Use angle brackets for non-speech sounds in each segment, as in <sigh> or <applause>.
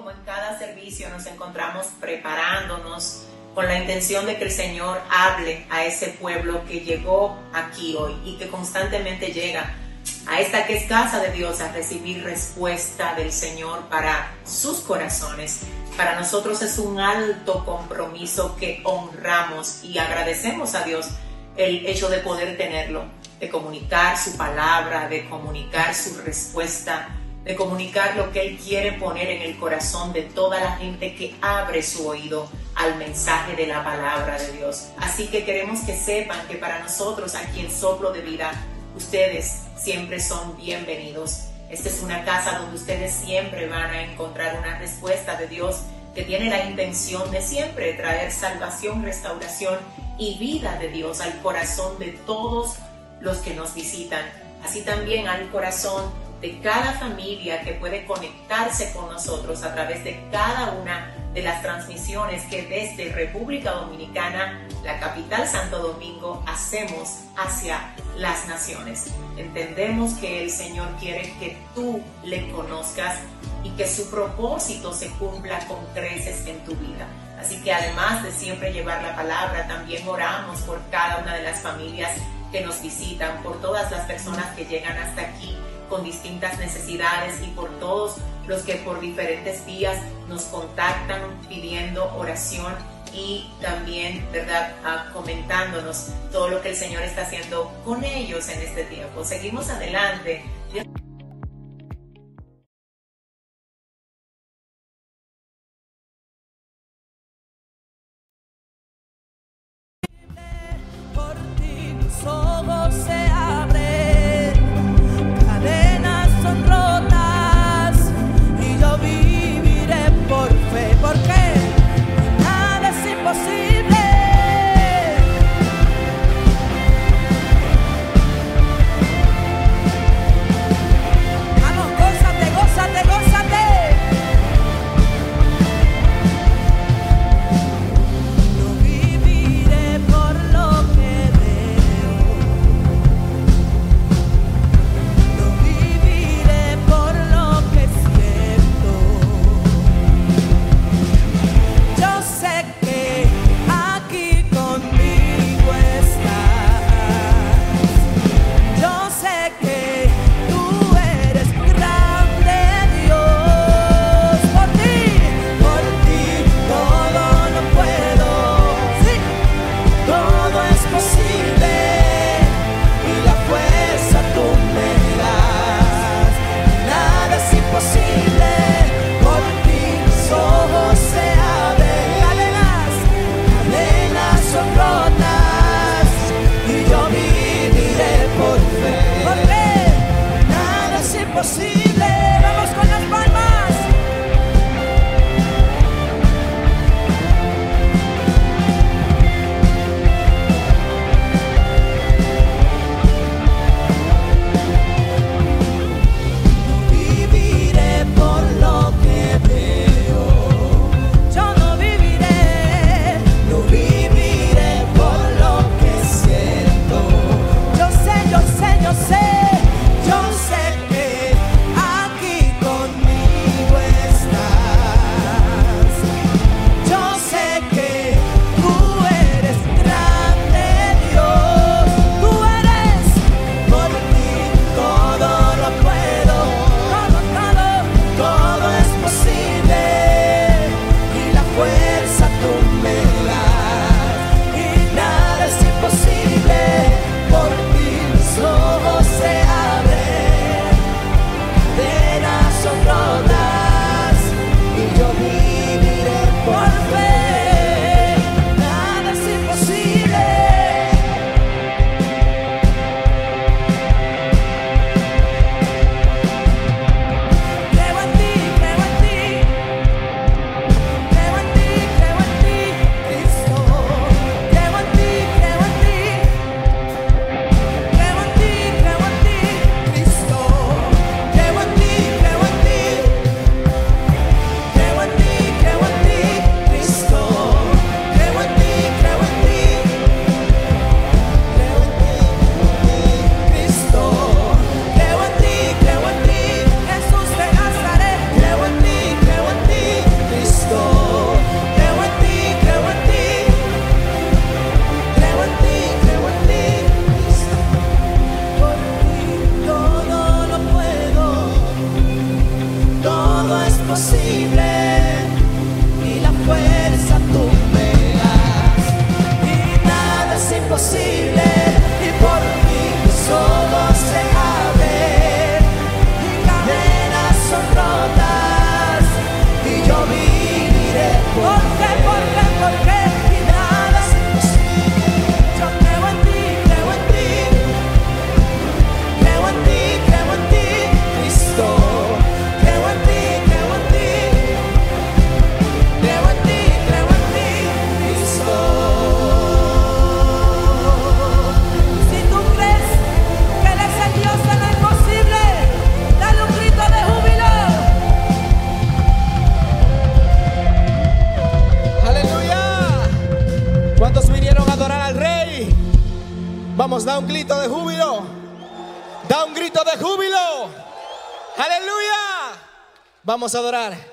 Como en cada servicio nos encontramos preparándonos con la intención de que el Señor hable a ese pueblo que llegó aquí hoy y que constantemente llega a esta que es casa de Dios a recibir respuesta del Señor para sus corazones. Para nosotros es un alto compromiso que honramos y agradecemos a Dios el hecho de poder tenerlo, de comunicar su palabra, de comunicar su respuesta, de comunicar lo que Él quiere poner en el corazón de toda la gente que abre su oído al mensaje de la palabra de Dios. Así que queremos que sepan que para nosotros aquí en Soplo de Vida, ustedes siempre son bienvenidos. Esta es una casa donde ustedes siempre van a encontrar una respuesta de Dios que tiene la intención de siempre traer salvación, restauración y vida de Dios al corazón de todos los que nos visitan. Así también al corazón de cada familia que puede conectarse con nosotros a través de cada una de las transmisiones que desde República Dominicana, la capital Santo Domingo, hacemos hacia las naciones. Entendemos que el Señor quiere que tú le conozcas y que su propósito se cumpla con creces en tu vida. Así que además de siempre llevar la palabra, también oramos por cada una de las familias que nos visitan, por todas las personas que llegan hasta aquí con distintas necesidades y por todos los que por diferentes vías nos contactan pidiendo oración y también, ¿verdad?, ah, comentándonos todo lo que el Señor está haciendo con ellos en este tiempo. Seguimos adelante. Vamos a adorar.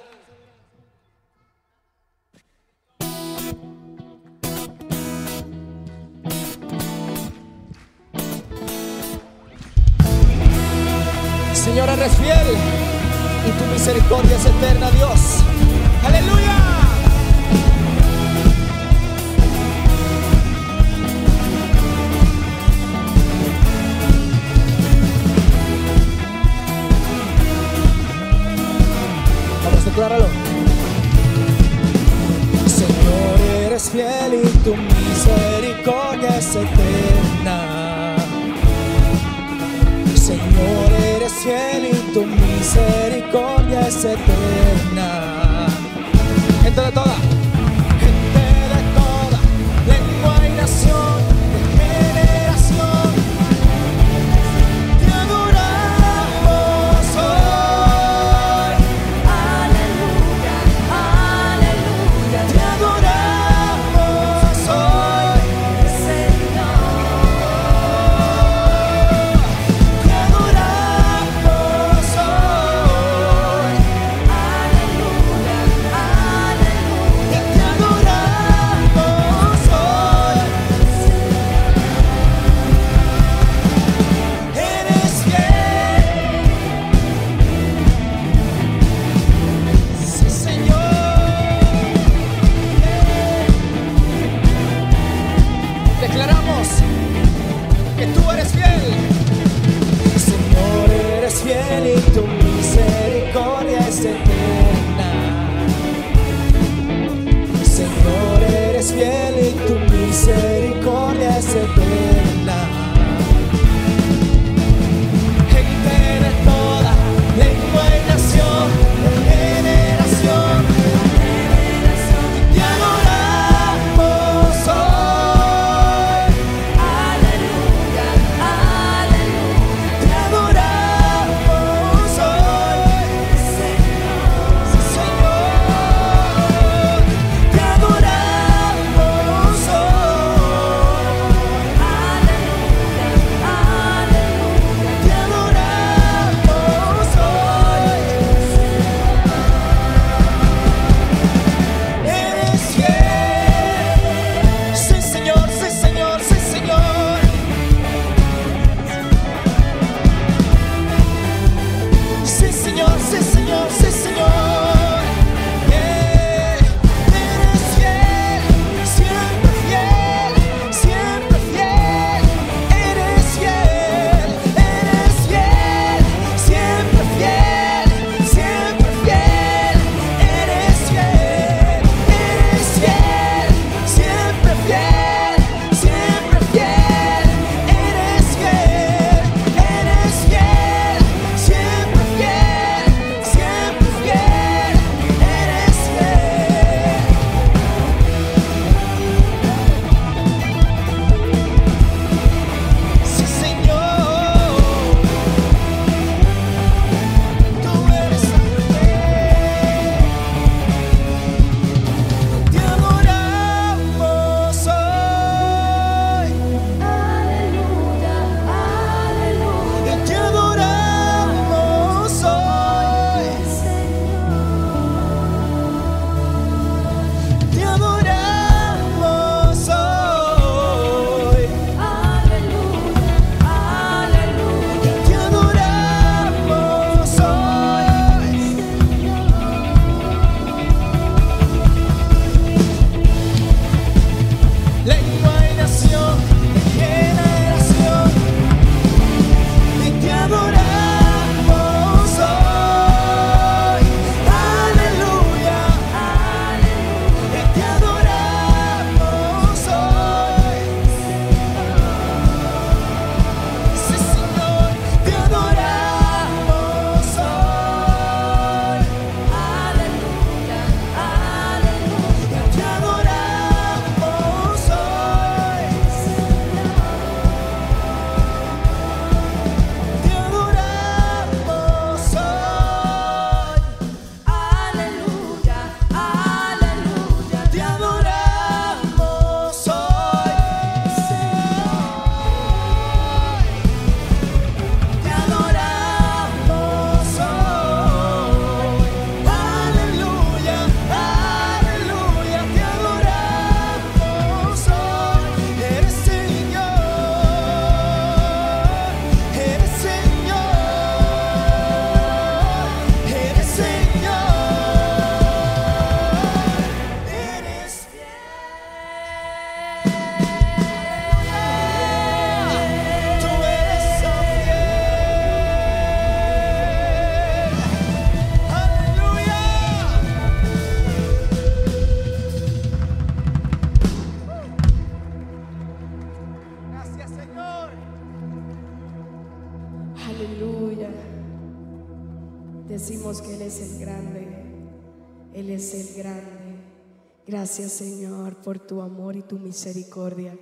Gracias Señor por tu amor y tu misericordia.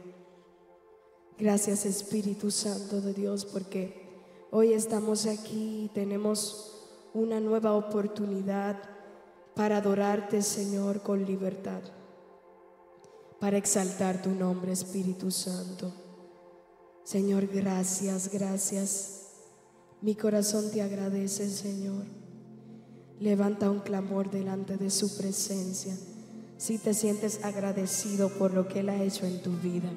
Gracias Espíritu Santo de Dios porque hoy estamos aquí y tenemos una nueva oportunidad para adorarte Señor con libertad, para exaltar tu nombre Espíritu Santo. Señor, gracias, gracias. Mi corazón te agradece, Señor. Levanta un clamor delante de su presencia si te sientes agradecido por lo que Él ha hecho en tu vida.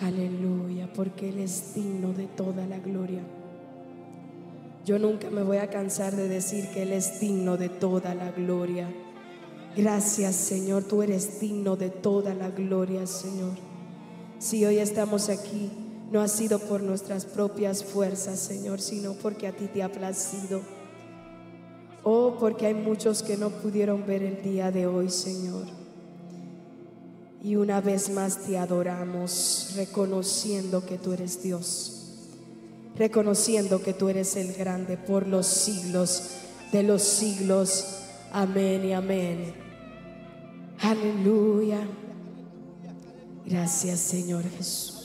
Aleluya, porque Él es digno de toda la gloria. Yo nunca me voy a cansar de decir que Él es digno de toda la gloria. Gracias Señor, tú eres digno de toda la gloria Señor. Si hoy estamos aquí, no ha sido por nuestras propias fuerzas Señor, sino porque a ti te ha placido. Oh, porque hay muchos que no pudieron ver el día de hoy Señor. Y una vez más te adoramos, reconociendo que tú eres Dios, reconociendo que tú eres el grande por los siglos de los siglos. Amén y amén. Aleluya. Gracias Señor Jesús.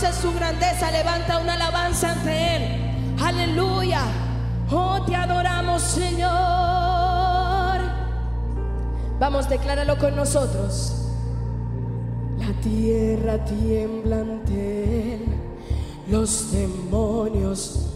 Reconoces su grandeza, levanta una alabanza ante Él. Aleluya. Oh, te adoramos, Señor. Vamos, decláralo con nosotros. La tierra tiembla ante Él. Los demonios.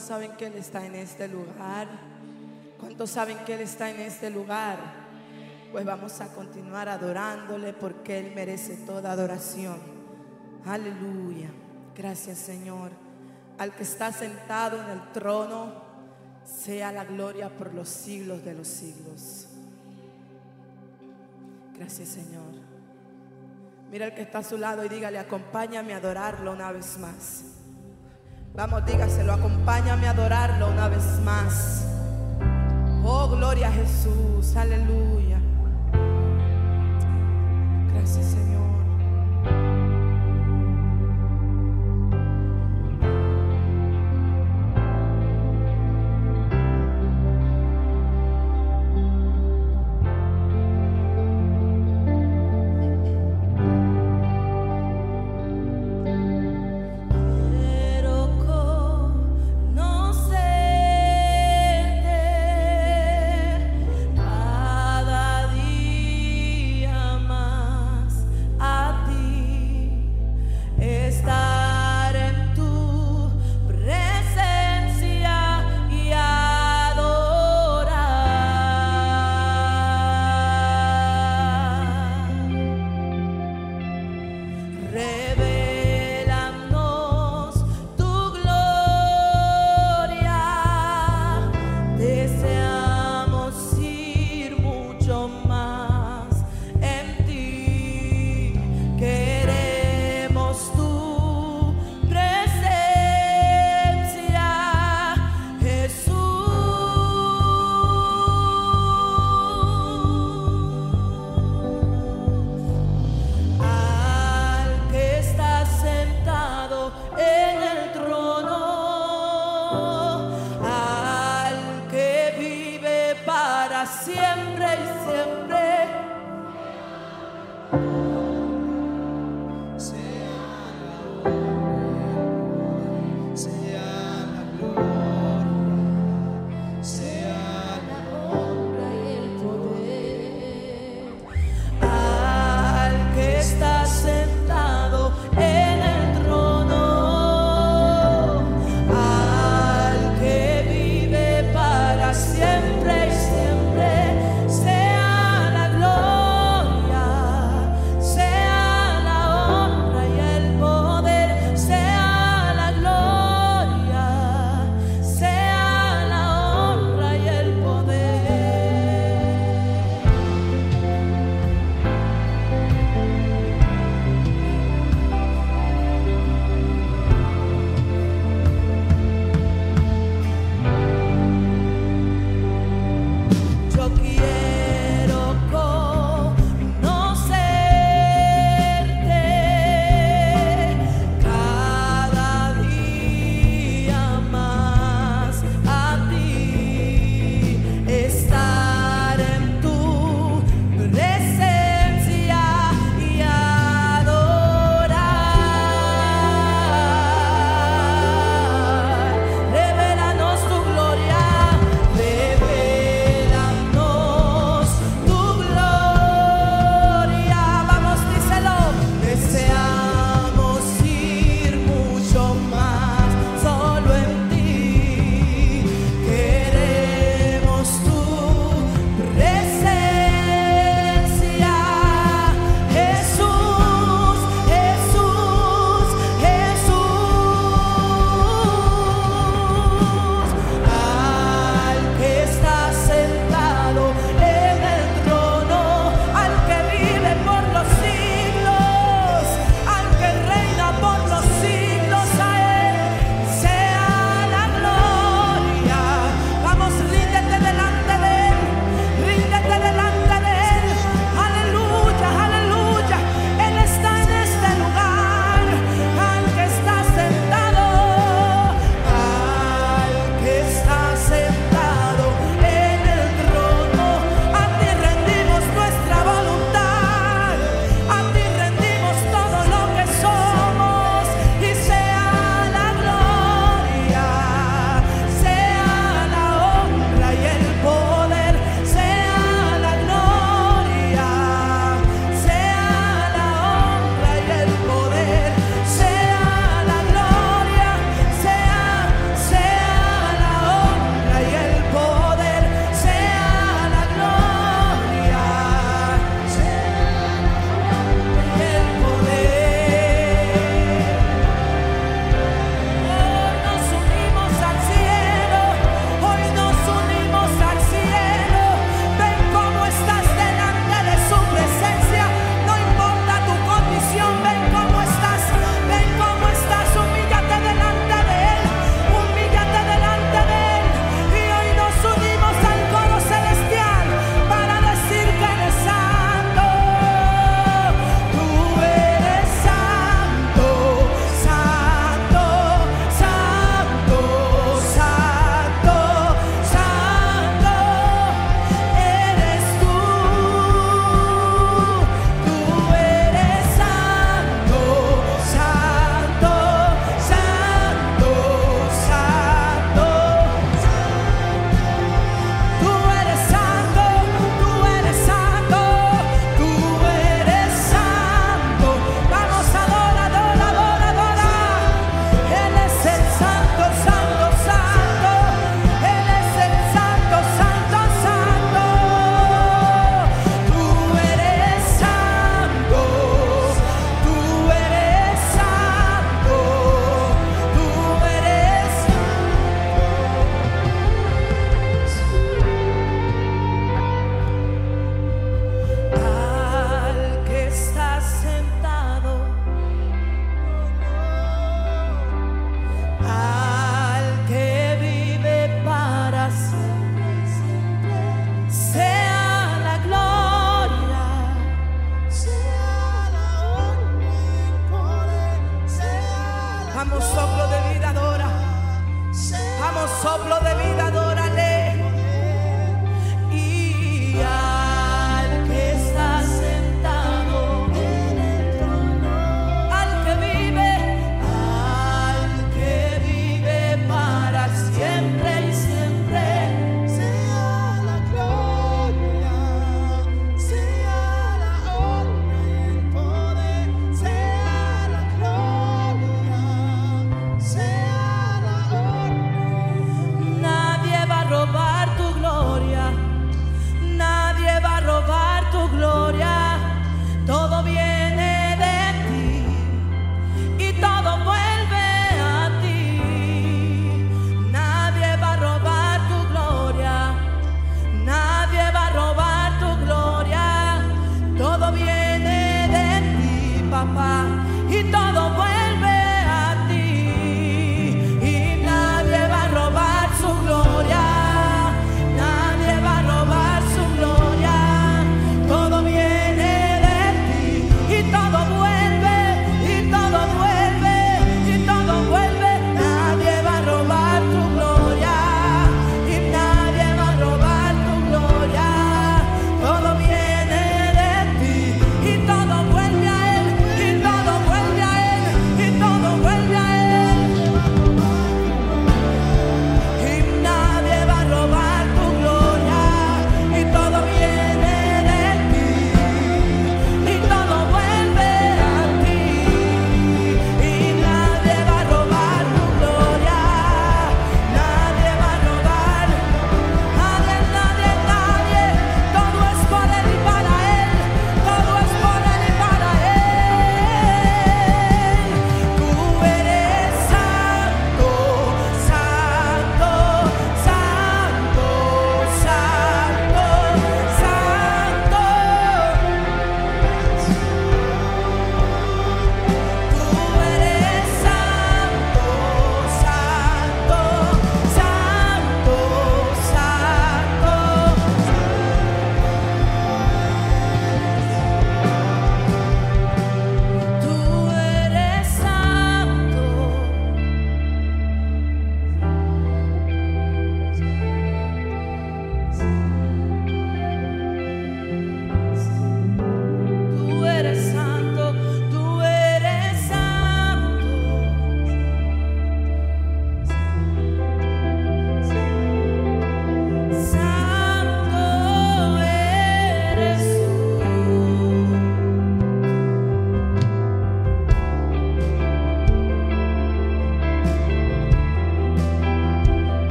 ¿Cuántos saben que Él está en este lugar? ¿Cuántos saben que Él está en este lugar? Pues vamos a continuar adorándole porque Él merece toda adoración. Aleluya. Gracias Señor. Al que está sentado en el trono, sea la gloria por los siglos de los siglos. Gracias Señor. Mira el que está a su lado y dígale, acompáñame a adorarlo una vez más. Vamos, dígaselo, acompáñame a adorarlo una vez más. Oh, gloria a Jesús, aleluya. Gracias, Señor.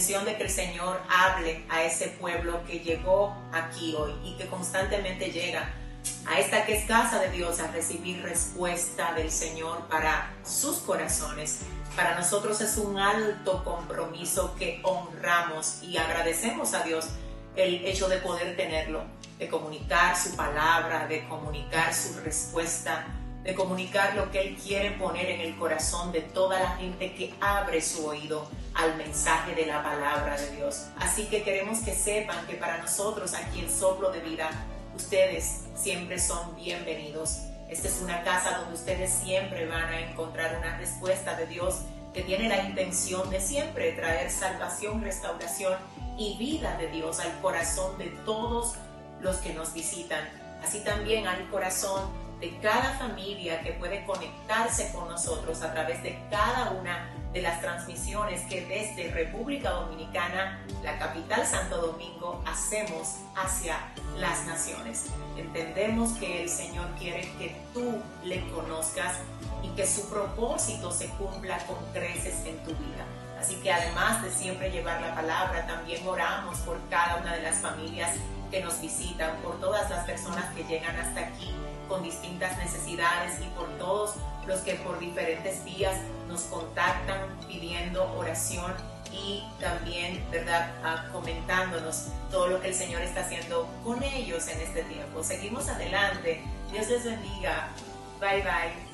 Intención de que el Señor hable a ese pueblo que llegó aquí hoy y que constantemente llega a esta que es casa de Dios a recibir respuesta del Señor para sus corazones. Para nosotros es un alto compromiso que honramos y agradecemos a Dios el hecho de poder tenerlo, de comunicar su palabra, de comunicar su respuesta, de comunicar lo que Él quiere poner en el corazón de toda la gente que abre su oído al mensaje de la palabra de Dios. Así que queremos que sepan que para nosotros aquí en Soplo de Vida, ustedes siempre son bienvenidos. Esta es una casa donde ustedes siempre van a encontrar una respuesta de Dios que tiene la intención de siempre traer salvación, restauración y vida de Dios al corazón de todos los que nos visitan. Así también al corazón de cada familia que puede conectarse con nosotros a través de cada una de las transmisiones que desde República Dominicana, la capital Santo Domingo, hacemos hacia las naciones. Entendemos que el Señor quiere que tú le conozcas y que su propósito se cumpla con creces en tu vida. Así que además de siempre llevar la palabra, también oramos por cada una de las familias que nos visitan, por todas las personas que llegan hasta aquí con distintas necesidades y por todos los que por diferentes vías nos contactan pidiendo oración y también, ¿verdad?, Ah, comentándonos todo lo que el Señor está haciendo con ellos en este tiempo. Seguimos adelante. Dios les bendiga. Bye bye.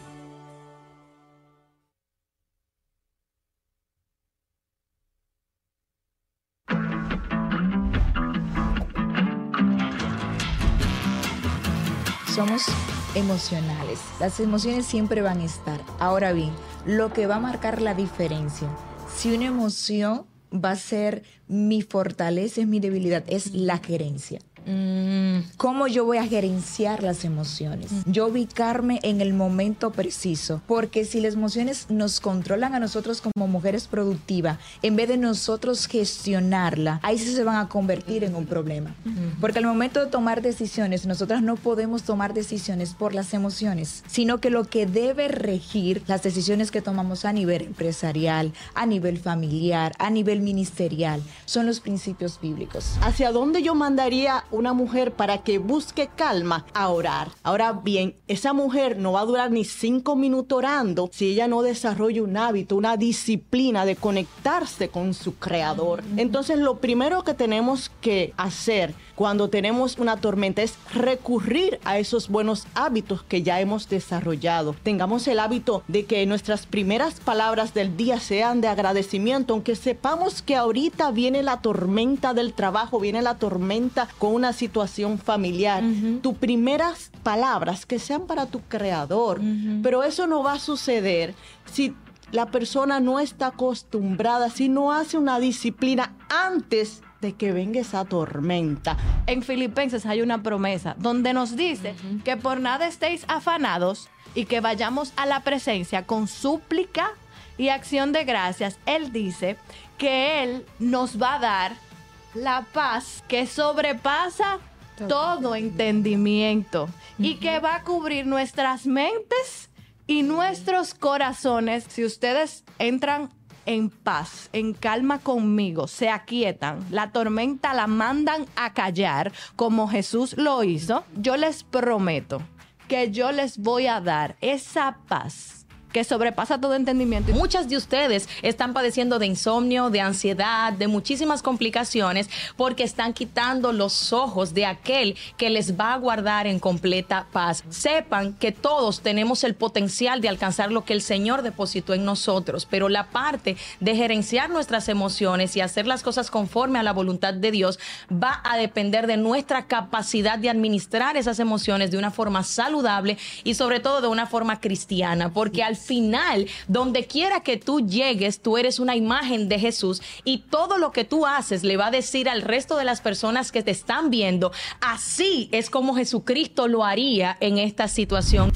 Somos emocionales. Las emociones siempre van a estar. Ahora bien, lo que va a marcar la diferencia, si una emoción va a ser mi fortaleza, es mi debilidad, es la gerencia. Mm, ¿Cómo yo voy a gerenciar las emociones? Yo ubicarme en el momento preciso. Porque si las emociones nos controlan a nosotros como mujeres productivas, en vez de nosotros gestionarla, ahí sí se van a convertir en un problema. Porque al momento de tomar decisiones, nosotras no podemos tomar decisiones por las emociones, sino que lo que debe regir las decisiones que tomamos a nivel empresarial, a nivel familiar, a nivel ministerial, son los principios bíblicos. ¿Hacia dónde yo mandaría una mujer para que busque calma? A orar. Ahora bien, esa mujer no va a durar ni cinco minutos orando si ella no desarrolla un hábito, una disciplina de conectarse con su creador. Entonces, lo primero que tenemos que hacer cuando tenemos una tormenta es recurrir a esos buenos hábitos que ya hemos desarrollado. Tengamos el hábito de que nuestras primeras palabras del día sean de agradecimiento, aunque sepamos que ahorita viene la tormenta del trabajo, viene la tormenta con una situación familiar. Tus primeras palabras que sean para tu creador, pero eso no va a suceder si la persona no está acostumbrada, si no hace una disciplina antes de que venga esa tormenta. En Filipenses hay una promesa donde nos dice que por nada estéis afanados y que vayamos a la presencia con súplica y acción de gracias. Él dice que Él nos va a dar la paz que sobrepasa todo. entendimiento y que va a cubrir nuestras mentes y nuestros corazones. Si ustedes entran en paz, en calma conmigo, se aquietan, la tormenta la mandan a callar como Jesús lo hizo, yo les prometo que yo les voy a dar esa paz que sobrepasa todo entendimiento. Muchas de ustedes están padeciendo de insomnio, de ansiedad, de muchísimas complicaciones porque están quitando los ojos de aquel que les va a guardar en completa paz. Sepan que todos tenemos el potencial de alcanzar lo que el Señor depositó en nosotros, pero la parte de gerenciar nuestras emociones y hacer las cosas conforme a la voluntad de Dios va a depender de nuestra capacidad de administrar esas emociones de una forma saludable y sobre todo de una forma cristiana, porque al final, donde quiera que tú llegues, tú eres una imagen de Jesús y todo lo que tú haces le va a decir al resto de las personas que te están viendo, así es como Jesucristo lo haría en esta situación.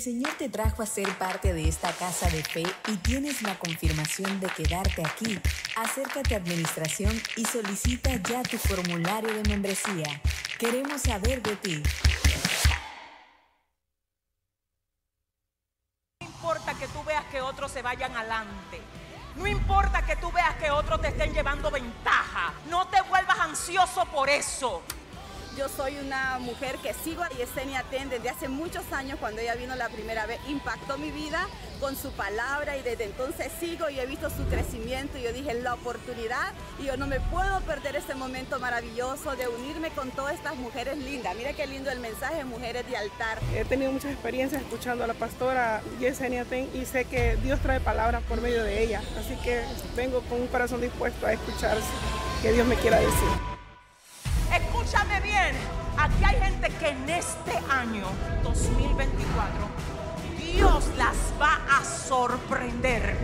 El Señor te trajo a ser parte de esta casa de fe y tienes la confirmación de quedarte aquí, acércate a Administración y solicita ya tu formulario de membresía. Queremos saber de ti. No importa que tú veas que otros se vayan adelante. No importa que tú veas que otros te estén llevando ventaja. No te vuelvas ansioso por eso. Yo soy una mujer que sigo a Yesenia Ten desde hace muchos años cuando ella vino la primera vez. Impactó mi vida con su palabra y desde entonces sigo y he visto su crecimiento. Y yo dije, la oportunidad y yo no me puedo perder este momento maravilloso de unirme con todas estas mujeres lindas. Mira qué lindo el mensaje, mujeres de altar. He tenido muchas experiencias escuchando a la pastora Yesenia Ten y sé que Dios trae palabras por medio de ella. Así que vengo con un corazón dispuesto a escuchar que Dios me quiera decir. Escúchame bien, aquí hay gente que en este año 2024 Dios las va a sorprender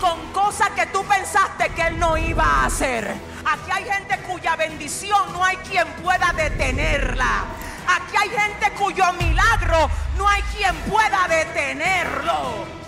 con cosas que tú pensaste que Él no iba a hacer. Aquí hay gente cuya bendición no hay quien pueda detenerla. Aquí hay gente cuyo milagro no hay quien pueda detenerlo.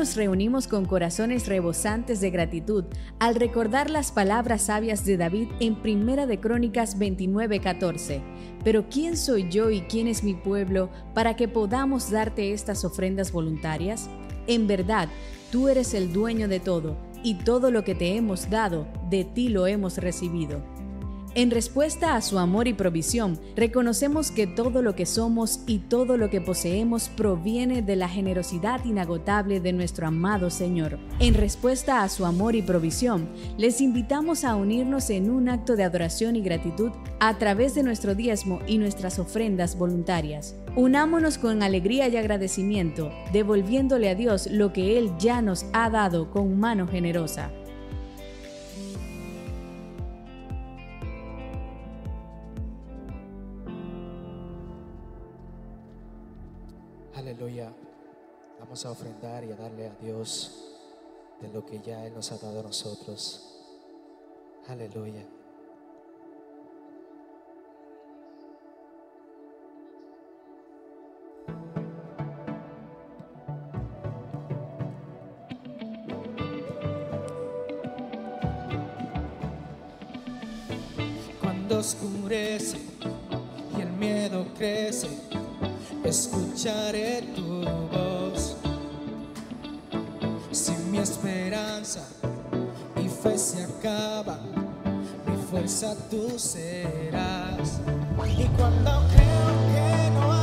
nos reunimos con corazones rebosantes de gratitud al recordar las palabras sabias de David en Primera de Crónicas 29:14. Pero ¿quién soy yo y quién es mi pueblo para que podamos darte estas ofrendas voluntarias? En verdad, tú eres el dueño de todo, y todo lo que te hemos dado, de ti lo hemos recibido. En respuesta a su amor y provisión, reconocemos que todo lo que somos y todo lo que poseemos proviene de la generosidad inagotable de nuestro amado Señor. En respuesta a su amor y provisión, les invitamos a unirnos en un acto de adoración y gratitud a través de nuestro diezmo y nuestras ofrendas voluntarias. Unámonos con alegría y agradecimiento, devolviéndole a Dios lo que Él ya nos ha dado con mano generosa. A ofrendar y a darle a Dios de lo que ya Él nos ha dado a nosotros. Aleluya. Cuando oscurece y el miedo crece, escucharé tu voz. Mi esperanza y fe se acaba, mi fuerza tú serás. Y cuando creo que no hay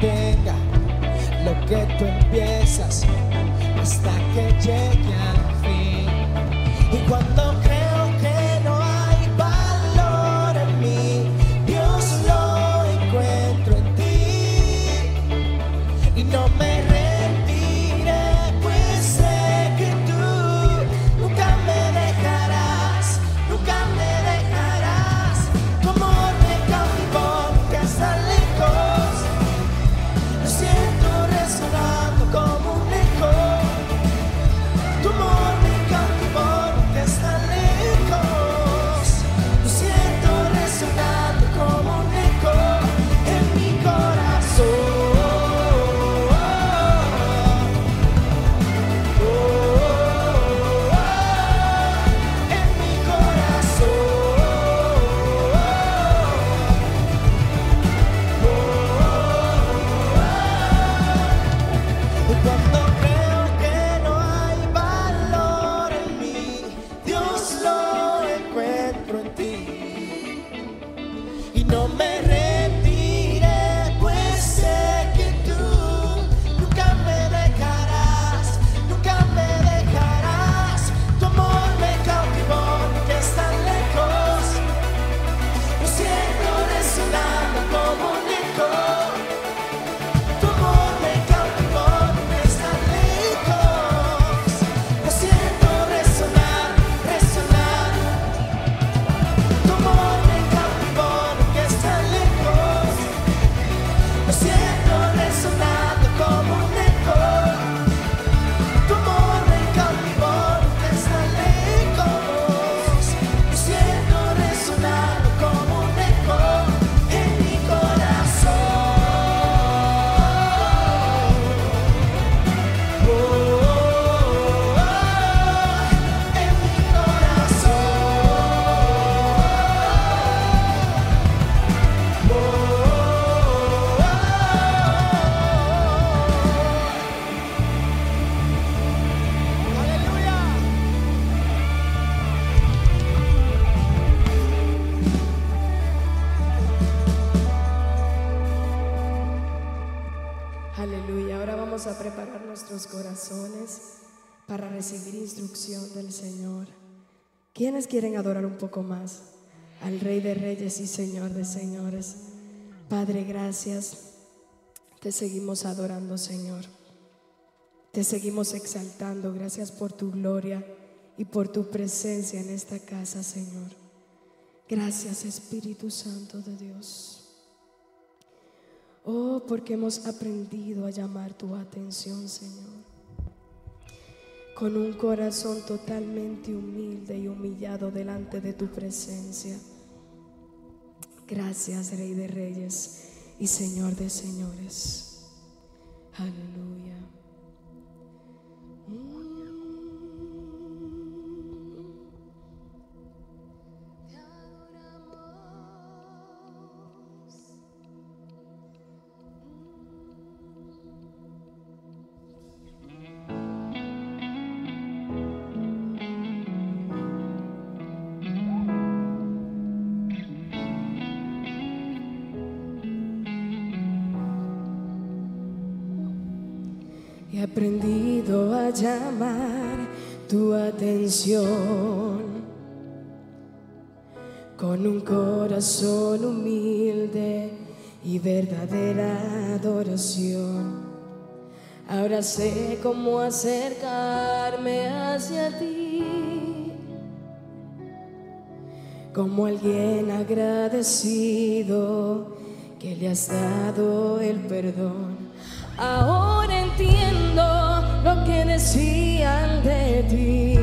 detenga lo que tú empiezas hasta que llegue al fin. Y cuando ¿Quiénes quieren adorar un poco más al Rey de Reyes y Señor de Señores? Padre, gracias. Te seguimos adorando, Señor. Te seguimos exaltando. Gracias por tu gloria y por tu presencia en esta casa, Señor. Gracias, Espíritu Santo de Dios. Oh, porque hemos aprendido a llamar tu atención, Señor. Con un corazón totalmente humilde y humillado delante de tu presencia. Gracias, Rey de Reyes y Señor de Señores. Aleluya. Con un corazón humilde y verdadera adoración. Ahora sé cómo acercarme hacia ti como alguien agradecido que le has dado el perdón. Ahora entiendo lo que decían de ti.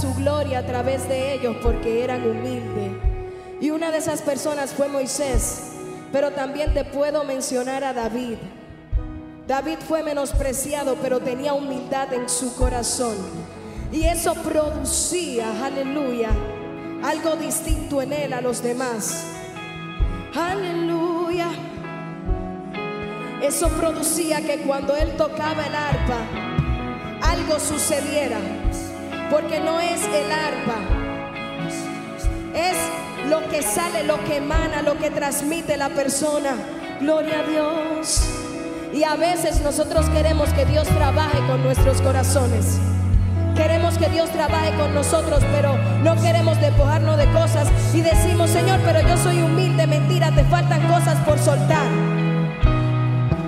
Su gloria a través de ellos porque eran humildes. Y una de esas personas fue Moisés. Pero también te puedo mencionar a David. David fue menospreciado, pero tenía humildad en su corazón. Y eso producía, aleluya, algo distinto en él a los demás. Aleluya. Eso producía que cuando él tocaba el arpa, algo sucediera. Porque no es el arpa, es lo que sale, lo que emana, lo que transmite la persona. Gloria a Dios. Y a veces nosotros queremos que Dios trabaje con nuestros corazones. Queremos que Dios trabaje con nosotros, pero no queremos despojarnos de cosas y decimos, Señor, pero yo soy humilde, mentira, te faltan cosas por soltar.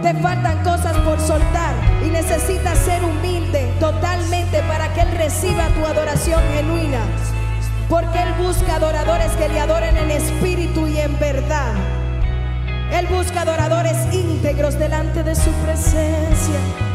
Te faltan cosas por soltar y necesitas ser humilde totalmente para que Él reciba tu adoración genuina. Porque Él busca adoradores que le adoren en espíritu y en verdad. Él busca adoradores íntegros delante de su presencia.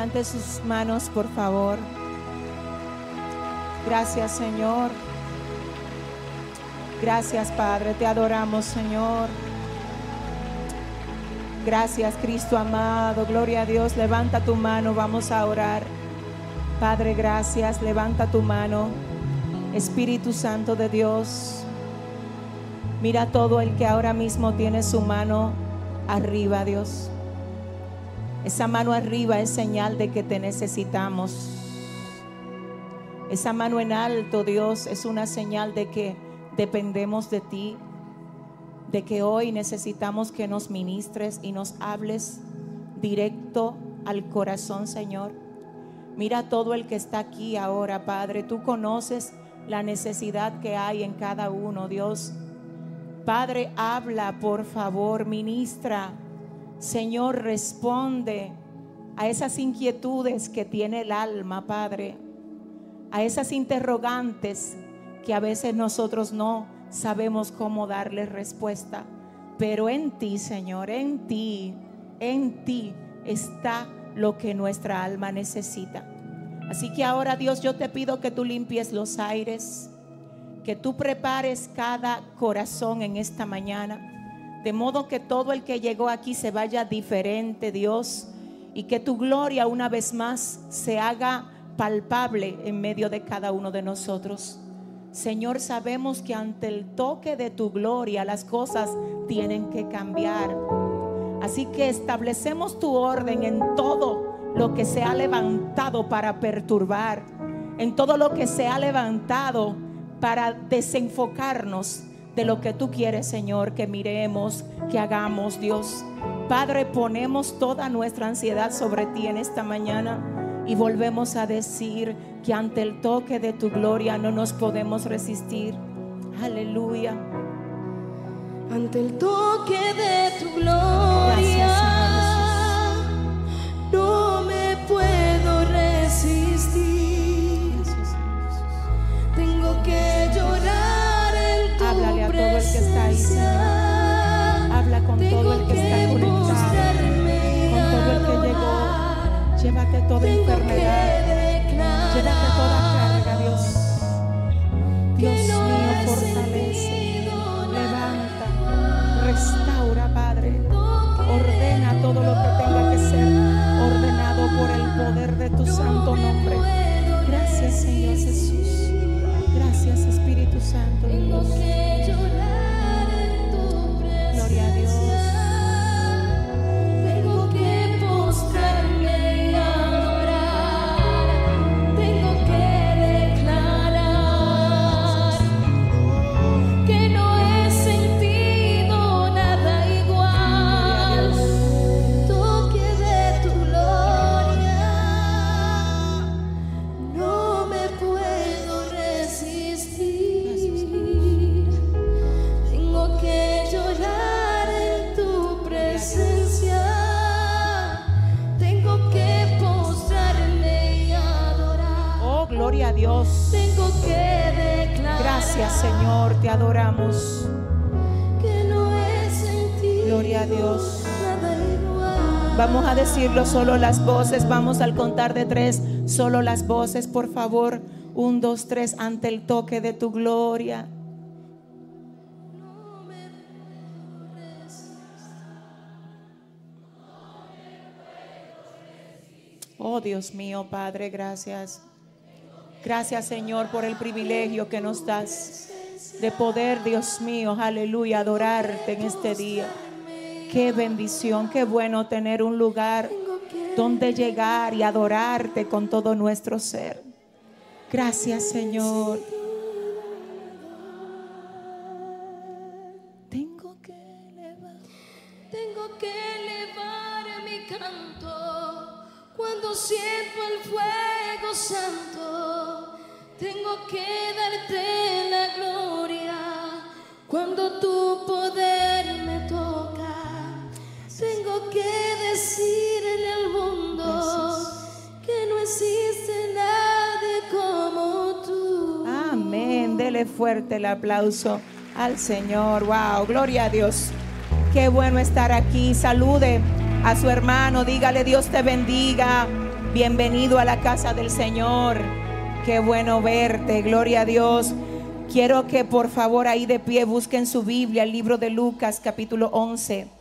Levante sus manos, por favor. Gracias, Señor. Gracias, Padre. Te adoramos, Señor. Gracias, Cristo amado. Gloria a Dios. Levanta tu mano. Vamos a orar. Padre, gracias. Levanta tu mano. Espíritu Santo de Dios. Mira todo el que ahora mismo tiene su mano arriba, Dios. Esa mano arriba es señal de que te necesitamos. Esa mano en alto, Dios, es una señal de que dependemos de ti, de que hoy necesitamos que nos ministres y nos hables directo al corazón, Señor. Mira todo el que está aquí ahora, Padre. Tú conoces la necesidad que hay en cada uno, Dios. Padre, habla, por favor, ministra. Señor, responde a esas inquietudes que tiene el alma, Padre. A esas interrogantes que a veces nosotros no sabemos cómo darle respuesta. Pero en ti, Señor, en ti, en ti está lo que nuestra alma necesita. Así que ahora, Dios, yo te pido que tú limpies los aires, que tú prepares cada corazón en esta mañana, de modo que todo el que llegó aquí se vaya diferente, Dios, y que tu gloria una vez más se haga palpable en medio de cada uno de nosotros. Señor, sabemos que ante el toque de tu gloria las cosas tienen que cambiar. Así que establecemos tu orden en todo lo que se ha levantado para perturbar, en todo lo que se ha levantado para desenfocarnos de lo que tú quieres, Señor, que miremos, que hagamos, Dios. Padre, ponemos toda nuestra ansiedad sobre ti en esta mañana y volvemos a decir que ante el toque de tu gloria no nos podemos resistir. Aleluya. Ante el toque de tu gloria, Llévate toda enfermedad. Llévate toda carga, Dios. Dios mío, fortalece, levanta, restaura, Padre. Ordena todo lo que tenga que ser ordenado por el poder de tu santo nombre. Gracias, Señor Jesús. Gracias, Espíritu Santo. Dios. Solo las voces. Vamos al contar de tres. Solo las voces, por favor. Un, dos, tres. Ante el toque de tu gloria. Oh Dios mío, Padre, gracias. Gracias, Señor, por el privilegio que nos das de poder, Dios mío, aleluya, adorarte en este día. Qué bendición, qué bueno tener un lugar donde llegar y adorarte con todo nuestro ser. Gracias, Señor. Tengo que elevar mi canto cuando siento el fuego santo. Tengo que darte la gloria cuando tu poder. Tengo que decirle al mundo que no existe nadie como tú. Amén. Dele fuerte el aplauso al Señor. Wow, gloria a Dios. Qué bueno estar aquí. Salude a su hermano. Dígale Dios te bendiga. Bienvenido a la casa del Señor. Qué bueno verte. Gloria a Dios. Quiero que por favor ahí de pie busquen su Biblia, el libro de Lucas capítulo 11.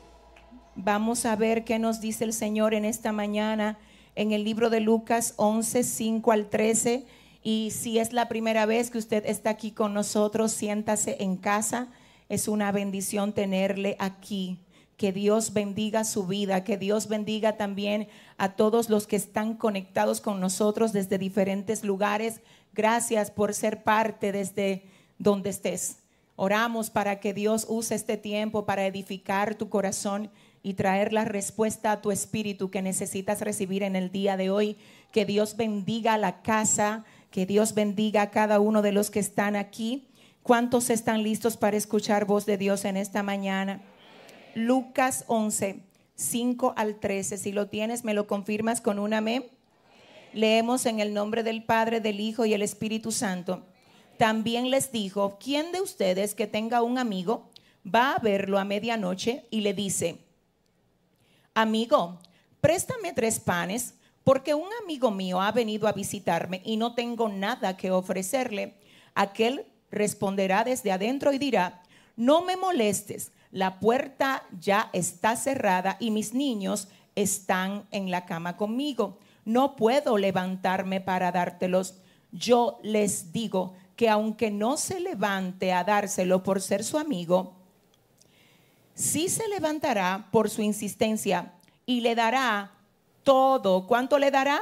Vamos a ver qué nos dice el Señor en esta mañana en el libro de Lucas 11, 5 al 13. Y si es la primera vez que usted está aquí con nosotros, siéntase en casa. Es una bendición tenerle aquí. Que Dios bendiga su vida, que Dios bendiga también a todos los que están conectados con nosotros desde diferentes lugares. Gracias por ser parte desde donde estés. Oramos para que Dios use este tiempo para edificar tu corazón y traer la respuesta a tu espíritu que necesitas recibir en el día de hoy. Que Dios bendiga la casa, que Dios bendiga a cada uno de los que están aquí. ¿Cuántos están listos para escuchar voz de Dios en esta mañana? Lucas 11, 5 al 13. Si lo tienes, me lo confirmas con un amén. Leemos en el nombre del Padre, del Hijo y el Espíritu Santo. También les dijo, ¿quién de ustedes que tenga un amigo va a verlo a medianoche y le dice, amigo, préstame tres panes porque un amigo mío ha venido a visitarme y no tengo nada que ofrecerle? Aquel responderá desde adentro y dirá, no me molestes, la puerta ya está cerrada y mis niños están en la cama conmigo. No puedo levantarme para dártelos. Yo les digo que aunque no se levante a dárselo por ser su amigo, sí se levantará por su insistencia y le dará todo. ¿Cuánto le dará?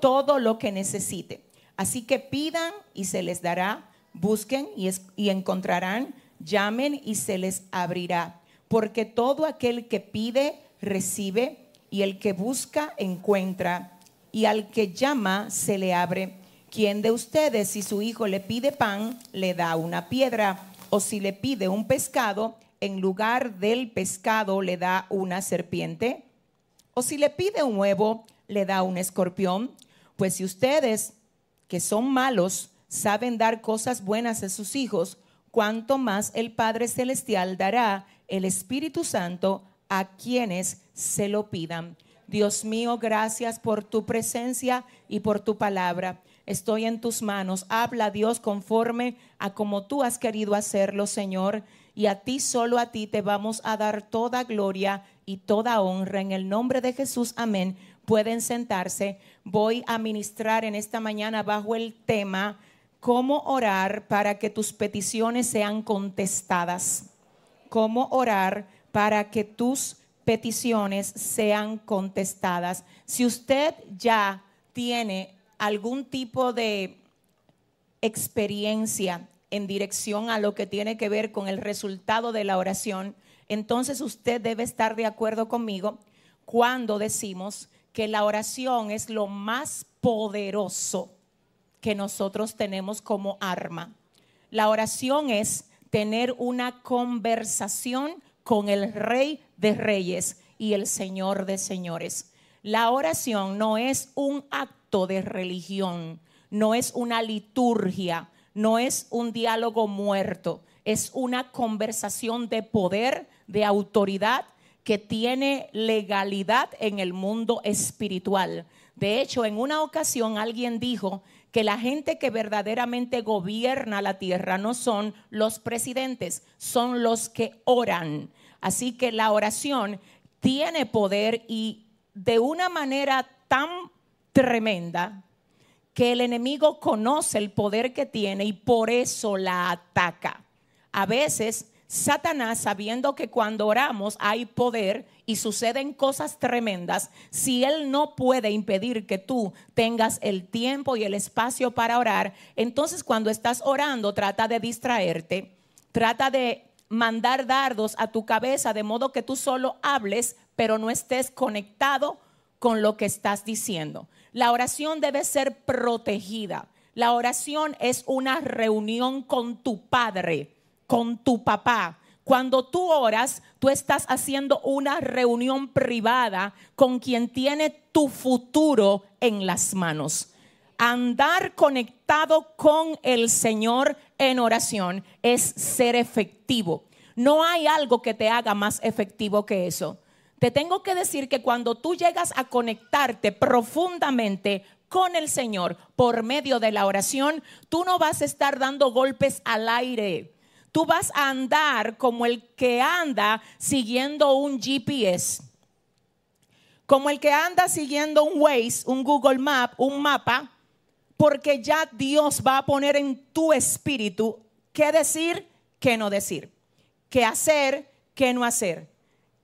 Todo lo que necesite. Así que pidan y se les dará, busquen y, es- y encontrarán, llamen y se les abrirá. Porque todo aquel que pide, recibe, y el que busca, encuentra, y al que llama, se le abre. ¿Quién de ustedes, si su hijo le pide pan, le da una piedra? O si le pide un pescado, en lugar del pescado le da una serpiente? O si le pide un huevo, le da un escorpión. Pues si ustedes, que son malos, saben dar cosas buenas a sus hijos, cuánto más el Padre Celestial dará el Espíritu Santo a quienes se lo pidan. Dios mío, gracias por tu presencia y por tu palabra. Estoy en tus manos. Habla Dios conforme a como tú has querido hacerlo, Señor. Y a ti, solo a ti, te vamos a dar toda gloria y toda honra. En el nombre de Jesús, amén. Pueden sentarse. Voy a ministrar en esta mañana bajo el tema cómo orar para que tus peticiones sean contestadas. Cómo orar para que tus peticiones sean contestadas. Si usted ya tiene algún tipo de experiencia en dirección a lo que tiene que ver con el resultado de la oración, entonces usted debe estar de acuerdo conmigo cuando decimos que la oración es lo más poderoso que nosotros tenemos como arma. La oración es tener una conversación con el Rey de Reyes y el Señor de Señores. La oración no es un acto de religión, no es una liturgia, no es un diálogo muerto, es una conversación de poder, de autoridad que tiene legalidad en el mundo espiritual. De hecho, en una ocasión alguien dijo que la gente que verdaderamente gobierna la tierra no son los presidentes, son los que oran. Así que la oración tiene poder y de una manera tan tremenda que el enemigo conoce el poder que tiene y por eso la ataca. A veces Satanás, sabiendo que cuando oramos hay poder y suceden cosas tremendas, si él no puede impedir que tú tengas el tiempo y el espacio para orar, entonces cuando estás orando trata de distraerte, trata de mandar dardos a tu cabeza de modo que tú solo hables, pero no estés conectado con lo que estás diciendo. La oración debe ser protegida. La oración es una reunión con tu padre, con tu papá. Cuando tú oras, tú estás haciendo una reunión privada con quien tiene tu futuro en las manos. Andar conectado con el Señor en oración es ser efectivo. No hay algo que te haga más efectivo que eso. Te tengo que decir que cuando tú llegas a conectarte profundamente con el Señor por medio de la oración, tú no vas a estar dando golpes al aire. Tú vas a andar como el que anda siguiendo un GPS. Como el que anda siguiendo un Waze, un Google Map, un mapa, porque ya Dios va a poner en tu espíritu qué decir, qué no decir, qué hacer, qué no hacer,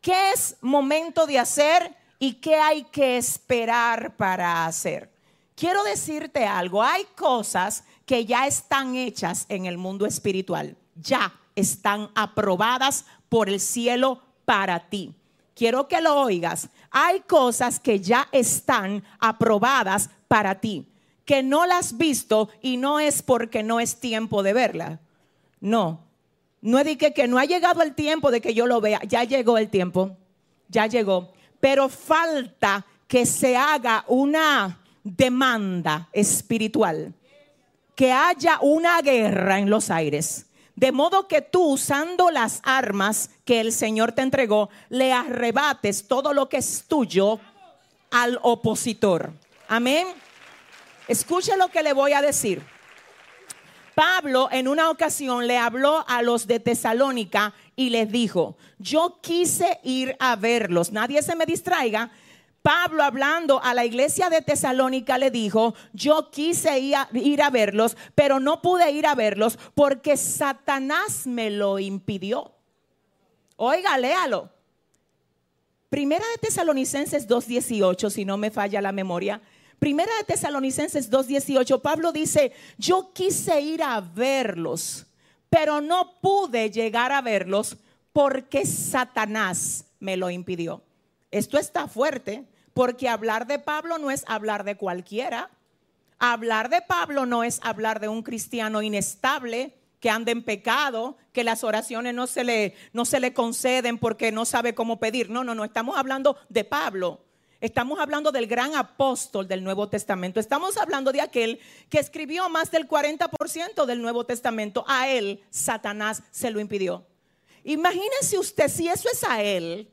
qué es momento de hacer y qué hay que esperar para hacer. Quiero decirte algo, hay cosas que ya están hechas en el mundo espiritual, ya están aprobadas por el cielo para ti. Quiero que lo oigas. Hay cosas que ya están aprobadas para ti, que no las has visto y no es porque no es tiempo de verla. No, no es que, que no ha llegado el tiempo de que yo lo vea, ya llegó el tiempo, ya llegó, pero falta que se haga una demanda espiritual, que haya una guerra en los aires. De modo que tú, usando las armas que el Señor te entregó, le arrebates todo lo que es tuyo al opositor. Amén. Escuche lo que le voy a decir. Pablo en una ocasión le habló a los de Tesalónica y les dijo, yo quise ir a verlos, nadie se me distraiga. Pablo hablando a la iglesia de Tesalónica le dijo, yo quise ir a, verlos, pero no pude ir a verlos porque Satanás me lo impidió. Oiga, léalo. Primera de Tesalonicenses 2.18, si no me falla la memoria. Primera de Tesalonicenses 2.18, Pablo dice, yo quise ir a verlos, pero no pude llegar a verlos porque Satanás me lo impidió. Esto está fuerte, porque hablar de Pablo no es hablar de cualquiera. Hablar de Pablo no es hablar de un cristiano inestable que anda en pecado, que las oraciones no se le, no se le conceden porque no sabe cómo pedir. No, no, no, estamos hablando de Pablo. Estamos hablando del gran apóstol del Nuevo Testamento. Estamos hablando de aquel que escribió más del 40% del Nuevo Testamento. A él Satanás se lo impidió. Imagínese usted si eso es a él,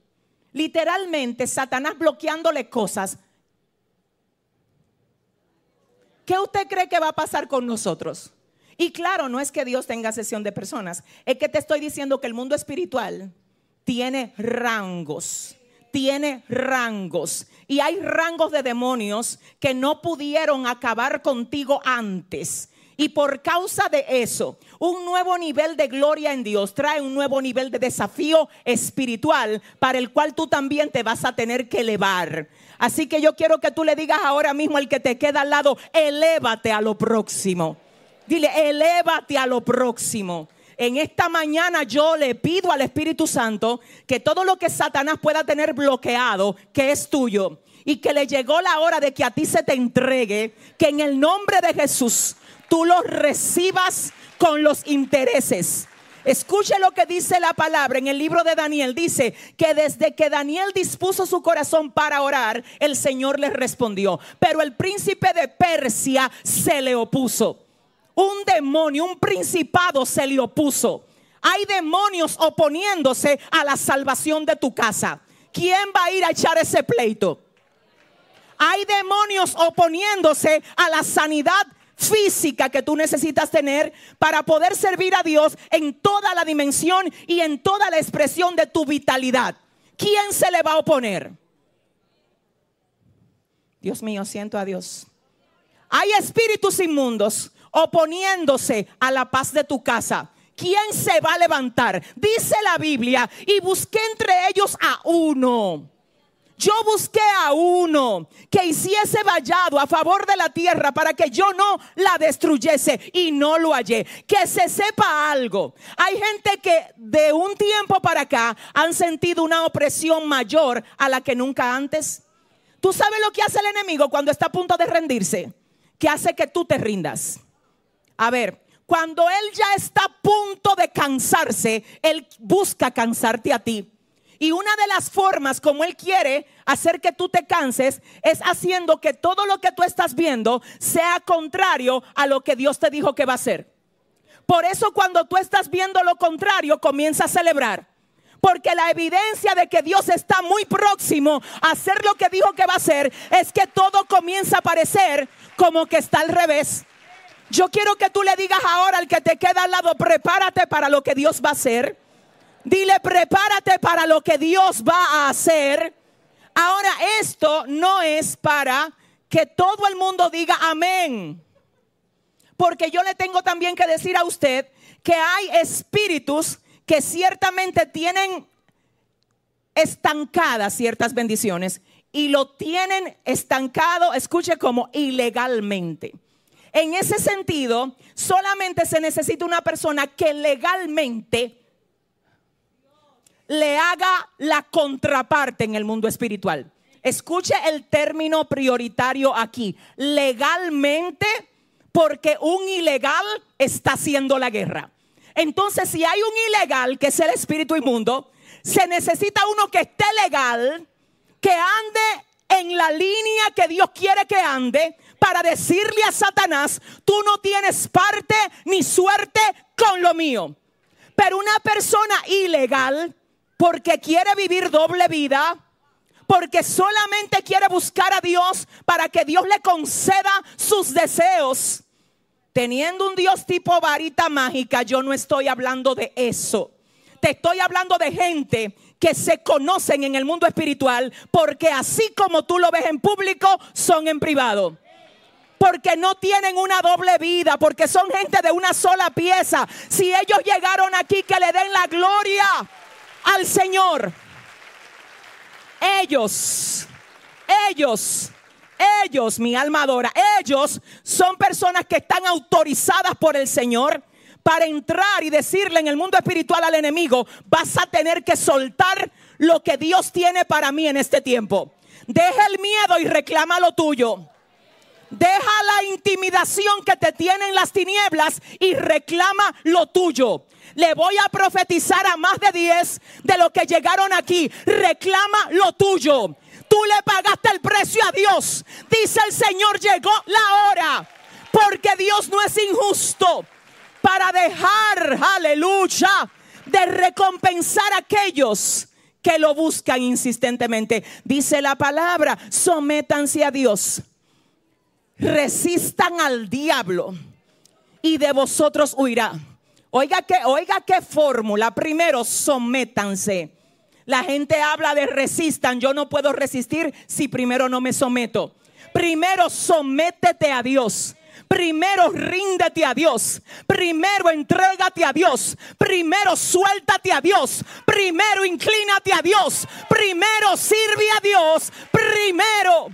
literalmente Satanás bloqueándole cosas. ¿Qué usted cree que va a pasar con nosotros? Y claro, no es que Dios tenga sesión de personas, es que te estoy diciendo que el mundo espiritual tiene rangos tiene rangos. Y hay rangos de demonios que no pudieron acabar contigo antes. Y por causa de eso, un nuevo nivel de gloria en Dios trae un nuevo nivel de desafío espiritual para el cual tú también te vas a tener que elevar. Así que yo quiero que tú le digas ahora mismo al que te queda al lado, elévate a lo próximo. Dile, elévate a lo próximo. En esta mañana yo le pido al Espíritu Santo que todo lo que Satanás pueda tener bloqueado, que es tuyo, y que le llegó la hora de que a ti se te entregue, que en el nombre de Jesús tú lo recibas con los intereses. Escuche lo que dice la palabra en el libro de Daniel. Dice que desde que Daniel dispuso su corazón para orar, el Señor le respondió. Pero el príncipe de Persia se le opuso un demonio, un principado se le opuso. Hay demonios oponiéndose a la salvación de tu casa. ¿Quién va a ir a echar ese pleito? Hay demonios oponiéndose a la sanidad física que tú necesitas tener para poder servir a Dios en toda la dimensión y en toda la expresión de tu vitalidad. ¿Quién se le va a oponer? Dios mío, siento a Dios. Hay espíritus inmundos oponiéndose a la paz de tu casa. ¿Quién se va a levantar? Dice la Biblia, y busqué entre ellos a uno. Yo busqué a uno que hiciese vallado a favor de la tierra para que yo no la destruyese y no lo hallé. Que se sepa algo. Hay gente que de un tiempo para acá han sentido una opresión mayor a la que nunca antes. ¿Tú sabes lo que hace el enemigo cuando está a punto de rendirse? Que hace que tú te rindas. A ver, cuando Él ya está a punto de cansarse, Él busca cansarte a ti. Y una de las formas como Él quiere hacer que tú te canses es haciendo que todo lo que tú estás viendo sea contrario a lo que Dios te dijo que va a hacer. Por eso cuando tú estás viendo lo contrario, comienza a celebrar. Porque la evidencia de que Dios está muy próximo a hacer lo que dijo que va a hacer es que todo comienza a parecer como que está al revés. Yo quiero que tú le digas ahora al que te queda al lado, prepárate para lo que Dios va a hacer. Dile, prepárate para lo que Dios va a hacer. Ahora, esto no es para que todo el mundo diga amén. Porque yo le tengo también que decir a usted que hay espíritus que ciertamente tienen estancadas ciertas bendiciones y lo tienen estancado, escuche como ilegalmente. En ese sentido, solamente se necesita una persona que legalmente le haga la contraparte en el mundo espiritual. Escuche el término prioritario aquí. Legalmente, porque un ilegal está haciendo la guerra. Entonces, si hay un ilegal, que es el espíritu inmundo, se necesita uno que esté legal, que ande en la línea que Dios quiere que ande, para decirle a Satanás, tú no tienes parte ni suerte con lo mío. Pero una persona ilegal, porque quiere vivir doble vida, porque solamente quiere buscar a Dios para que Dios le conceda sus deseos. Teniendo un Dios tipo varita mágica, yo no estoy hablando de eso. Te estoy hablando de gente que se conocen en el mundo espiritual porque así como tú lo ves en público, son en privado porque no tienen una doble vida, porque son gente de una sola pieza. Si ellos llegaron aquí, que le den la gloria al Señor. Ellos, ellos, ellos, mi alma adora, ellos son personas que están autorizadas por el Señor para entrar y decirle en el mundo espiritual al enemigo, vas a tener que soltar lo que Dios tiene para mí en este tiempo. Deja el miedo y reclama lo tuyo. Deja la intimidación que te tiene en las tinieblas y reclama lo tuyo. Le voy a profetizar a más de 10 de los que llegaron aquí. Reclama lo tuyo. Tú le pagaste el precio a Dios. Dice el Señor, llegó la hora. Porque Dios no es injusto para dejar, aleluya, de recompensar a aquellos que lo buscan insistentemente. Dice la palabra, sométanse a Dios resistan al diablo y de vosotros huirá. Oiga que, oiga qué fórmula. Primero, sométanse. La gente habla de resistan. Yo no puedo resistir si primero no me someto. Primero, sométete a Dios. Primero ríndete a Dios. Primero entrégate a Dios. Primero suéltate a Dios. Primero inclínate a Dios. Primero sirve a Dios. Primero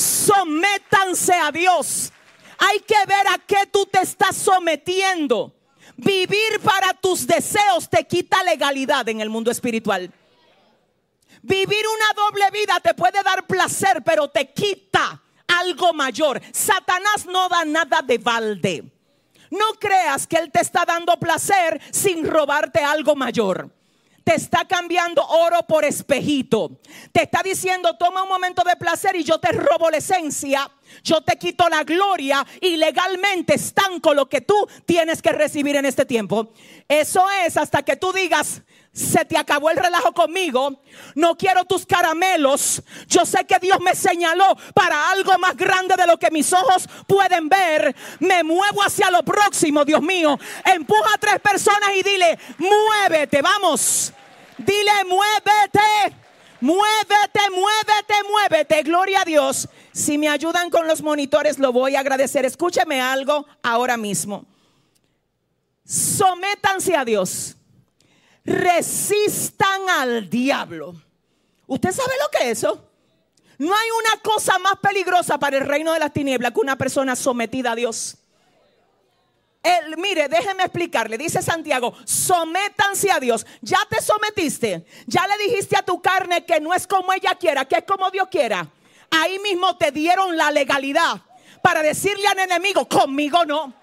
sométanse a Dios. Hay que ver a qué tú te estás sometiendo. Vivir para tus deseos te quita legalidad en el mundo espiritual. Vivir una doble vida te puede dar placer, pero te quita algo mayor. Satanás no da nada de balde. No creas que Él te está dando placer sin robarte algo mayor te está cambiando oro por espejito. Te está diciendo, toma un momento de placer y yo te robo la esencia. Yo te quito la gloria y legalmente estanco lo que tú tienes que recibir en este tiempo. Eso es hasta que tú digas, se te acabó el relajo conmigo, no quiero tus caramelos, yo sé que Dios me señaló para algo más grande de lo que mis ojos pueden ver, me muevo hacia lo próximo, Dios mío, empuja a tres personas y dile, muévete, vamos, dile, muévete, muévete, muévete, muévete, gloria a Dios. Si me ayudan con los monitores, lo voy a agradecer. Escúcheme algo ahora mismo. Sométanse a Dios resistan al diablo. ¿Usted sabe lo que es eso? No hay una cosa más peligrosa para el reino de las tinieblas que una persona sometida a Dios. El, mire, déjeme explicarle, dice Santiago, sométanse a Dios. Ya te sometiste, ya le dijiste a tu carne que no es como ella quiera, que es como Dios quiera. Ahí mismo te dieron la legalidad para decirle al enemigo, conmigo no.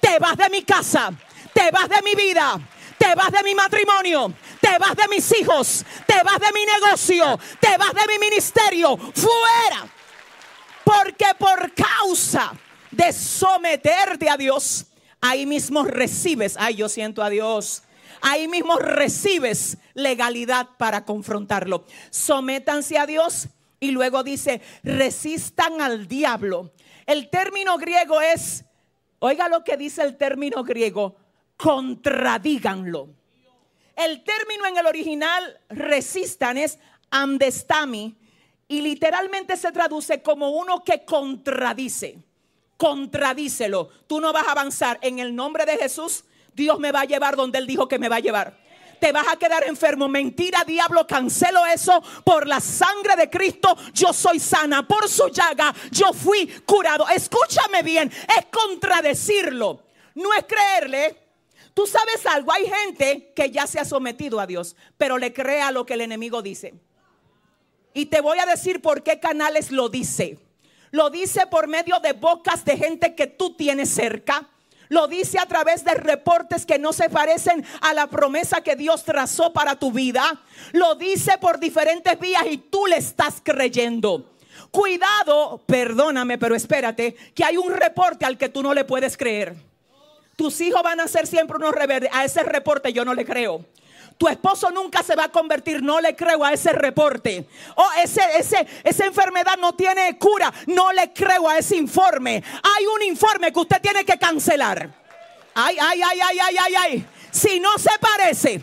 Te vas de mi casa, te vas de mi vida, te vas de mi matrimonio, te vas de mis hijos, te vas de mi negocio, te vas de mi ministerio, fuera. Porque por causa de someterte a Dios, ahí mismo recibes, ay, yo siento a Dios. ahí mismo recibes legalidad para confrontarlo. Sométanse a Dios y luego dice, resistan al diablo. El término griego es, oiga lo que dice el término griego, contradíganlo. El término en el original resistan es amdestami y literalmente se traduce como uno que contradice. Contradícelo. Tú no vas a avanzar en el nombre de Jesús. Dios me va a llevar donde Él dijo que me va a llevar. Te vas a quedar enfermo. Mentira, diablo, cancelo eso. Por la sangre de Cristo yo soy sana. Por su llaga yo fui curado. Escúchame bien. Es contradecirlo. No es creerle. Tú sabes algo. Hay gente que ya se ha sometido a Dios, pero le cree a lo que el enemigo dice. Y te voy a decir por qué canales lo dice. Lo dice por medio de bocas de gente que tú tienes cerca. Lo dice a través de reportes que no se parecen a la promesa que Dios trazó para tu vida. Lo dice por diferentes vías y tú le estás creyendo. Cuidado, perdóname, pero espérate, que hay un reporte al que tú no le puedes creer. Tus hijos van a ser siempre unos rebeldes. A ese reporte yo no le creo. Tu esposo nunca se va a convertir, no le creo a ese reporte. O ese, ese, esa enfermedad no tiene cura, no le creo a ese informe. Hay un informe que usted tiene que cancelar. Ay, ay, ay, ay, ay, ay, ay. Si no se parece,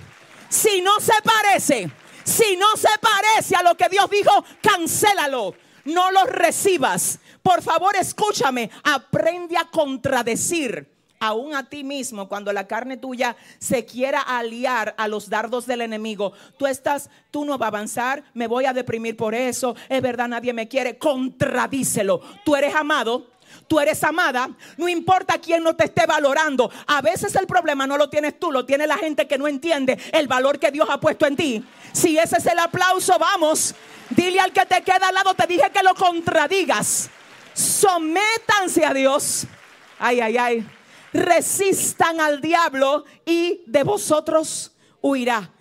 si no se parece, si no se parece a lo que Dios dijo, cancélalo. No lo recibas. Por favor, escúchame. Aprende a contradecir aún a ti mismo, cuando la carne tuya se quiera aliar a los dardos del enemigo, tú estás, tú no vas a avanzar, me voy a deprimir por eso, es verdad, nadie me quiere, contradícelo. Tú eres amado, tú eres amada, no importa quién no te esté valorando. A veces el problema no lo tienes tú, lo tiene la gente que no entiende el valor que Dios ha puesto en ti. Si ese es el aplauso, vamos, dile al que te queda al lado, te dije que lo contradigas. Sométanse a Dios. Ay, ay, ay resistan al diablo y de vosotros huirá.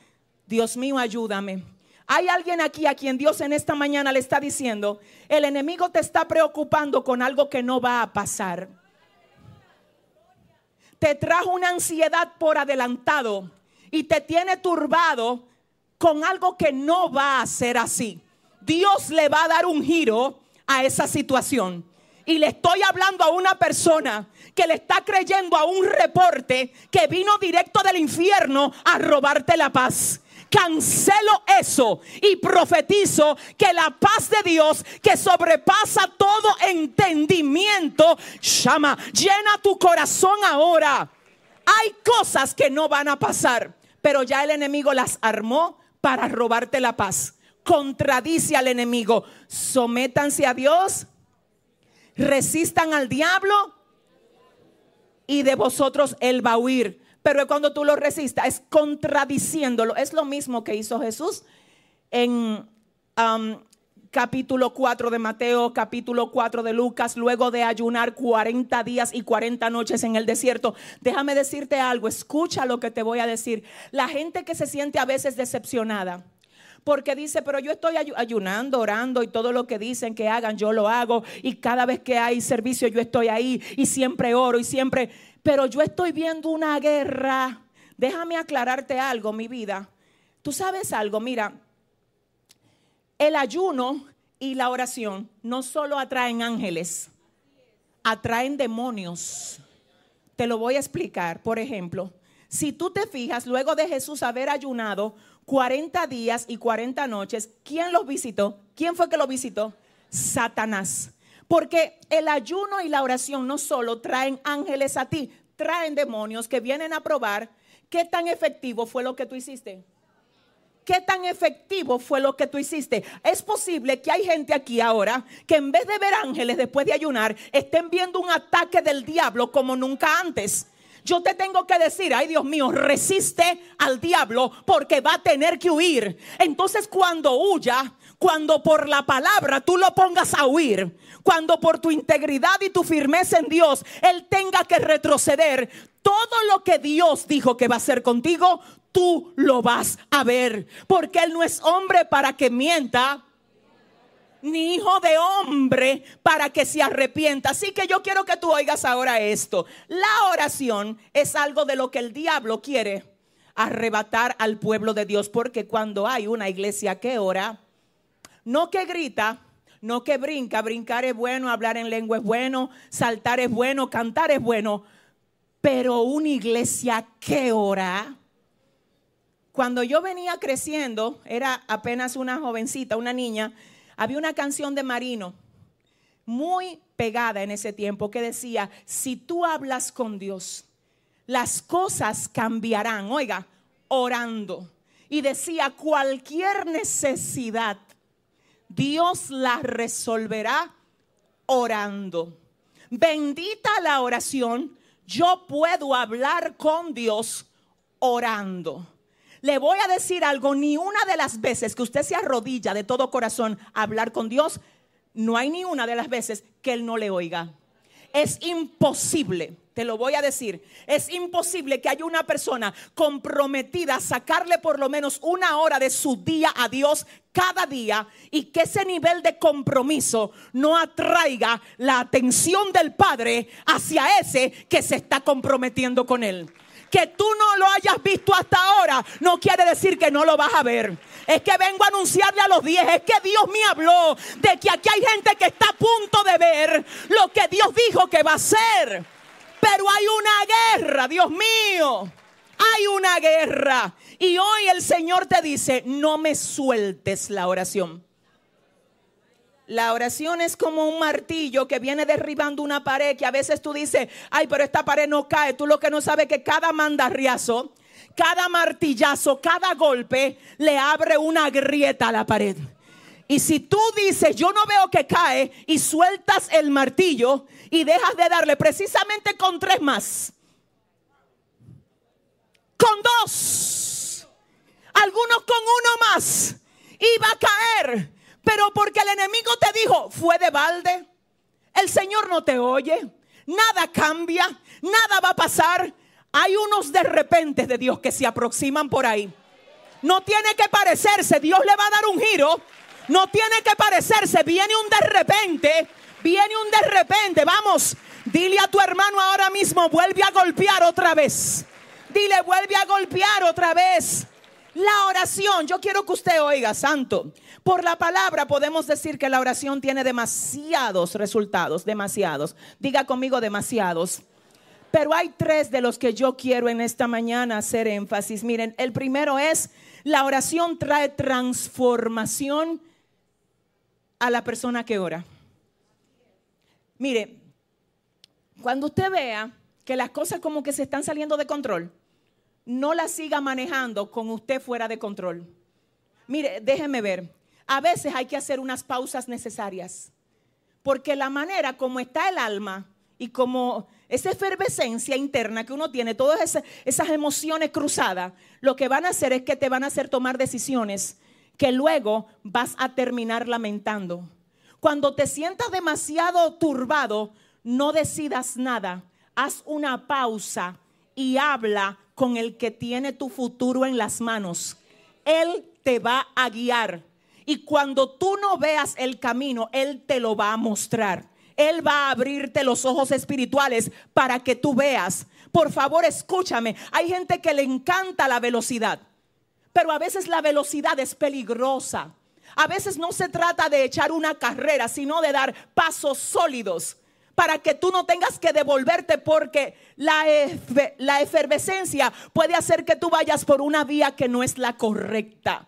Dios mío, ayúdame. Hay alguien aquí a quien Dios en esta mañana le está diciendo, el enemigo te está preocupando con algo que no va a pasar. Te trajo una ansiedad por adelantado y te tiene turbado con algo que no va a ser así. Dios le va a dar un giro a esa situación. Y le estoy hablando a una persona que le está creyendo a un reporte que vino directo del infierno a robarte la paz. Cancelo eso y profetizo que la paz de Dios que sobrepasa todo entendimiento, llama, llena tu corazón ahora. Hay cosas que no van a pasar, pero ya el enemigo las armó para robarte la paz. Contradice al enemigo. Sométanse a Dios, resistan al diablo y de vosotros él va a huir. Pero cuando tú lo resistas, es contradiciéndolo. Es lo mismo que hizo Jesús en um, capítulo 4 de Mateo, capítulo 4 de Lucas, luego de ayunar 40 días y 40 noches en el desierto. Déjame decirte algo, escucha lo que te voy a decir. La gente que se siente a veces decepcionada porque dice, pero yo estoy ayunando, orando y todo lo que dicen que hagan, yo lo hago y cada vez que hay servicio yo estoy ahí y siempre oro y siempre, pero yo estoy viendo una guerra. Déjame aclararte algo, mi vida. Tú sabes algo, mira, el ayuno y la oración no solo atraen ángeles, atraen demonios. Te lo voy a explicar. Por ejemplo, si tú te fijas, luego de Jesús haber ayunado 40 días y 40 noches, ¿quién los visitó? ¿Quién fue que los visitó? Satanás. Porque el ayuno y la oración no solo traen ángeles a ti, traen demonios que vienen a probar qué tan efectivo fue lo que tú hiciste. ¿Qué tan efectivo fue lo que tú hiciste? Es posible que hay gente aquí ahora que en vez de ver ángeles después de ayunar, estén viendo un ataque del diablo como nunca antes. Yo te tengo que decir, ay Dios mío, resiste al diablo porque va a tener que huir. Entonces cuando huya, cuando por la palabra tú lo pongas a huir, cuando por tu integridad y tu firmeza en Dios Él tenga que retroceder, todo lo que Dios dijo que va a hacer contigo, tú lo vas a ver. Porque Él no es hombre para que mienta, ni hijo de hombre para que se arrepienta. Así que yo quiero que tú oigas ahora esto. La oración es algo de lo que el diablo quiere arrebatar al pueblo de Dios, porque cuando hay una iglesia que ora, no que grita, no que brinca, brincar es bueno, hablar en lengua es bueno, saltar es bueno, cantar es bueno, pero una iglesia que ora. Cuando yo venía creciendo, era apenas una jovencita, una niña, había una canción de Marino muy pegada en ese tiempo que decía, si tú hablas con Dios, las cosas cambiarán. Oiga, orando. Y decía, cualquier necesidad, Dios la resolverá orando. Bendita la oración, yo puedo hablar con Dios orando. Le voy a decir algo, ni una de las veces que usted se arrodilla de todo corazón a hablar con Dios, no hay ni una de las veces que Él no le oiga. Es imposible, te lo voy a decir, es imposible que haya una persona comprometida a sacarle por lo menos una hora de su día a Dios cada día y que ese nivel de compromiso no atraiga la atención del Padre hacia ese que se está comprometiendo con Él. Que tú no lo hayas visto hasta ahora no quiere decir que no lo vas a ver. Es que vengo a anunciarle a los 10, es que Dios me habló de que aquí hay gente que está a punto de ver lo que Dios dijo que va a hacer. Pero hay una guerra, Dios mío. Hay una guerra. Y hoy el Señor te dice, no me sueltes la oración. La oración es como un martillo que viene derribando una pared que a veces tú dices, ay, pero esta pared no cae. Tú lo que no sabes es que cada mandarriazo, cada martillazo, cada golpe le abre una grieta a la pared. Y si tú dices, yo no veo que cae y sueltas el martillo y dejas de darle precisamente con tres más, con dos, algunos con uno más, iba a caer. Pero porque el enemigo te dijo, fue de balde, el Señor no te oye, nada cambia, nada va a pasar. Hay unos de repente de Dios que se aproximan por ahí. No tiene que parecerse, Dios le va a dar un giro. No tiene que parecerse, viene un de repente, viene un de repente. Vamos, dile a tu hermano ahora mismo, vuelve a golpear otra vez. Dile, vuelve a golpear otra vez. La oración, yo quiero que usted oiga, santo. Por la palabra podemos decir que la oración tiene demasiados resultados, demasiados. Diga conmigo demasiados. Pero hay tres de los que yo quiero en esta mañana hacer énfasis. Miren, el primero es, la oración trae transformación a la persona que ora. Mire, cuando usted vea que las cosas como que se están saliendo de control, no la siga manejando con usted fuera de control. Mire, déjeme ver. A veces hay que hacer unas pausas necesarias. Porque la manera como está el alma y como esa efervescencia interna que uno tiene, todas esas, esas emociones cruzadas, lo que van a hacer es que te van a hacer tomar decisiones que luego vas a terminar lamentando. Cuando te sientas demasiado turbado, no decidas nada. Haz una pausa y habla con el que tiene tu futuro en las manos. Él te va a guiar. Y cuando tú no veas el camino, Él te lo va a mostrar. Él va a abrirte los ojos espirituales para que tú veas. Por favor, escúchame. Hay gente que le encanta la velocidad. Pero a veces la velocidad es peligrosa. A veces no se trata de echar una carrera, sino de dar pasos sólidos para que tú no tengas que devolverte porque la, efervescencia puede hacer que tú vayas por una vía que no es la correcta.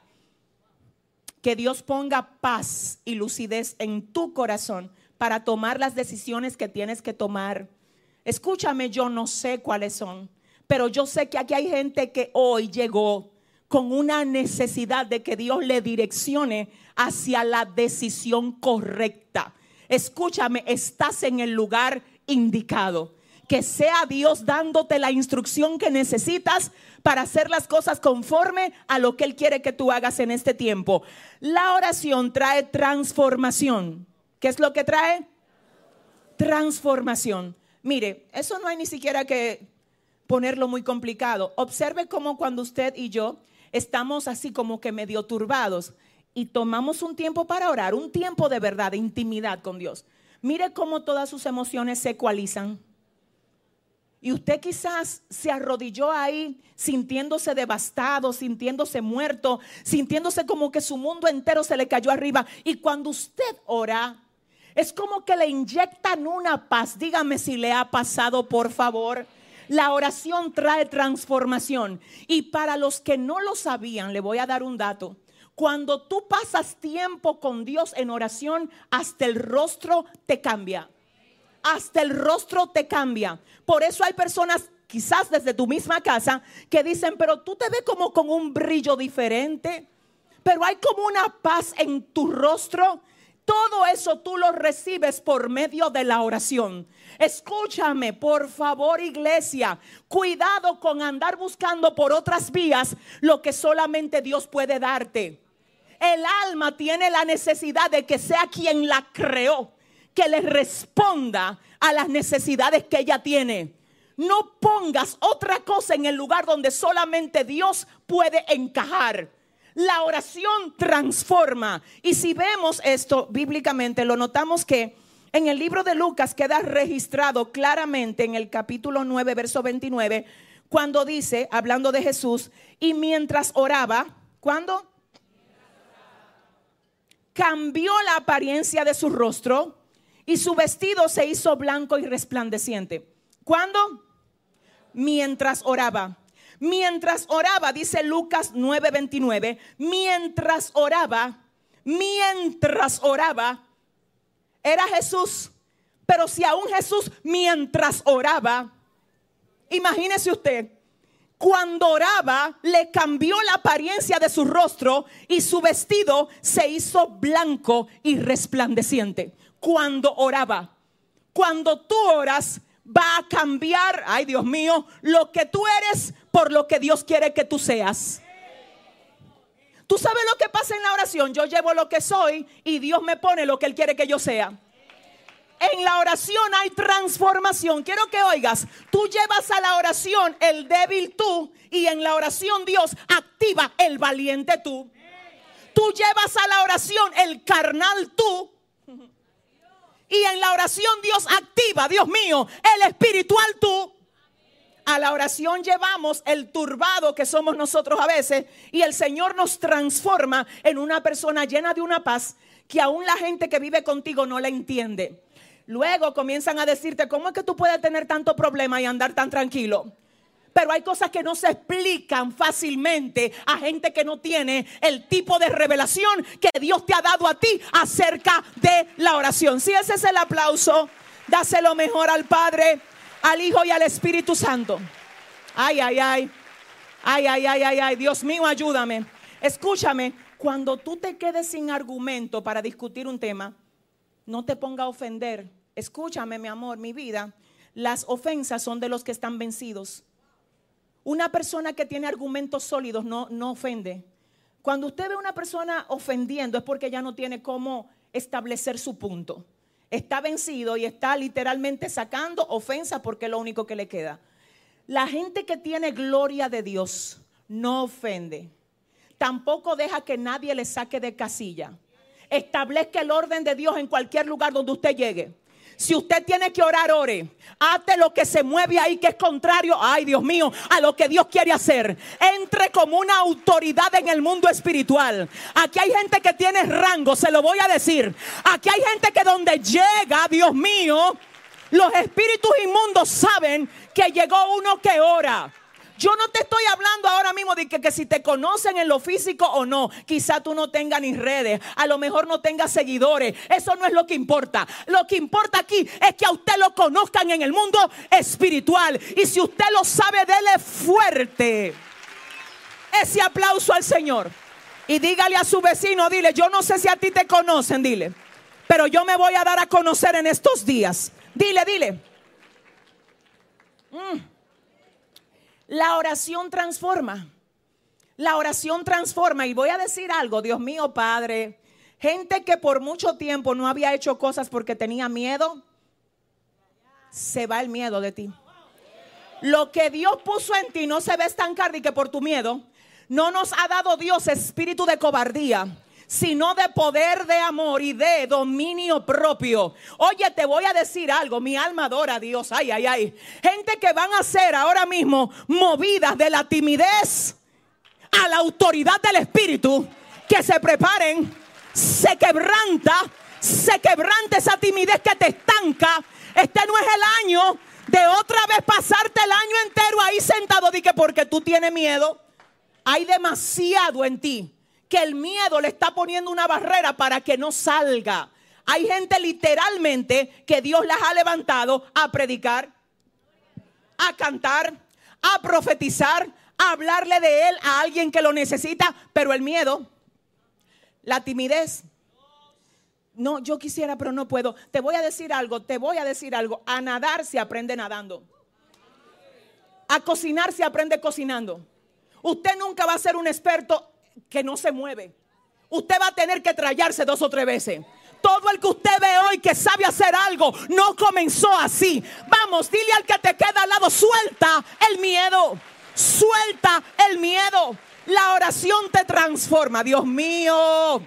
Que Dios ponga paz y lucidez en tu corazón para tomar las decisiones que tienes que tomar. Escúchame, yo no sé cuáles son, pero yo sé que aquí hay gente que hoy llegó con una necesidad de que Dios le direccione hacia la decisión correcta. Escúchame, estás en el lugar indicado. Que sea Dios dándote la instrucción que necesitas para hacer las cosas conforme a lo que Él quiere que tú hagas en este tiempo. La oración trae transformación. ¿Qué es lo que trae? Transformación. Mire, eso no hay ni siquiera que ponerlo muy complicado. Observe cómo cuando usted y yo estamos así como que medio turbados y tomamos un tiempo para orar, un tiempo de verdad, de intimidad con Dios. Mire cómo todas sus emociones se ecualizan. Y usted quizás se arrodilló ahí sintiéndose devastado, sintiéndose muerto, sintiéndose como que su mundo entero se le cayó arriba. Y cuando usted ora, es como que le inyectan una paz. Dígame si le ha pasado, por favor. La oración trae transformación. Y para los que no lo sabían, le voy a dar un dato. Cuando tú pasas tiempo con Dios en oración, hasta el rostro te cambia. Hasta el rostro te cambia. Por eso hay personas, quizás desde tu misma casa, que dicen, pero tú te ves como con un brillo diferente. Pero hay como una paz en tu rostro. Todo eso tú lo recibes por medio de la oración. Escúchame, por favor, iglesia. Cuidado con andar buscando por otras vías lo que solamente Dios puede darte. El alma tiene la necesidad de que sea quien la creó, que le responda a las necesidades que ella tiene. No pongas otra cosa en el lugar donde solamente Dios puede encajar. La oración transforma. Y si vemos esto bíblicamente, lo notamos que en el libro de Lucas queda registrado claramente en el capítulo 9, verso 29, cuando dice, hablando de Jesús, y mientras oraba, ¿cuándo? Cambió la apariencia de su rostro y su vestido se hizo blanco y resplandeciente. ¿Cuándo? Mientras oraba. Mientras oraba, dice Lucas 9:29, mientras oraba, mientras oraba, era Jesús. Pero si aún Jesús mientras oraba, imagínese usted, cuando oraba le cambió la apariencia de su rostro y su vestido se hizo blanco y resplandeciente. Cuando oraba, cuando tú oras, va a cambiar, ay Dios mío, lo que tú eres por lo que Dios quiere que tú seas. Tú sabes lo que pasa en la oración. Yo llevo lo que soy y Dios me pone lo que Él quiere que yo sea. En la oración hay transformación. Quiero que oigas, tú llevas a la oración el débil tú y en la oración Dios activa el valiente tú. Tú llevas a la oración el carnal tú y en la oración Dios activa, Dios mío, el espiritual tú. A la oración llevamos el turbado que somos nosotros a veces y el Señor nos transforma en una persona llena de una paz que aún la gente que vive contigo no la entiende. Luego comienzan a decirte, ¿cómo es que tú puedes tener tanto problema y andar tan tranquilo? Pero hay cosas que no se explican fácilmente a gente que no tiene el tipo de revelación que Dios te ha dado a ti acerca de la oración. Si ese es el aplauso, dáselo mejor al Padre, al Hijo y al Espíritu Santo. Ay, ay, ay. Ay, ay, ay, ay, ay. Dios mío, ayúdame. Escúchame, cuando tú te quedes sin argumento para discutir un tema, no te ponga a ofender. Escúchame, mi amor, mi vida. Las ofensas son de los que están vencidos. Una persona que tiene argumentos sólidos no, no ofende. Cuando usted ve a una persona ofendiendo es porque ya no tiene cómo establecer su punto. Está vencido y está literalmente sacando ofensa porque es lo único que le queda. La gente que tiene gloria de Dios no ofende. Tampoco deja que nadie le saque de casilla. Establezca el orden de Dios en cualquier lugar donde usted llegue. Si usted tiene que orar, ore. Ate lo que se mueve ahí que es contrario, ay Dios mío, a lo que Dios quiere hacer. Entre como una autoridad en el mundo espiritual. Aquí hay gente que tiene rango, se lo voy a decir. Aquí hay gente que donde llega, Dios mío, los espíritus inmundos saben que llegó uno que ora. Yo no te estoy hablando ahora mismo de que, si te conocen en lo físico o no, quizá tú no tengas ni redes, a lo mejor no tengas seguidores. Eso no es lo que importa. Lo que importa aquí es que a usted lo conozcan en el mundo espiritual. Y si usted lo sabe, dele fuerte ese aplauso al Señor. Y dígale a su vecino, dile, yo no sé si a ti te conocen, dile, pero yo me voy a dar a conocer en estos días. Dile, dile. Mm. La oración transforma. La oración transforma. Y voy a decir algo, Dios mío, Padre. Gente que por mucho tiempo no había hecho cosas porque tenía miedo, se va el miedo de ti. Lo que Dios puso en ti no se ve estancar y que por tu miedo. No nos ha dado Dios espíritu de cobardía, sino de poder de amor y de dominio propio. Oye, te voy a decir algo, mi alma adora a Dios, ay, ay, ay. Gente que van a ser ahora mismo movidas de la timidez a la autoridad del Espíritu, que se preparen, se quebranta, se quebranta esa timidez que te estanca. Este no es el año de otra vez pasarte el año entero ahí sentado, di que porque tú tienes miedo. Hay demasiado en ti que el miedo le está poniendo una barrera para que no salga. Hay gente literalmente que Dios las ha levantado a predicar, a cantar, a profetizar, a hablarle de Él a alguien que lo necesita, pero el miedo, la timidez. No, yo quisiera, pero no puedo. Te voy a decir algo, te voy a decir algo. A nadar se aprende nadando. A cocinar se aprende cocinando. Usted nunca va a ser un experto que no se mueve. Usted va a tener que trallarse dos o tres veces. Todo el que usted ve hoy que sabe hacer algo no comenzó así. Vamos, dile al que te queda al lado, suelta el miedo. Suelta el miedo. La oración te transforma, Dios mío.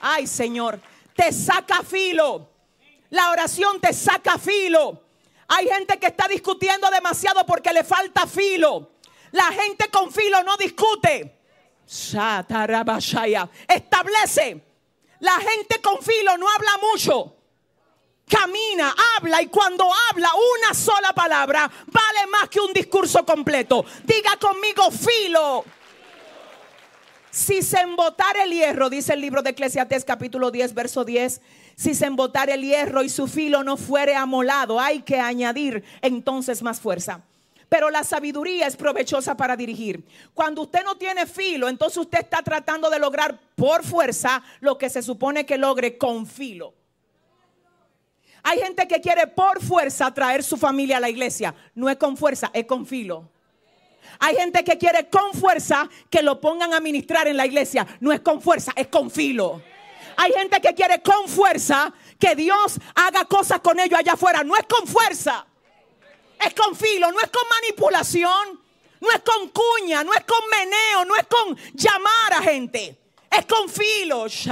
Ay, Señor, te saca filo. La oración te saca filo. Hay gente que está discutiendo demasiado porque le falta filo. La gente con filo no discute. Establece. La gente con filo no habla mucho. Camina, habla y cuando habla una sola palabra vale más que un discurso completo. Diga conmigo filo. Si se embotara el hierro, dice el libro de Eclesiastés capítulo 10, verso 10, si se embotara el hierro y su filo no fuere amolado, hay que añadir entonces más fuerza. Pero la sabiduría es provechosa para dirigir. Cuando usted no tiene filo, entonces usted está tratando de lograr por fuerza lo que se supone que logre con filo. Hay gente que quiere por fuerza traer su familia a la iglesia. No es con fuerza, es con filo. Hay gente que quiere con fuerza que lo pongan a ministrar en la iglesia. No es con fuerza, es con filo. Hay gente que quiere con fuerza que Dios haga cosas con ellos allá afuera. No es con fuerza. Es con filo, no es con manipulación, no es con cuña, no es con meneo, no es con llamar a gente. Es con filo. Es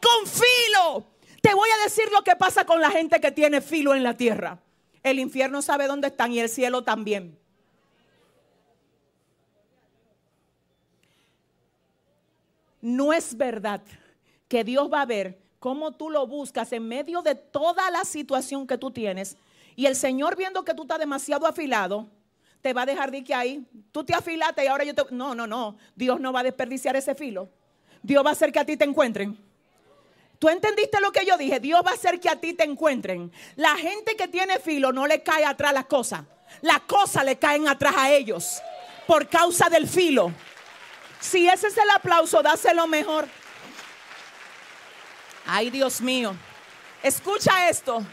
con filo. Te voy a decir lo que pasa con la gente que tiene filo en la tierra. El infierno sabe dónde están y el cielo también. No es verdad que Dios va a ver cómo tú lo buscas en medio de toda la situación que tú tienes. Y el Señor viendo que tú estás demasiado afilado, te va a dejar de que ahí, tú te afilaste y ahora yo te... No, no, no, Dios no va a desperdiciar ese filo. Dios va a hacer que a ti te encuentren. ¿Tú entendiste lo que yo dije? Dios va a hacer que a ti te encuentren. La gente que tiene filo no le cae atrás las cosas. Las cosas le caen atrás a ellos por causa del filo. Si ese es el aplauso, dáselo mejor. Ay, Dios mío. Escucha esto.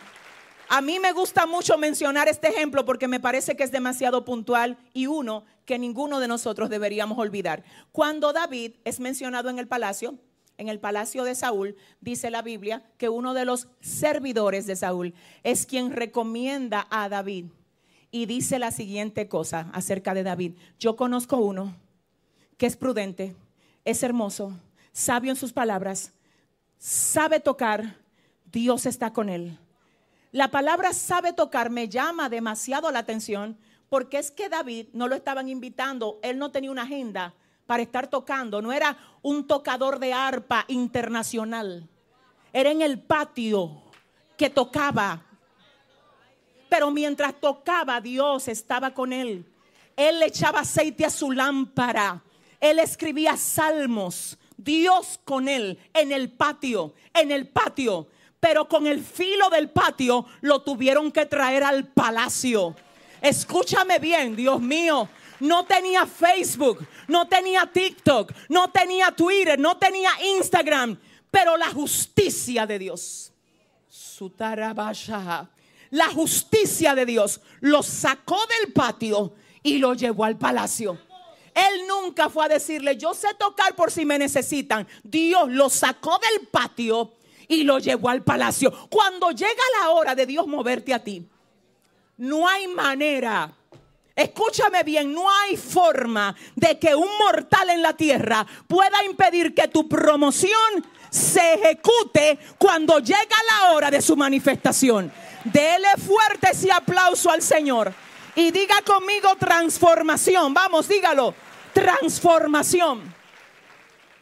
A mí me gusta mucho mencionar este ejemplo porque me parece que es demasiado puntual y uno que ninguno de nosotros deberíamos olvidar. Cuando David es mencionado en el palacio, en el palacio de Saúl, dice la Biblia que uno de los servidores de Saúl es quien recomienda a David y dice la siguiente cosa acerca de David. Yo conozco uno que es prudente, es hermoso, sabio en sus palabras, sabe tocar, Dios está con él. La palabra sabe tocar me llama demasiado la atención porque es que David no lo estaban invitando, él no tenía una agenda para estar tocando, no era un tocador de arpa internacional, era en el patio que tocaba. Pero mientras tocaba, Dios estaba con él. Él le echaba aceite a su lámpara. Él escribía salmos. Dios con él en el patio, en el patio. Pero con el filo del patio lo tuvieron que traer al palacio. Escúchame bien, Dios mío. No tenía Facebook, no tenía TikTok, no tenía Twitter, no tenía Instagram. Pero la justicia de Dios, la justicia de Dios lo sacó del patio y lo llevó al palacio. Él nunca fue a decirle, yo sé tocar por si me necesitan. Dios lo sacó del patio y lo llevó al palacio. Cuando llega la hora de Dios moverte a ti, no hay manera Escúchame bien, no hay forma de que un mortal en la tierra pueda impedir que tu promoción se ejecute cuando llega la hora de su manifestación. Dele fuerte ese aplauso al Señor y diga conmigo transformación. Vamos, dígalo, transformación.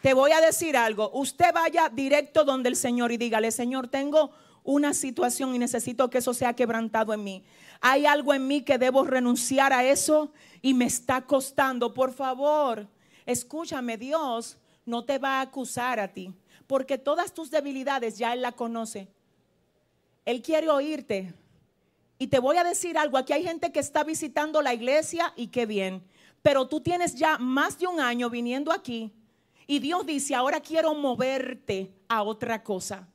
Te voy a decir algo. Usted vaya directo donde el Señor y dígale, Señor, tengo una situación y necesito que eso sea quebrantado en mí. Hay algo en mí que debo renunciar a eso y me está costando. Por favor, escúchame, Dios no te va a acusar a ti, porque todas tus debilidades ya Él la conoce. Él quiere oírte. Y te voy a decir algo, aquí hay gente que está visitando la iglesia y qué bien, pero tú tienes ya más de un año viniendo aquí y Dios dice, ahora quiero moverte a otra cosa.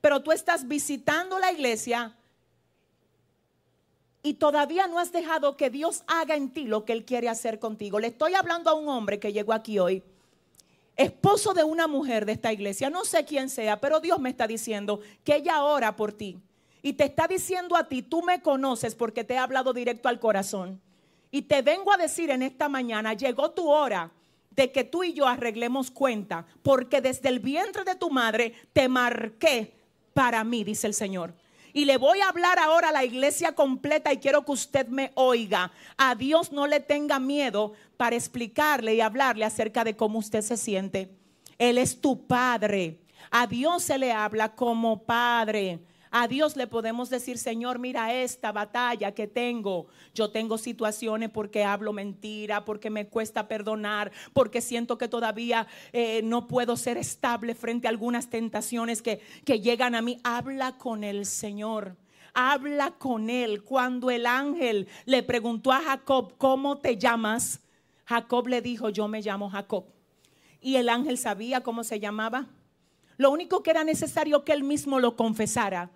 Pero tú estás visitando la iglesia y todavía no has dejado que Dios haga en ti lo que Él quiere hacer contigo. Le estoy hablando a un hombre que llegó aquí hoy, esposo de una mujer de esta iglesia, no sé quién sea, pero Dios me está diciendo que ella ora por ti. Y te está diciendo a ti, tú me conoces porque te he hablado directo al corazón. Y te vengo a decir en esta mañana, llegó tu hora de que tú y yo arreglemos cuenta, porque desde el vientre de tu madre te marqué para mí, dice el Señor. Y le voy a hablar ahora a la iglesia completa y quiero que usted me oiga. A Dios no le tenga miedo para explicarle y hablarle acerca de cómo usted se siente. Él es tu padre. A Dios se le habla como padre. A Dios le podemos decir, Señor, mira esta batalla que tengo. Yo tengo situaciones porque hablo mentira, porque me cuesta perdonar, porque siento que todavía eh, no puedo ser estable frente a algunas tentaciones que, que llegan a mí. Habla con el Señor. Habla con él. Cuando el ángel le preguntó a Jacob, ¿cómo te llamas? Jacob le dijo, yo me llamo Jacob. Y el ángel sabía cómo se llamaba. Lo único que era necesario que él mismo lo confesara.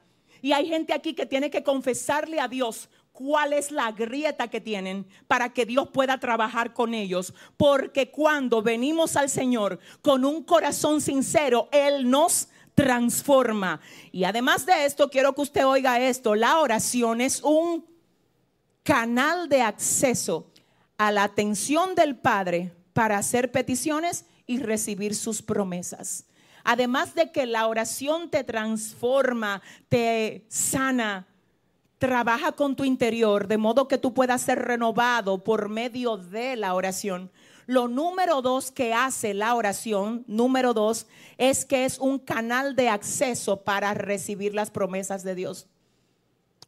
Y hay gente aquí que tiene que confesarle a Dios cuál es la grieta que tienen para que Dios pueda trabajar con ellos. Porque cuando venimos al Señor con un corazón sincero, Él nos transforma. Y además de esto, quiero que usted oiga esto. La oración es un canal de acceso a la atención del Padre para hacer peticiones y recibir sus promesas. Además de que la oración te transforma, te sana, trabaja con tu interior, de modo que tú puedas ser renovado por medio de la oración. Lo número dos que hace la oración, número dos, es que es un canal de acceso para recibir las promesas de Dios.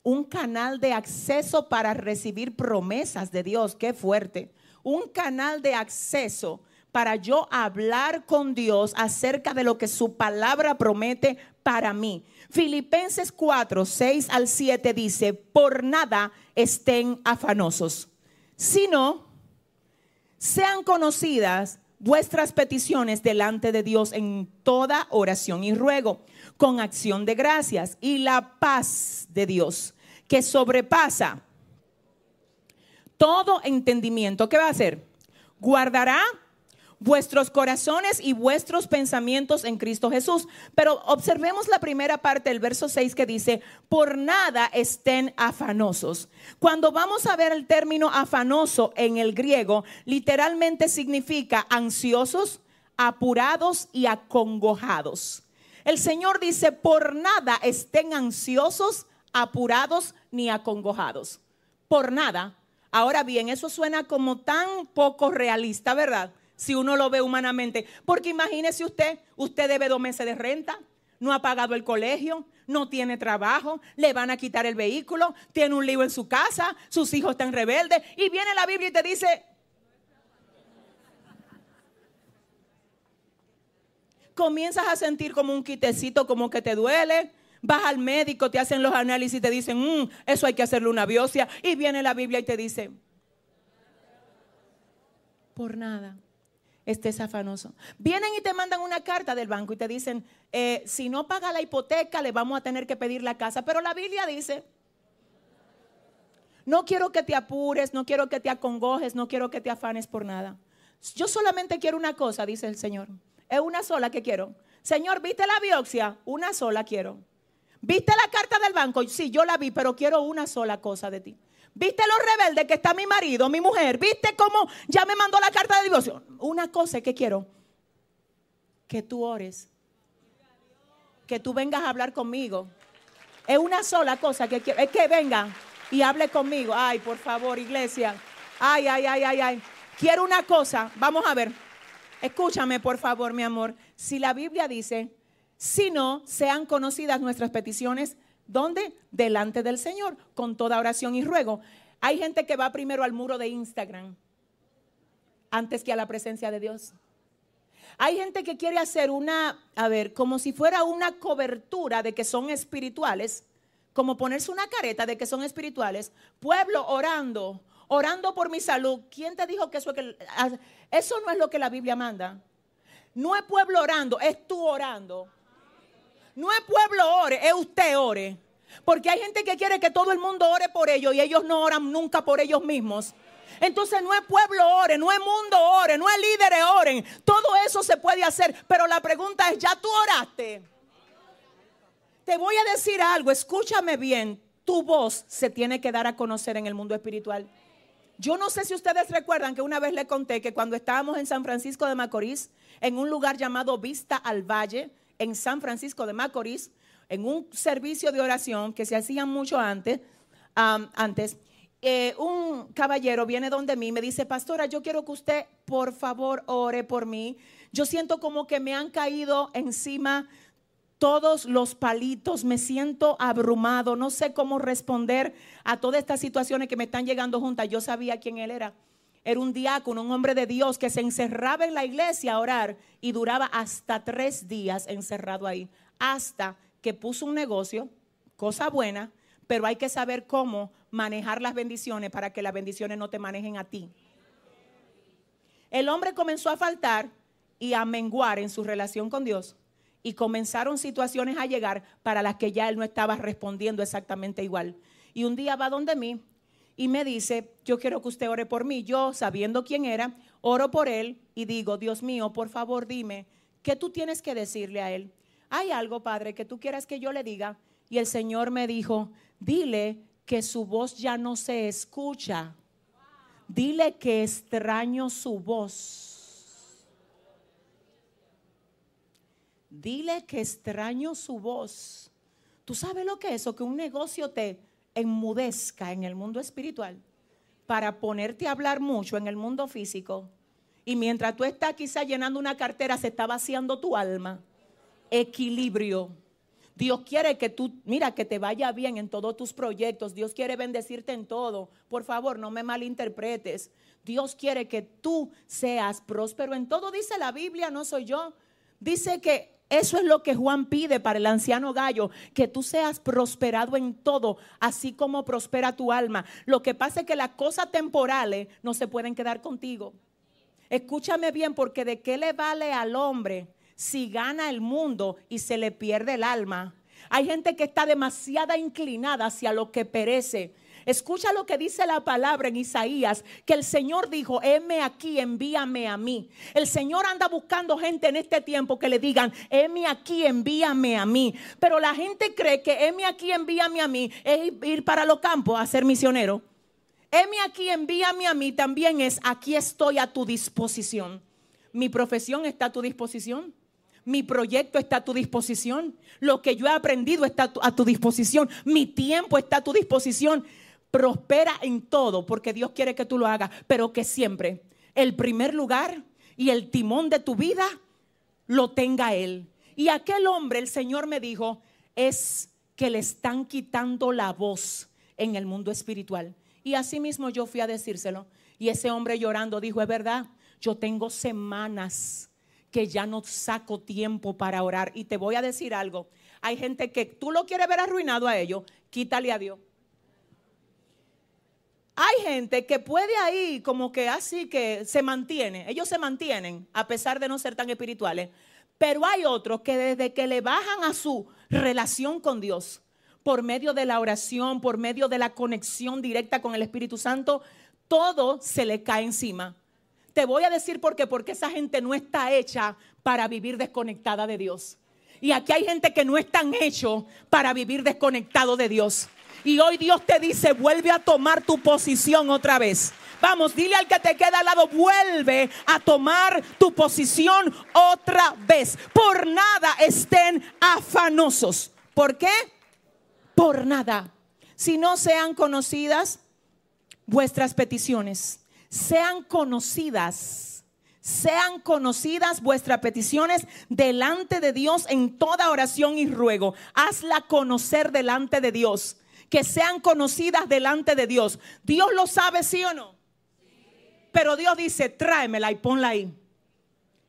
Un canal de acceso para recibir promesas de Dios. Qué fuerte. Un canal de acceso para yo hablar con Dios acerca de lo que su palabra promete para mí. Filipenses 4, 6 al 7 dice, por nada estén afanosos, sino sean conocidas vuestras peticiones delante de Dios en toda oración y ruego, con acción de gracias y la paz de Dios, que sobrepasa todo entendimiento. ¿Qué va a hacer? Guardará vuestros corazones y vuestros pensamientos en Cristo Jesús. Pero observemos la primera parte del verso 6 que dice, por nada estén afanosos. Cuando vamos a ver el término afanoso en el griego, literalmente significa ansiosos, apurados y acongojados. El Señor dice, por nada estén ansiosos, apurados ni acongojados. Por nada. Ahora bien, eso suena como tan poco realista, ¿verdad? Si uno lo ve humanamente. Porque imagínese usted, usted debe dos meses de renta, no ha pagado el colegio, no tiene trabajo, le van a quitar el vehículo, tiene un lío en su casa, sus hijos están rebeldes y viene la Biblia y te dice, comienzas a sentir como un quitecito, como que te duele. Vas al médico, te hacen los análisis y te dicen, mm, eso hay que hacerle una biopsia. Y viene la Biblia y te dice, por nada estés afanoso. Vienen y te mandan una carta del banco y te dicen, eh, si no paga la hipoteca, le vamos a tener que pedir la casa. Pero la Biblia dice, no quiero que te apures, no quiero que te acongojes, no quiero que te afanes por nada. Yo solamente quiero una cosa, dice el Señor. Es una sola que quiero. Señor, ¿viste la biopsia? Una sola quiero. ¿Viste la carta del banco? Sí, yo la vi, pero quiero una sola cosa de ti. ¿Viste lo rebelde que está mi marido, mi mujer? ¿Viste cómo ya me mandó la carta de divorcio? Una cosa que quiero, que tú ores, que tú vengas a hablar conmigo. Es una sola cosa que quiero, es que venga y hable conmigo. Ay, por favor, iglesia. Ay, ay, ay, ay, ay. Quiero una cosa, vamos a ver. Escúchame, por favor, mi amor. Si la Biblia dice, si no sean conocidas nuestras peticiones, ¿dónde? Delante del Señor, con toda oración y ruego. Hay gente que va primero al muro de Instagram antes que a la presencia de Dios. Hay gente que quiere hacer una, a ver, como si fuera una cobertura de que son espirituales, como ponerse una careta de que son espirituales. Pueblo orando, orando por mi salud. ¿Quién te dijo que eso, es que, eso no es lo que la Biblia manda? No es pueblo orando, es tú orando. No es pueblo ore, es usted ore. Porque hay gente que quiere que todo el mundo ore por ellos y ellos no oran nunca por ellos mismos. Entonces no es pueblo ore, no es mundo ore, no es líderes oren. Todo eso se puede hacer, pero la pregunta es, ¿ya tú oraste? Te voy a decir algo, escúchame bien, tu voz se tiene que dar a conocer en el mundo espiritual. Yo no sé si ustedes recuerdan que una vez le conté que cuando estábamos en San Francisco de Macorís, en un lugar llamado Vista al Valle, en San Francisco de Macorís, en un servicio de oración que se hacía mucho antes, antes eh, un caballero viene donde mí me dice, pastora, yo quiero que usted por favor ore por mí. Yo siento como que me han caído encima todos los palitos, me siento abrumado, no sé cómo responder a todas estas situaciones que me están llegando juntas. Yo sabía quién él era. Era un diácono, un hombre de Dios que se encerraba en la iglesia a orar y duraba hasta tres días encerrado ahí, hasta que puso un negocio, cosa buena, pero hay que saber cómo manejar las bendiciones para que las bendiciones no te manejen a ti. El hombre comenzó a faltar y a menguar en su relación con Dios y comenzaron situaciones a llegar para las que ya él no estaba respondiendo exactamente igual. Y un día va donde mí y me dice, yo quiero que usted ore por mí. Yo, sabiendo quién era, oro por él y digo, Dios mío, por favor dime, ¿qué tú tienes que decirle a él? ¿Hay algo, Padre, que tú quieras que yo le diga? Y el Señor me dijo, dile que su voz ya no se escucha. Dile que extraño su voz. Dile que extraño su voz. ¿Tú sabes lo que es eso? Que un negocio te enmudezca en el mundo espiritual para ponerte a hablar mucho en el mundo físico. Y mientras tú estás quizá llenando una cartera, se está vaciando tu alma. Equilibrio. Dios quiere que tú, mira, que te vaya bien en todos tus proyectos. Dios quiere bendecirte en todo. Por favor, no me malinterpretes. Dios quiere que tú seas próspero en todo. Dice la Biblia, no soy yo. Dice que eso es lo que Juan pide para el anciano gallo, que tú seas prosperado en todo, así como prospera tu alma. Lo que pasa es que las cosas temporales no se pueden quedar contigo. Escúchame bien, porque de qué le vale al hombre si gana el mundo y se le pierde el alma. Hay gente que está demasiada inclinada hacia lo que perece. Escucha lo que dice la palabra en Isaías, que el Señor dijo, heme aquí, envíame a mí. El Señor anda buscando gente en este tiempo que le digan, heme aquí, envíame a mí. Pero la gente cree que heme aquí, envíame a mí es ir para los campos a ser misionero. Heme aquí, envíame a mí también es, aquí estoy a tu disposición. Mi profesión está a tu disposición. Mi proyecto está a tu disposición. Lo que yo he aprendido está a tu disposición. Mi tiempo está a tu disposición. Prospera en todo porque Dios quiere que tú lo hagas, pero que siempre el primer lugar y el timón de tu vida lo tenga Él. Y aquel hombre, el Señor me dijo, es que le están quitando la voz en el mundo espiritual. Y así mismo yo fui a decírselo. Y ese hombre llorando dijo, es verdad, yo tengo semanas que ya no saco tiempo para orar. Y te voy a decir algo. Hay gente que tú lo quieres ver arruinado a ellos, quítale a Dios. Hay gente que puede ahí como que así que se mantiene, ellos se mantienen a pesar de no ser tan espirituales, pero hay otros que desde que le bajan a su relación con Dios, por medio de la oración, por medio de la conexión directa con el Espíritu Santo, todo se le cae encima. Te voy a decir por qué, porque esa gente no está hecha para vivir desconectada de Dios. Y aquí hay gente que no están hecho para vivir desconectado de Dios. Y hoy Dios te dice, vuelve a tomar tu posición otra vez. Vamos, dile al que te queda al lado, vuelve a tomar tu posición otra vez. Por nada estén afanosos. ¿Por qué? Por nada. Si no sean conocidas vuestras peticiones, sean conocidas, sean conocidas vuestras peticiones delante de Dios en toda oración y ruego. Hazla conocer delante de Dios. Que sean conocidas delante de Dios. Dios lo sabe, sí o no. Pero Dios dice, tráemela y ponla ahí.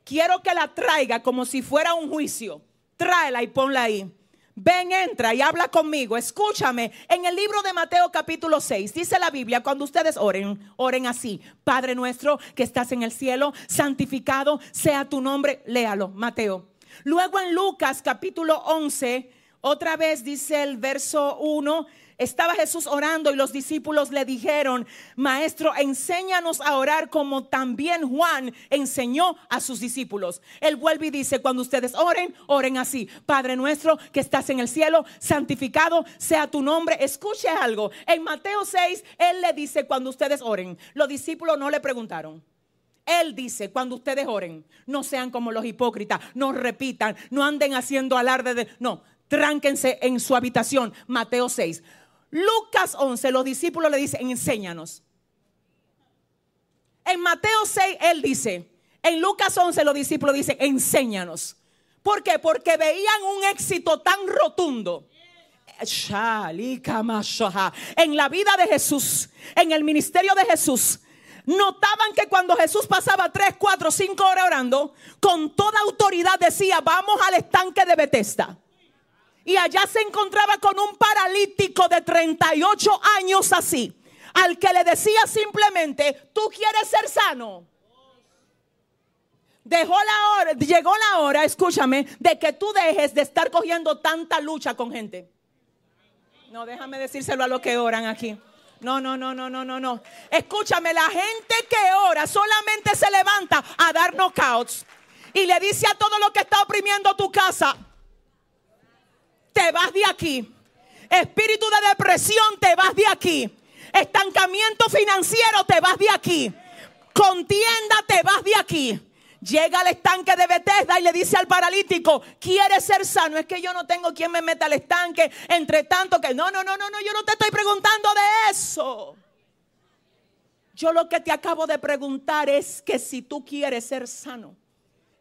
Quiero que la traiga como si fuera un juicio. Tráela y ponla ahí. Ven, entra y habla conmigo. Escúchame. En el libro de Mateo capítulo 6 dice la Biblia, cuando ustedes oren, oren así. Padre nuestro que estás en el cielo, santificado sea tu nombre. Léalo, Mateo. Luego en Lucas capítulo 11, otra vez dice el verso 1. Estaba Jesús orando y los discípulos le dijeron, Maestro, enséñanos a orar como también Juan enseñó a sus discípulos. Él vuelve y dice, cuando ustedes oren, oren así. Padre nuestro que estás en el cielo, santificado sea tu nombre. Escuche algo. En Mateo 6, Él le dice, cuando ustedes oren, los discípulos no le preguntaron. Él dice, cuando ustedes oren, no sean como los hipócritas, no repitan, no anden haciendo alarde de... No, tránquense en su habitación. Mateo 6. Lucas 11, los discípulos le dicen, enséñanos. En Mateo 6, él dice, en Lucas 11 los discípulos dicen, enséñanos. ¿Por qué? Porque veían un éxito tan rotundo. En la vida de Jesús, en el ministerio de Jesús, notaban que cuando Jesús pasaba 3, 4, 5 horas orando, con toda autoridad decía, vamos al estanque de Bethesda. Y allá se encontraba con un paralítico de 38 años así, al que le decía simplemente, tú quieres ser sano. Dejó la hora, llegó la hora, escúchame, de que tú dejes de estar cogiendo tanta lucha con gente. No, déjame decírselo a los que oran aquí. No, no, no, no, no, no, no. Escúchame, la gente que ora solamente se levanta a dar knockouts y le dice a todo lo que está oprimiendo tu casa, te vas de aquí. Espíritu de depresión, te vas de aquí. Estancamiento financiero, te vas de aquí. Contienda, te vas de aquí. Llega al estanque de Bethesda y le dice al paralítico, ¿quieres ser sano? Es que yo no tengo quien me meta al estanque. Entre tanto que no, no, no, no, no, yo no te estoy preguntando de eso. Yo lo que te acabo de preguntar es que si tú quieres ser sano.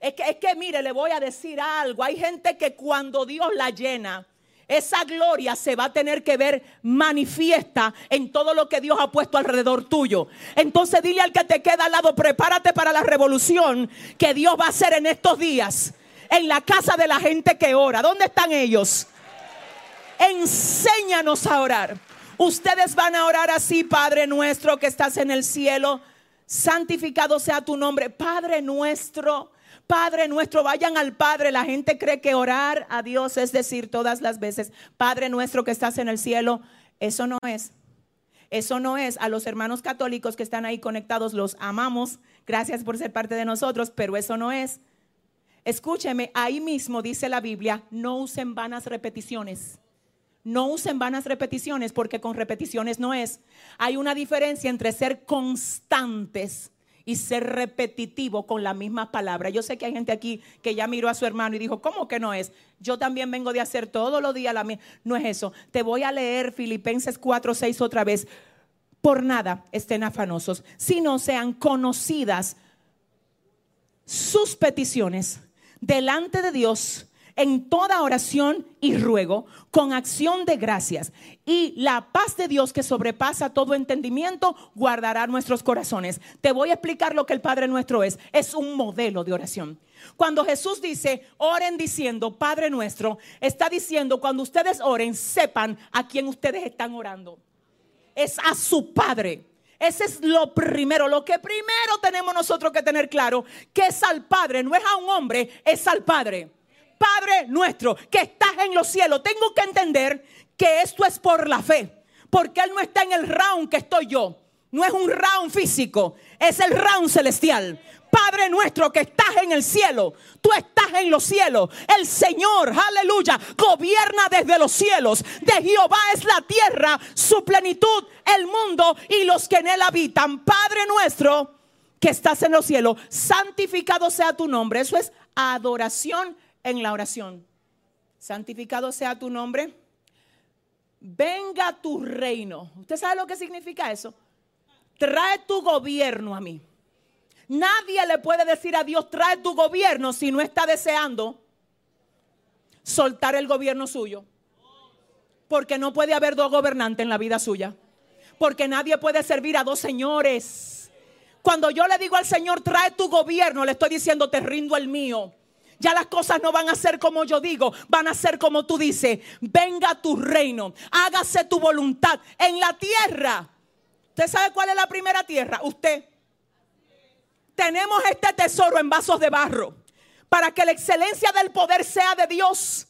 Es que, es que mire, le voy a decir algo. Hay gente que cuando Dios la llena, esa gloria se va a tener que ver manifiesta en todo lo que Dios ha puesto alrededor tuyo. Entonces dile al que te queda al lado, prepárate para la revolución que Dios va a hacer en estos días. En la casa de la gente que ora. ¿Dónde están ellos? Enséñanos a orar. Ustedes van a orar así, Padre nuestro que estás en el cielo. Santificado sea tu nombre. Padre nuestro Padre nuestro, vayan al Padre. La gente cree que orar a Dios es decir todas las veces, Padre nuestro que estás en el cielo. Eso no es. Eso no es. A los hermanos católicos que están ahí conectados los amamos. Gracias por ser parte de nosotros, pero eso no es. Escúcheme, ahí mismo dice la Biblia, no usen vanas repeticiones. No usen vanas repeticiones porque con repeticiones no es. Hay una diferencia entre ser constantes y ser repetitivo con las mismas palabras. Yo sé que hay gente aquí que ya miró a su hermano y dijo, ¿cómo que no es? Yo también vengo de hacer todos los días la misma. No es eso. Te voy a leer Filipenses 4, 6 otra vez. Por nada estén afanosos, sino sean conocidas sus peticiones delante de Dios en toda oración y ruego, con acción de gracias. Y la paz de Dios que sobrepasa todo entendimiento, guardará nuestros corazones. Te voy a explicar lo que el Padre nuestro es. Es un modelo de oración. Cuando Jesús dice, oren diciendo, Padre nuestro, está diciendo, cuando ustedes oren, sepan a quién ustedes están orando. Es a su Padre. Ese es lo primero, lo que primero tenemos nosotros que tener claro, que es al Padre, no es a un hombre, es al Padre. Padre nuestro que estás en los cielos. Tengo que entender que esto es por la fe, porque Él no está en el round que estoy yo. No es un round físico, es el round celestial. Padre nuestro que estás en el cielo, tú estás en los cielos. El Señor, aleluya, gobierna desde los cielos. De Jehová es la tierra, su plenitud, el mundo y los que en él habitan. Padre nuestro que estás en los cielos, santificado sea tu nombre. Eso es adoración en la oración. Santificado sea tu nombre. Venga tu reino. ¿Usted sabe lo que significa eso? Trae tu gobierno a mí. Nadie le puede decir a Dios, trae tu gobierno si no está deseando soltar el gobierno suyo. Porque no puede haber dos gobernantes en la vida suya. Porque nadie puede servir a dos señores. Cuando yo le digo al Señor, trae tu gobierno, le estoy diciendo, te rindo el mío. Ya las cosas no van a ser como yo digo, van a ser como tú dices. Venga tu reino, hágase tu voluntad en la tierra. ¿Usted sabe cuál es la primera tierra? Usted. Tenemos este tesoro en vasos de barro para que la excelencia del poder sea de Dios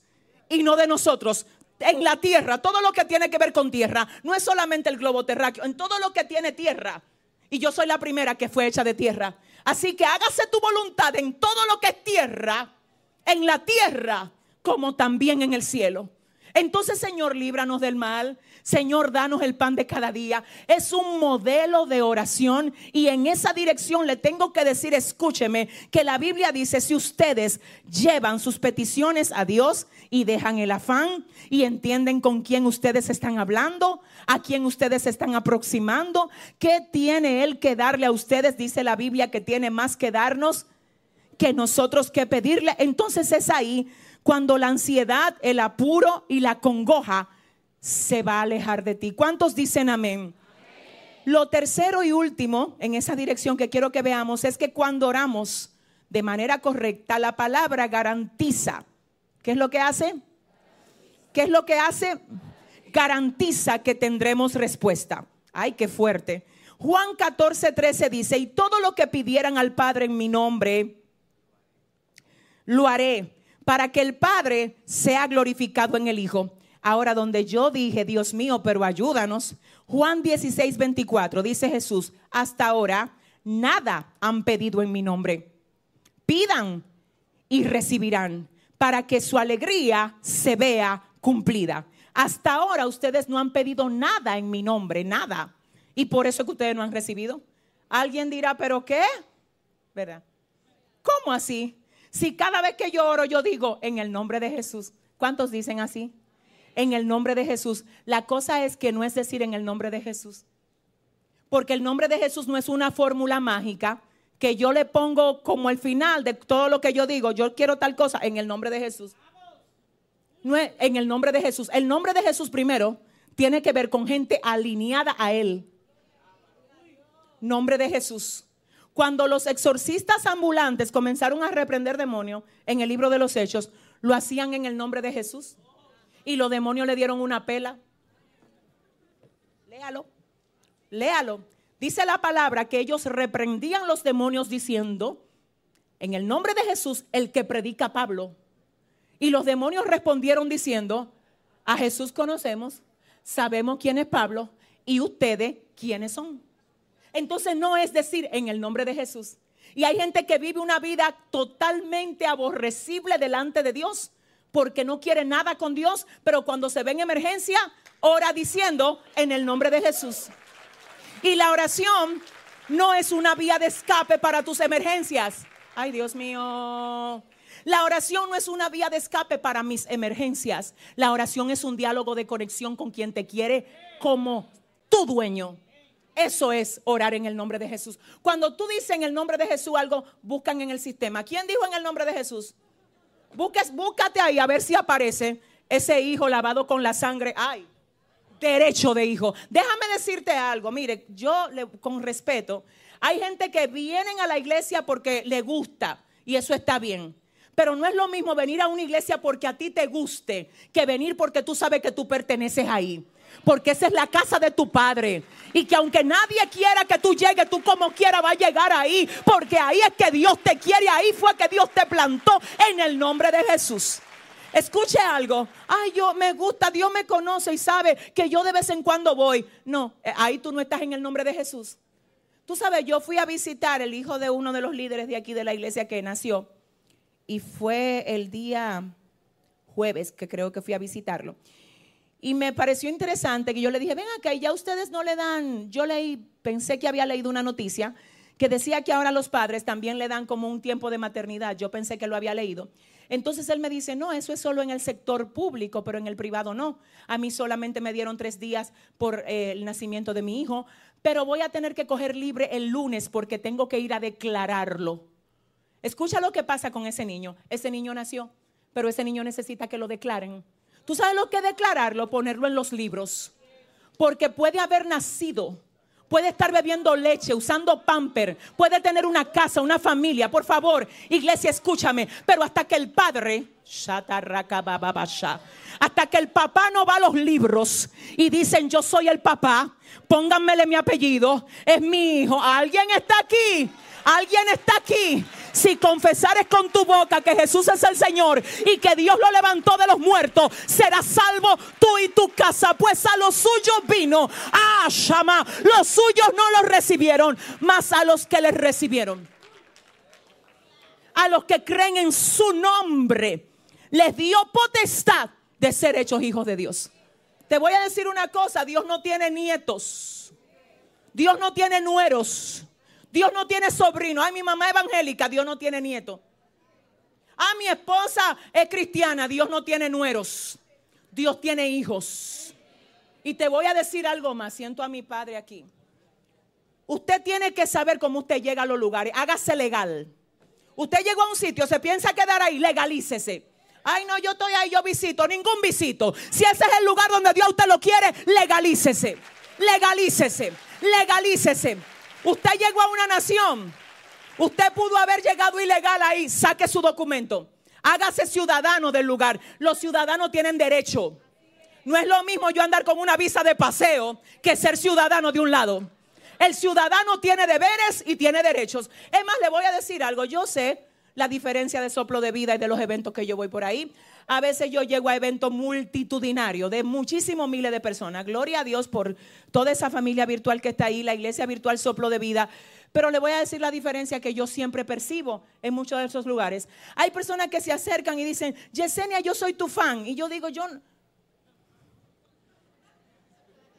y no de nosotros. En la tierra, todo lo que tiene que ver con tierra, no es solamente el globo terráqueo, en todo lo que tiene tierra. Y yo soy la primera que fue hecha de tierra. Así que hágase tu voluntad en todo lo que es tierra, en la tierra como también en el cielo. Entonces, Señor, líbranos del mal. Señor, danos el pan de cada día. Es un modelo de oración y en esa dirección le tengo que decir, escúcheme, que la Biblia dice, si ustedes llevan sus peticiones a Dios y dejan el afán y entienden con quién ustedes están hablando, a quién ustedes están aproximando, qué tiene Él que darle a ustedes, dice la Biblia que tiene más que darnos que nosotros que pedirle. Entonces es ahí cuando la ansiedad, el apuro y la congoja se va a alejar de ti. ¿Cuántos dicen amén? Lo tercero y último en esa dirección que quiero que veamos es que cuando oramos de manera correcta, la palabra garantiza. ¿Qué es lo que hace? ¿Qué es lo que hace? Garantiza que tendremos respuesta. Ay, qué fuerte. Juan 14, 13 dice, y todo lo que pidieran al Padre en mi nombre, lo haré para que el Padre sea glorificado en el Hijo. Ahora donde yo dije, Dios mío, pero ayúdanos. Juan 16, 24 dice Jesús, hasta ahora nada han pedido en mi nombre. Pidan y recibirán para que su alegría se vea cumplida. Hasta ahora ustedes no han pedido nada en mi nombre, nada. Y por eso es que ustedes no han recibido. Alguien dirá, pero ¿qué? ¿Verdad? ¿Cómo así? Si cada vez que yo oro yo digo en el nombre de Jesús, ¿cuántos dicen así? En el nombre de Jesús. La cosa es que no es decir en el nombre de Jesús. Porque el nombre de Jesús no es una fórmula mágica que yo le pongo como el final de todo lo que yo digo. Yo quiero tal cosa en el nombre de Jesús. No es en el nombre de Jesús. El nombre de Jesús primero tiene que ver con gente alineada a Él. Nombre de Jesús. Cuando los exorcistas ambulantes comenzaron a reprender demonios en el libro de los Hechos, lo hacían en el nombre de Jesús. Y los demonios le dieron una pela. Léalo, léalo. Dice la palabra que ellos reprendían los demonios diciendo, en el nombre de Jesús, el que predica Pablo. Y los demonios respondieron diciendo, a Jesús conocemos, sabemos quién es Pablo y ustedes quiénes son. Entonces no es decir en el nombre de Jesús. Y hay gente que vive una vida totalmente aborrecible delante de Dios porque no quiere nada con Dios, pero cuando se ve en emergencia, ora diciendo en el nombre de Jesús. Y la oración no es una vía de escape para tus emergencias. Ay, Dios mío. La oración no es una vía de escape para mis emergencias. La oración es un diálogo de conexión con quien te quiere como tu dueño. Eso es orar en el nombre de Jesús. Cuando tú dices en el nombre de Jesús algo, buscan en el sistema. ¿Quién dijo en el nombre de Jesús? Busques, búscate ahí a ver si aparece ese hijo lavado con la sangre. Ay, derecho de hijo. Déjame decirte algo. Mire, yo le- con respeto, hay gente que vienen a la iglesia porque le gusta y eso está bien. Pero no es lo mismo venir a una iglesia porque a ti te guste que venir porque tú sabes que tú perteneces ahí. Porque esa es la casa de tu padre. Y que aunque nadie quiera que tú llegues, tú como quiera vas a llegar ahí. Porque ahí es que Dios te quiere. Ahí fue que Dios te plantó en el nombre de Jesús. Escuche algo. Ay, yo me gusta, Dios me conoce y sabe que yo de vez en cuando voy. No, eh, ahí tú no estás en el nombre de Jesús. Tú sabes, yo fui a visitar el hijo de uno de los líderes de aquí de la iglesia que nació. Y fue el día jueves que creo que fui a visitarlo. Y me pareció interesante que yo le dije, ven acá, y ya ustedes no le dan, yo leí, pensé que había leído una noticia que decía que ahora los padres también le dan como un tiempo de maternidad. Yo pensé que lo había leído. Entonces él me dice, no, eso es solo en el sector público, pero en el privado no. A mí solamente me dieron tres días por eh, el nacimiento de mi hijo, pero voy a tener que coger libre el lunes porque tengo que ir a declararlo. Escucha lo que pasa con ese niño. Ese niño nació, pero ese niño necesita que lo declaren. ¿Tú sabes lo que declararlo? Ponerlo en los libros. Porque puede haber nacido puede estar bebiendo leche, usando pamper, puede tener una casa, una familia. Por favor, iglesia, escúchame. Pero hasta que el padre, hasta que el papá no va a los libros y dicen yo soy el papá, pónganmele mi apellido, es mi hijo. ¿Alguien está aquí? ¿Alguien está aquí? Si confesares con tu boca que Jesús es el Señor y que Dios lo levantó de los muertos, serás salvo tú y tu casa. Pues a los suyos vino. Ah, Shama. Los suyos no los recibieron, mas a los que les recibieron. A los que creen en su nombre, les dio potestad de ser hechos hijos de Dios. Te voy a decir una cosa, Dios no tiene nietos. Dios no tiene nueros. Dios no tiene sobrino. Ay, mi mamá evangélica, Dios no tiene nieto. Ah, mi esposa es cristiana, Dios no tiene nueros. Dios tiene hijos. Y te voy a decir algo más, siento a mi padre aquí. Usted tiene que saber cómo usted llega a los lugares. Hágase legal. Usted llegó a un sitio, se piensa quedar ahí, legalícese. Ay, no, yo estoy ahí, yo visito, ningún visito. Si ese es el lugar donde Dios usted lo quiere, legalícese. Legalícese. Legalícese. Usted llegó a una nación. Usted pudo haber llegado ilegal ahí. Saque su documento. Hágase ciudadano del lugar. Los ciudadanos tienen derecho. No es lo mismo yo andar con una visa de paseo que ser ciudadano de un lado. El ciudadano tiene deberes y tiene derechos. Es más, le voy a decir algo. Yo sé la diferencia de soplo de vida y de los eventos que yo voy por ahí. A veces yo llego a eventos multitudinarios de muchísimos miles de personas. Gloria a Dios por toda esa familia virtual que está ahí, la iglesia virtual soplo de vida. Pero le voy a decir la diferencia que yo siempre percibo en muchos de esos lugares. Hay personas que se acercan y dicen, Yesenia, yo soy tu fan. Y yo digo, yo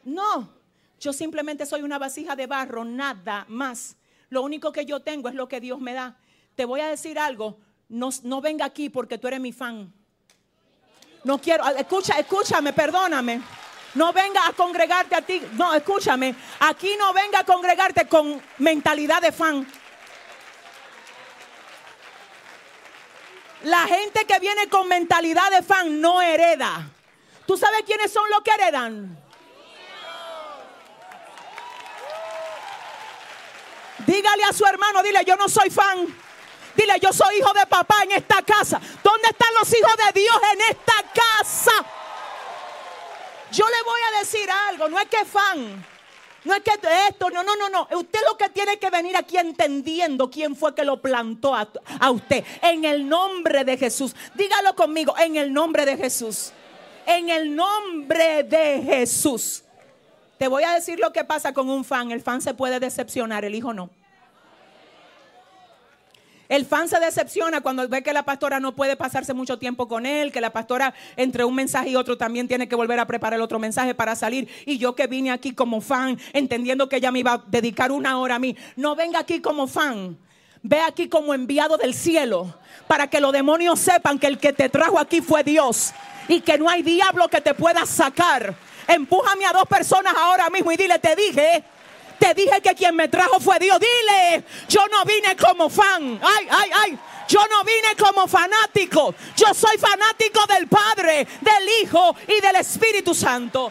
no, yo simplemente soy una vasija de barro, nada más. Lo único que yo tengo es lo que Dios me da te voy a decir algo, no, no venga aquí porque tú eres mi fan. No quiero, ah, escucha, escúchame, perdóname. No venga a congregarte a ti. No, escúchame. Aquí no venga a congregarte con mentalidad de fan. La gente que viene con mentalidad de fan no hereda. ¿Tú sabes quiénes son los que heredan? Dígale a su hermano, dile, yo no soy fan. Dile, yo soy hijo de papá en esta casa. ¿Dónde están los hijos de Dios en esta casa? Yo le voy a decir algo, no es que fan. No es que esto, no, no, no, no. Usted lo que tiene que venir aquí entendiendo quién fue que lo plantó a, a, usted. En el nombre de Jesús. Dígalo conmigo, en el nombre de Jesús. En el nombre de Jesús. Te voy a decir lo que pasa con un fan. El fan se puede decepcionar, el hijo no. El fan se decepciona cuando ve que la pastora no puede pasarse mucho tiempo con él, que la pastora entre un mensaje y otro también tiene que volver a preparar otro mensaje para salir. Y yo que vine aquí como fan, entendiendo que ella me iba a dedicar una hora a mí, no venga aquí como fan. Ve aquí como enviado del cielo para que los demonios sepan que el que te trajo aquí fue Dios y que no hay diablo que te pueda sacar. Empújame a dos personas ahora mismo y dile, te dije te dije que quien me trajo fue Dios. Dile, yo no vine como fan. Ay, ay, ay. Yo no vine como fanático. Yo soy fanático del Padre, del Hijo y del Espíritu Santo.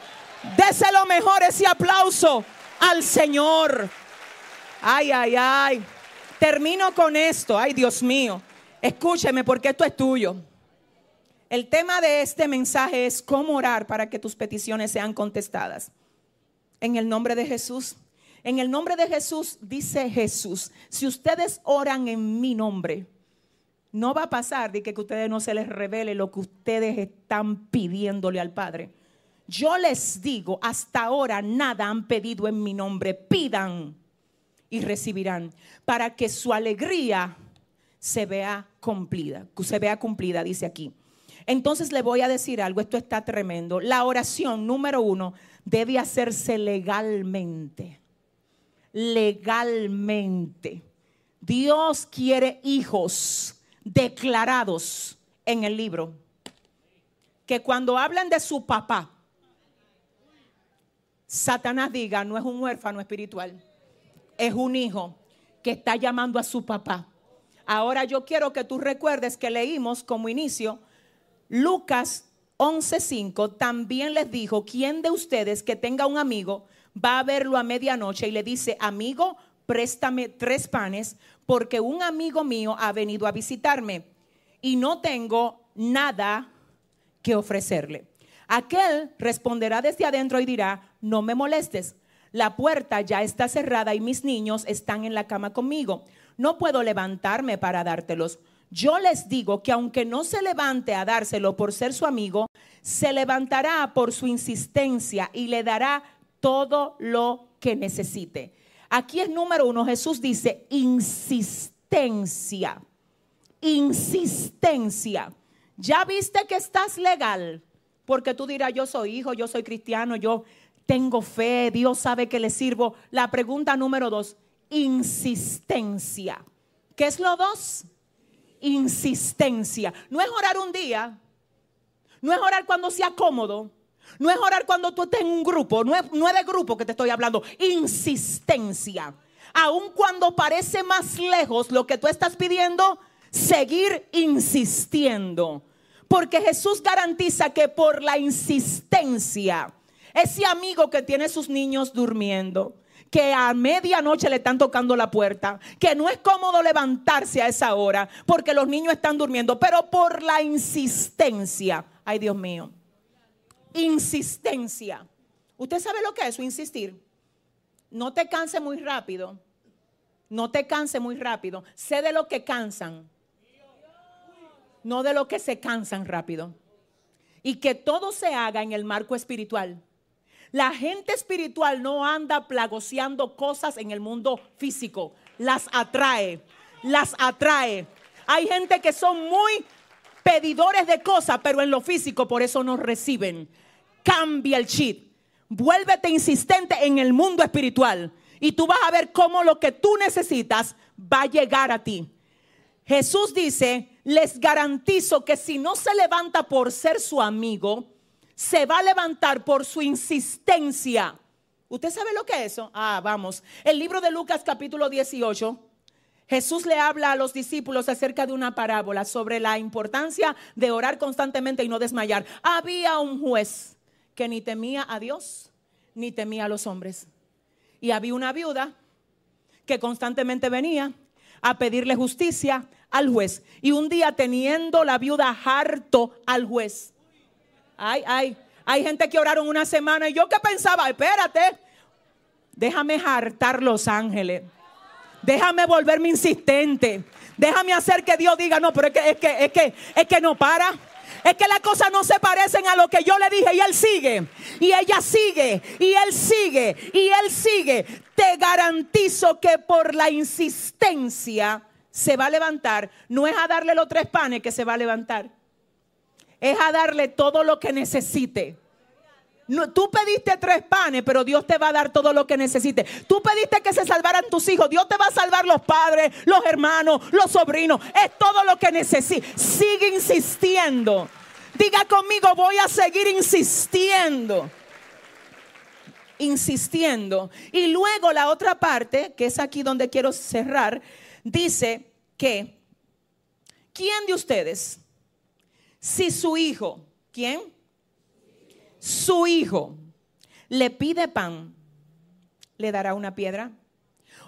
Dese lo mejor ese aplauso al Señor. Ay, ay, ay. Termino con esto. Ay, Dios mío. Escúcheme porque esto es tuyo. El tema de este mensaje es cómo orar para que tus peticiones sean contestadas. En el nombre de Jesús. En el nombre de Jesús, dice Jesús, si ustedes oran en mi nombre, no va a pasar de que, ustedes no se les revele lo que ustedes están pidiéndole al Padre. Yo les digo, hasta ahora nada han pedido en mi nombre. Pidan y recibirán para que su alegría se vea cumplida, se vea cumplida, dice aquí. Entonces le voy a decir algo, esto está tremendo. La oración número uno debe hacerse legalmente. Legalmente. Dios quiere hijos declarados en el libro. Que cuando hablan de su papá, Satanás diga, no es un huérfano espiritual, es un hijo que está llamando a su papá. Ahora yo quiero que tú recuerdes que leímos como inicio Lucas 11:5 también les dijo, ¿quién de ustedes que tenga un amigo va a verlo a medianoche y le dice, amigo, préstame tres panes porque un amigo mío ha venido a visitarme y no tengo nada que ofrecerle? Aquel responderá desde adentro y dirá, no me molestes, la puerta ya está cerrada y mis niños están en la cama conmigo. No puedo levantarme para dártelos. Yo les digo que aunque no se levante a dárselo por ser su amigo, se levantará por su insistencia y le dará todo lo que necesite. Aquí es número uno, Jesús dice insistencia. Insistencia. Ya viste que estás legal, porque tú dirás, yo soy hijo, yo soy cristiano, yo tengo fe, Dios sabe que le sirvo. La pregunta número dos, insistencia. ¿Qué es lo dos? Insistencia. No es orar un día, no es orar cuando sea cómodo, no es orar cuando tú estés en un grupo, no es, no es de grupo que te estoy hablando, insistencia. Aun cuando parece más lejos lo que tú estás pidiendo, seguir insistiendo. Porque Jesús garantiza que por la insistencia, ese amigo que tiene sus niños durmiendo, que a medianoche le están tocando la puerta, que no es cómodo levantarse a esa hora porque los niños están durmiendo, pero por la insistencia, ay Dios mío, insistencia. ¿Usted sabe lo que es insistir? No te canse muy rápido, no te canse muy rápido, sé de lo que cansan, no de lo que se cansan rápido. Y que todo se haga en el marco espiritual. La gente espiritual no anda plagoseando cosas en el mundo físico, las atrae, las atrae. Hay gente que son muy pedidores de cosas, pero en lo físico por eso no reciben. Cambia el chip. Vuélvete insistente en el mundo espiritual y tú vas a ver cómo lo que tú necesitas va a llegar a ti. Jesús dice, les garantizo que si no se levanta por ser su amigo, se va a levantar por su insistencia. ¿Usted sabe lo que es eso? Ah, vamos. El libro de Lucas capítulo 18. Jesús le habla a los discípulos acerca de una parábola sobre la importancia de orar constantemente y no desmayar. Había un juez que ni temía a Dios ni temía a los hombres. Y había una viuda que constantemente venía a pedirle justicia al juez. Y un día teniendo la viuda harto al juez. Ay, ay, hay gente que oraron una semana y yo que pensaba, espérate, déjame hartar los ángeles. Déjame volverme insistente. Déjame hacer que Dios diga, no, pero es que, es que, es que, es que no para. Es que las cosas no se parecen a lo que yo le dije y él sigue. Y ella sigue. Y él sigue. Y él sigue. Te garantizo que por la insistencia se va a levantar. No es a darle los tres panes que se va a levantar. Es a darle todo lo que necesite. No, tú pediste tres panes, pero Dios te va a dar todo lo que necesite. Tú pediste que se salvaran tus hijos. Dios te va a salvar los padres, los hermanos, los sobrinos. Es todo lo que necesita. Sigue insistiendo. Diga conmigo, voy a seguir insistiendo. Insistiendo. Y luego la otra parte, que es aquí donde quiero cerrar, dice que, ¿quién de ustedes, si su hijo, ¿quién? Su hijo le pide pan, le dará una piedra.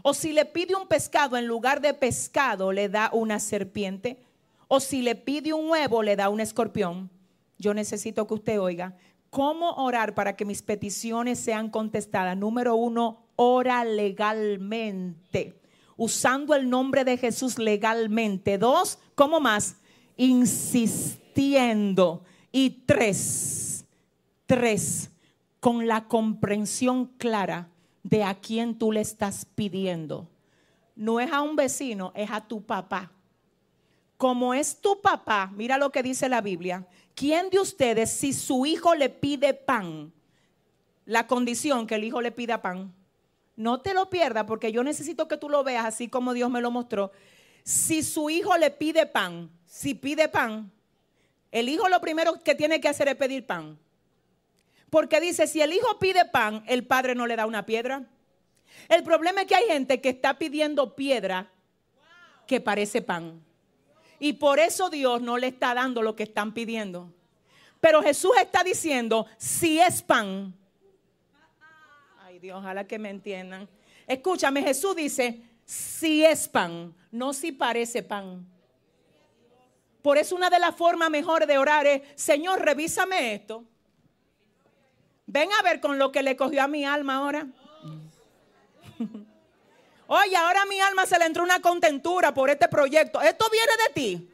O si le pide un pescado, en lugar de pescado, le da una serpiente. O si le pide un huevo, le da un escorpión. Yo necesito que usted oiga cómo orar para que mis peticiones sean contestadas. Número uno, ora legalmente. usando el nombre de Jesús legalmente. Dos, ¿cómo más? Insistiendo. Y tres, tres, con la comprensión clara de a quién tú le estás pidiendo. No es a un vecino, es a tu papá. Como es tu papá, mira lo que dice la Biblia. ¿Quién de ustedes, si su hijo le pide pan, la condición que el hijo le pida pan, no te lo pierdas porque yo necesito que tú lo veas así como Dios me lo mostró. Si su hijo le pide pan, si pide pan, el hijo lo primero que tiene que hacer es pedir pan. Porque dice, si el hijo pide pan, el padre no le da una piedra. El problema es que hay gente que está pidiendo piedra que parece pan. Y por eso Dios no le está dando lo que están pidiendo. Pero Jesús está diciendo, si es pan, Dios, ojalá que me entiendan. Escúchame, Jesús dice, si es pan, no si parece pan. Por eso una de las formas mejores de orar es, Señor, revísame esto. Ven a ver con lo que le cogió a mi alma ahora. <laughs> Oye, ahora a mi alma se le entró una contentura por este proyecto. ¿Esto viene de ti?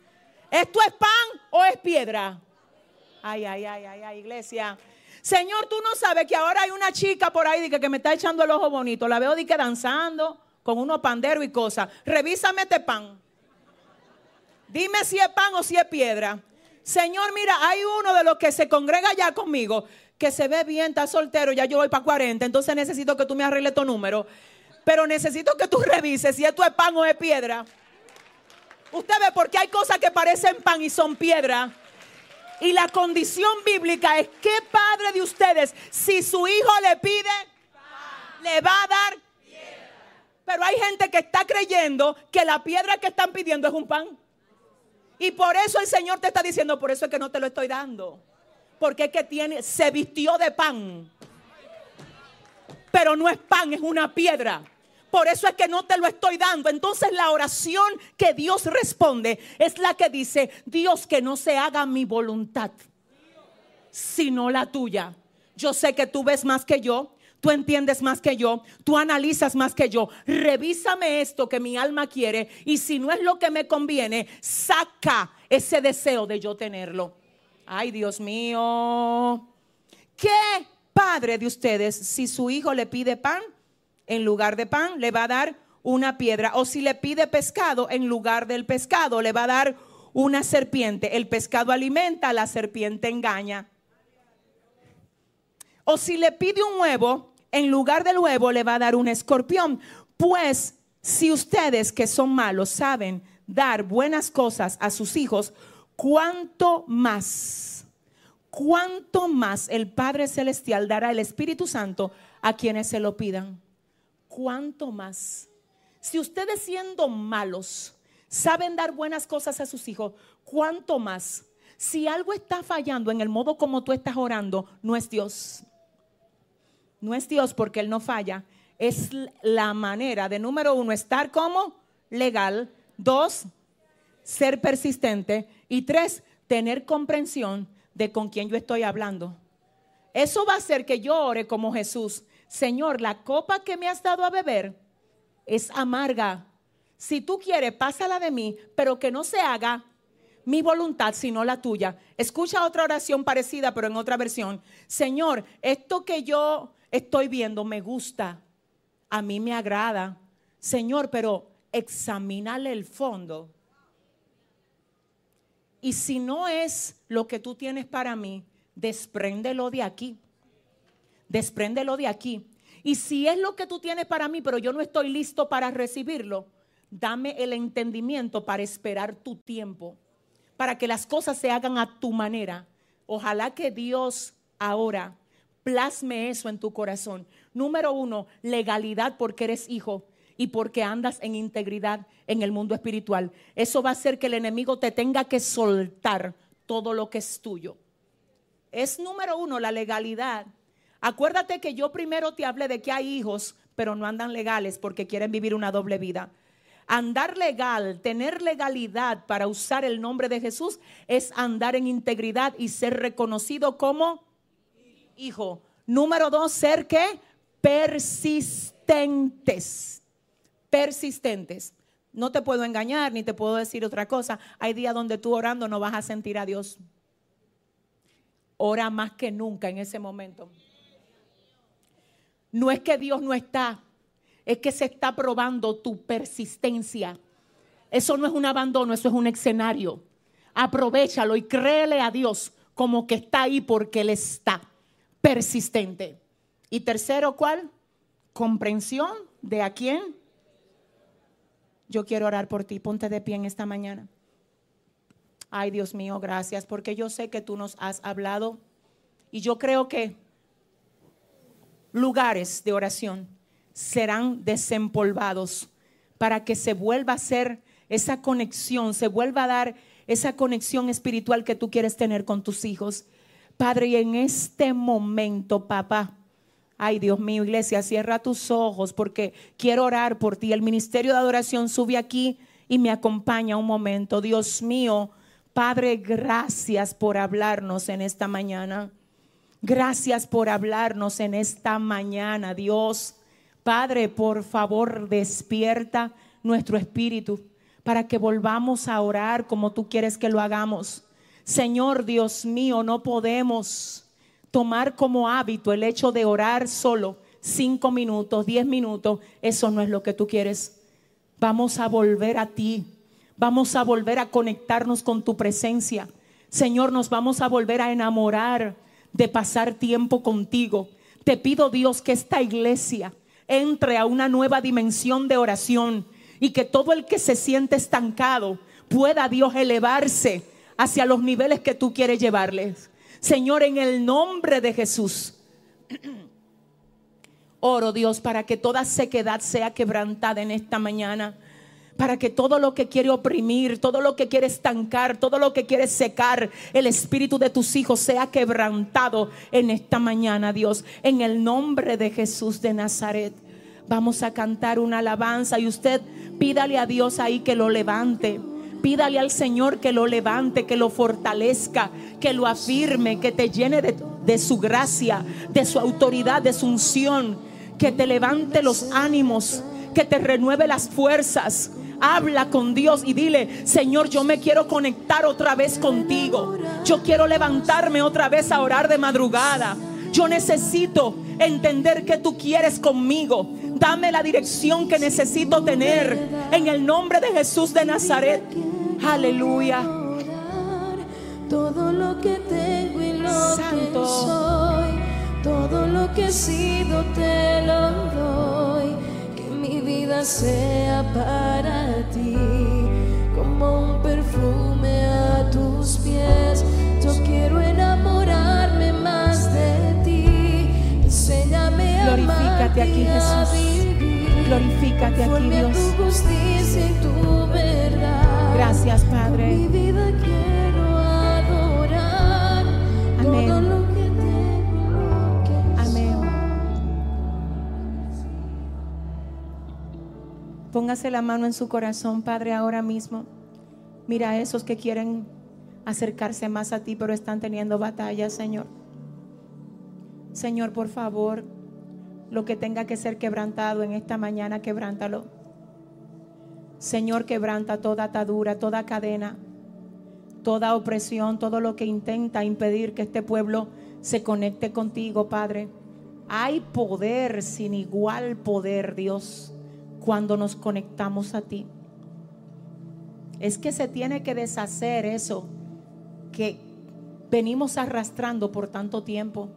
¿Esto es pan o es piedra? Ay, ay, ay, ay, ay, iglesia. Señor, tú no sabes que ahora hay una chica por ahí que, que me está echando el ojo bonito. La veo de que danzando con unos panderos y cosas. Revísame este pan. Dime si es pan o si es piedra. Señor, mira, hay uno de los que se congrega ya conmigo, que se ve bien, está soltero, ya yo voy para 40, entonces necesito que tú me arregles tu número. Pero necesito que tú revises si esto es pan o es piedra. Usted ve porque hay cosas que parecen pan y son piedra. Y la condición bíblica es que padre de ustedes, si su hijo le pide, le va a dar. Pero hay gente que está creyendo que la piedra que están pidiendo es un pan. Y por eso el Señor te está diciendo, por eso es que no te lo estoy dando. Porque es que tiene, se vistió de pan. Pero no es pan, es una piedra. Por eso es que no te lo estoy dando. Entonces la oración que Dios responde es la que dice, Dios que no se haga mi voluntad, sino la tuya. Yo sé que tú ves más que yo, tú entiendes más que yo, tú analizas más que yo. Revísame esto que mi alma quiere y si no es lo que me conviene, saca ese deseo de yo tenerlo. Ay, Dios mío. ¿Qué padre de ustedes, si su hijo le pide pan, en lugar de pan, le va a dar una piedra. O si le pide pescado, en lugar del pescado, le va a dar una serpiente. El pescado alimenta, la serpiente engaña. O si le pide un huevo, en lugar del huevo le va a dar un escorpión. Pues si ustedes que son malos saben dar buenas cosas a sus hijos, ¿cuánto más? ¿Cuánto más el Padre Celestial dará el Espíritu Santo a quienes se lo pidan? ¿cuánto más? Si ustedes siendo malos saben dar buenas cosas a sus hijos, ¿cuánto más? Si algo está fallando en el modo como tú estás orando, no es Dios. No es Dios porque Él no falla. Es la manera de, número uno, estar como legal. Dos, ser persistente. Y tres, tener comprensión de con quién yo estoy hablando. Eso va a hacer que yo ore como Jesús Señor, la copa que me has dado a beber es amarga. Si tú quieres, pásala de mí, pero que no se haga mi voluntad, sino la tuya. Escucha otra oración parecida, pero en otra versión. Señor, esto que yo estoy viendo me gusta, a mí me agrada. Señor, pero examínale el fondo. Y si no es lo que tú tienes para mí, despréndelo de aquí despréndelo de aquí. Y si es lo que tú tienes para mí, pero yo no estoy listo para recibirlo, dame el entendimiento para esperar tu tiempo, para que las cosas se hagan a tu manera. Ojalá que Dios ahora plasme eso en tu corazón. Número uno, legalidad porque eres hijo y porque andas en integridad en el mundo espiritual. Eso va a hacer que el enemigo te tenga que soltar todo lo que es tuyo. Es número uno la legalidad. Acuérdate que yo primero te hablé de que hay hijos, pero no andan legales porque quieren vivir una doble vida. Andar legal, tener legalidad para usar el nombre de Jesús es andar en integridad y ser reconocido como hijo. Número dos, ser que persistentes. Persistentes. No te puedo engañar ni te puedo decir otra cosa. Hay días donde tú orando no vas a sentir a Dios. Ora más que nunca en ese momento. No es que Dios no está, es que se está probando tu persistencia. Eso no es un abandono, eso es un escenario. Aprovechalo y créele a Dios como que está ahí porque Él está persistente. Y tercero, ¿cuál? Comprensión de a quién. Yo quiero orar por ti. Ponte de pie en esta mañana. Ay, Dios mío, gracias, porque yo sé que tú nos has hablado y yo creo que lugares de oración serán desempolvados para que se vuelva a hacer esa conexión, se vuelva a dar esa conexión espiritual que tú quieres tener con tus hijos. Padre, y en este momento, papá, ay Dios mío, iglesia, cierra tus ojos porque quiero orar por ti. El ministerio de adoración sube aquí y me acompaña un momento. Dios mío, Padre, gracias por hablarnos en esta mañana. Gracias por hablarnos en esta mañana, Dios. Padre, por favor, despierta nuestro espíritu para que volvamos a orar como tú quieres que lo hagamos. Señor Dios mío, no podemos tomar como hábito el hecho de orar solo cinco minutos, diez minutos. Eso no es lo que tú quieres. Vamos a volver a ti. Vamos a volver a conectarnos con tu presencia. Señor, nos vamos a volver a enamorar de pasar tiempo contigo. Te pido Dios que esta iglesia entre a una nueva dimensión de oración y que todo el que se siente estancado pueda Dios elevarse hacia los niveles que tú quieres llevarles. Señor, en el nombre de Jesús, oro Dios para que toda sequedad sea quebrantada en esta mañana. Para que todo lo que quiere oprimir, todo lo que quiere estancar, todo lo que quiere secar el espíritu de tus hijos sea quebrantado en esta mañana, Dios. En el nombre de Jesús de Nazaret. Vamos a cantar una alabanza y usted pídale a Dios ahí que lo levante. Pídale al Señor que lo levante, que lo fortalezca, que lo afirme, que te llene de, su gracia, de su autoridad, de su unción, que te levante los ánimos, que te renueve las fuerzas. Habla con Dios y dile, Señor, yo me quiero conectar otra vez contigo. Yo quiero levantarme otra vez a orar de madrugada. Yo necesito entender que tú quieres conmigo. Dame la dirección que necesito tener. En el nombre de Jesús de Nazaret. Aleluya. Todo lo que tengo y lo que soy, todo lo que he sido te lo doy. Que mi vida sea para ti, como un perfume a tus pies. Yo quiero enamorarme más de ti. Enséñame a aquí, amarte y a Jesús. Glorifícate aquí, Dios. Gracias, Padre. Con mi vida quiero adorar Amén. todo lo que tengo, lo que Amén. Póngase la mano en su corazón, Padre, ahora mismo. Mira a esos que quieren acercarse más a ti, pero están teniendo batalla, Señor. Señor, por favor, lo que tenga que ser quebrantado en esta mañana, quebrántalo. Señor, quebranta toda atadura, toda cadena, toda opresión, todo lo que intenta impedir que este pueblo se conecte contigo, Padre. Hay poder sin igual poder, Dios, cuando nos conectamos a ti. Es que se tiene que deshacer eso que venimos arrastrando por tanto tiempo.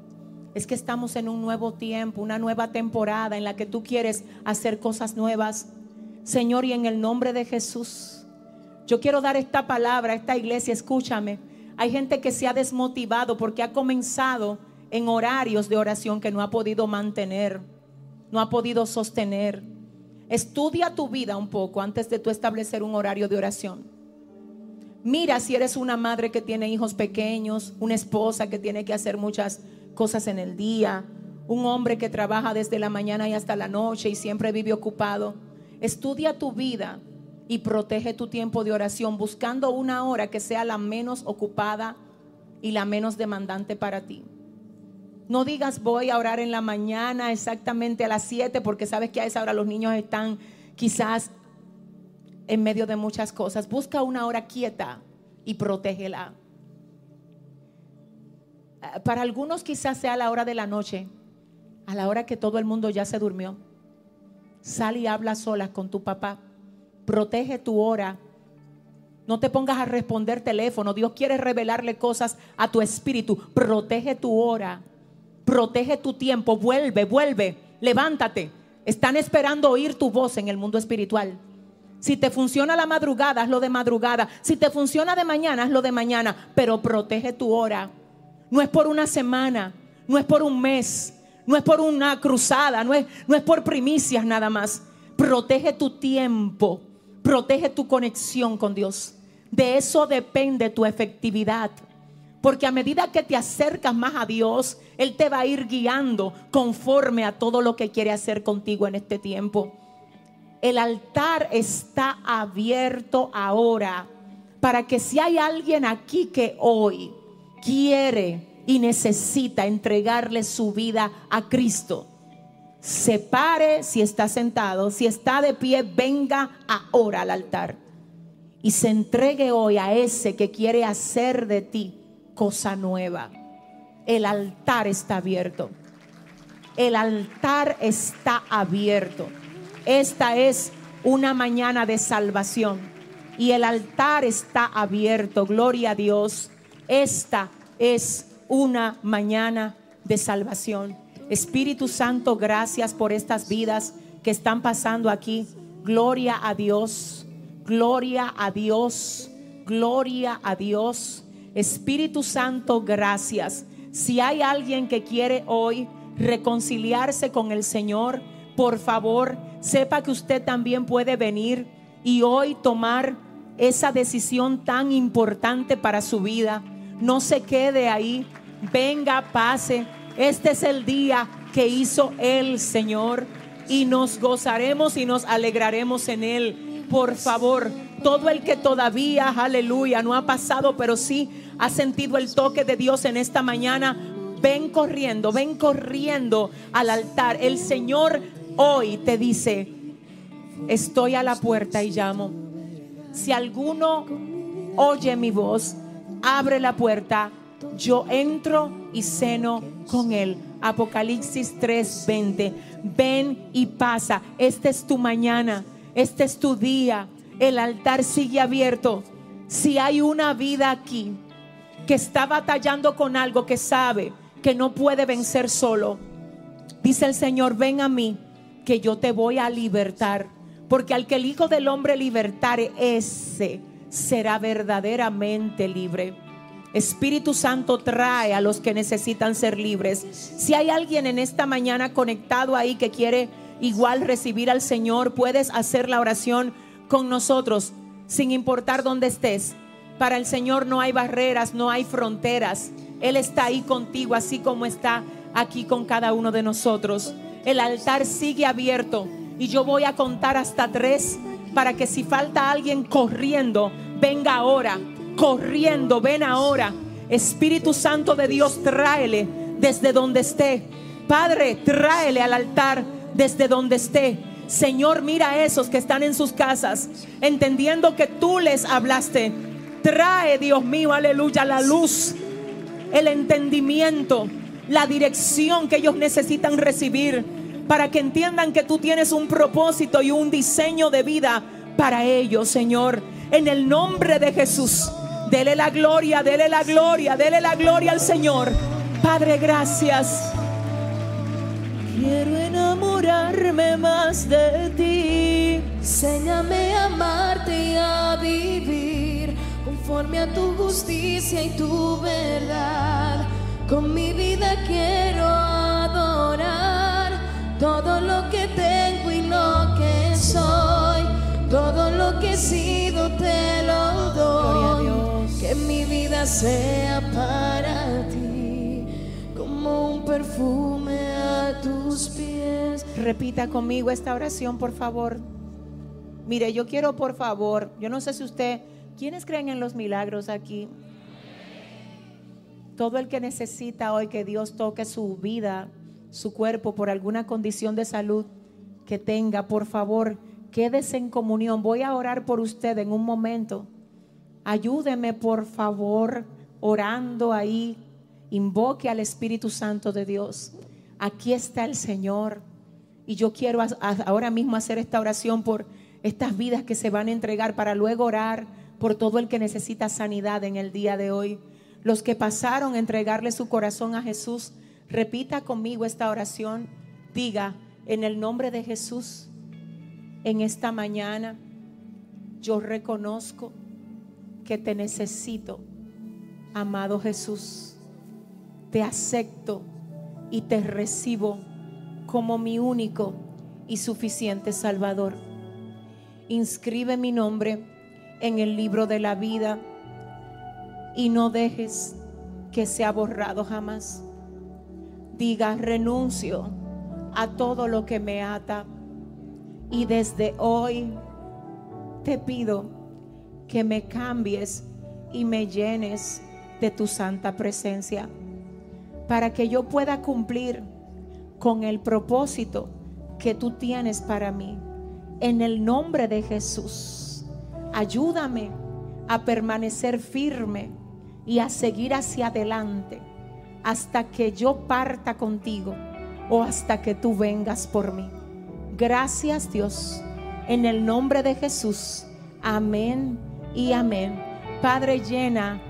Es que estamos en un nuevo tiempo, una nueva temporada en la que tú quieres hacer cosas nuevas. Señor, y en el nombre de Jesús, yo quiero dar esta palabra a esta iglesia, escúchame. Hay gente que se ha desmotivado porque ha comenzado en horarios de oración que no ha podido mantener, no ha podido sostener. Estudia tu vida un poco antes de tú establecer un horario de oración. Mira si eres una madre que tiene hijos pequeños, una esposa que tiene que hacer muchas cosas en el día, un hombre que trabaja desde la mañana y hasta la noche y siempre vive ocupado. Estudia tu vida y protege tu tiempo de oración buscando una hora que sea la menos ocupada y la menos demandante para ti. No digas voy a orar en la mañana exactamente a las 7 porque sabes que a esa hora los niños están quizás en medio de muchas cosas. Busca una hora quieta y protégela. Eh, Para algunos quizás sea la hora de la noche, a la hora que todo el mundo ya se durmió. Sal y habla solas con tu papá. Protege tu hora. No te pongas a responder teléfono. Dios quiere revelarle cosas a tu espíritu. Protege tu hora. Protege tu tiempo. Vuelve, vuelve. Levántate. Están esperando oír tu voz en el mundo espiritual. Si te funciona la madrugada, hazlo de madrugada. Si te funciona de mañana, hazlo de mañana. Pero protege tu hora. No es por una semana, no es por un mes, no es por una cruzada, no es, no es por primicias nada más. Protege tu tiempo, protege tu conexión con Dios. De eso depende tu efectividad. Porque a medida que te acercas más a Dios, Él te va a ir guiando conforme a todo lo que quiere hacer contigo en este tiempo. El altar está abierto ahora para que si hay alguien aquí que hoy quiere y necesita entregarle su vida a Cristo, se pare si está sentado, si está de pie, venga ahora al altar y se entregue hoy a ese que quiere hacer de ti cosa nueva. El altar está abierto. El altar está abierto. Esta es una mañana de salvación y el altar está abierto. Gloria a Dios. Esta es una mañana de salvación. Espíritu Santo, gracias por estas vidas que están pasando aquí. Gloria a Dios. Gloria a Dios. Gloria a Dios. Espíritu Santo, gracias. Si hay alguien que quiere hoy reconciliarse con el Señor, por favor, sepa que usted también puede venir y hoy tomar esa decisión tan importante para su vida. No se quede ahí. Venga, pase. Este es el día que hizo el Señor y nos gozaremos y nos alegraremos en él. Por favor, todo el que todavía, aleluya, no ha pasado, pero sí ha sentido el toque de Dios en esta mañana, ven corriendo, ven corriendo al altar. El Señor hoy te dice, estoy a la puerta y llamo. Si alguno oye mi voz, abre la puerta, yo entro y ceno con él. Apocalipsis 3:20. Ven y pasa. Esta es tu mañana. Este es tu día. El altar sigue abierto. Si hay una vida aquí que está batallando con algo que sabe que no puede vencer solo, dice el Señor, ven a mí, que yo te voy a libertar. Porque al que el Hijo del Hombre libertare, ese será verdaderamente libre. Espíritu Santo trae a los que necesitan ser libres. Si hay alguien en esta mañana conectado ahí que quiere igual recibir al Señor, puedes hacer la oración con nosotros, sin importar dónde estés. Para el Señor no hay barreras, no hay fronteras. Él está ahí contigo, así como está aquí con cada uno de nosotros. El altar sigue abierto y yo voy a contar hasta tres para que si falta alguien corriendo, venga ahora, corriendo, ven ahora. Espíritu Santo de Dios, tráele desde donde esté. Padre, tráele al altar desde donde esté. Señor, mira a esos que están en sus casas, entendiendo que tú les hablaste. Trae, Dios mío, aleluya, la luz, el entendimiento, la dirección que ellos necesitan recibir para que entiendan que tú tienes un propósito y un diseño de vida para ellos, Señor. En el nombre de Jesús, dele la gloria, dele la gloria, dele la gloria al Señor. Padre, gracias. Quiero enamorarme más de ti. Enséñame a amarte y a vivir conforme a tu justicia y tu verdad. Con mi vida quiero adorar todo lo que tengo y lo que soy. Todo lo que he sido te lo doy. Que mi vida sea para ti como un perfume a tus pies. Repita conmigo esta oración, por favor. Mire, yo quiero, por favor, yo no sé si usted, ¿quiénes creen en los milagros aquí? Todo el que necesita hoy que Dios toque su vida, su cuerpo por alguna condición de salud que tenga, por favor, quédese en comunión. Voy a orar por usted en un momento. Ayúdeme, por favor, orando ahí. Invoque al Espíritu Santo de Dios. Aquí está el Señor. Y yo quiero ahora mismo hacer esta oración por estas vidas que se van a entregar para luego orar por todo el que necesita sanidad en el día de hoy. Los que pasaron a entregarle su corazón a Jesús, repita conmigo esta oración. Diga, en el nombre de Jesús, en esta mañana, yo reconozco que te necesito, amado Jesús. Te acepto y te recibo como mi único y suficiente Salvador. Inscribe mi nombre en el libro de la vida y no dejes que sea borrado jamás. Diga, renuncio a todo lo que me ata y desde hoy te pido que me cambies y me llenes de tu santa presencia para que yo pueda cumplir con el propósito que tú tienes para mí. En el nombre de Jesús, ayúdame a permanecer firme y a seguir hacia adelante hasta que yo parta contigo o hasta que tú vengas por mí. Gracias Dios, en el nombre de Jesús. Amén y amén. Padre, llena,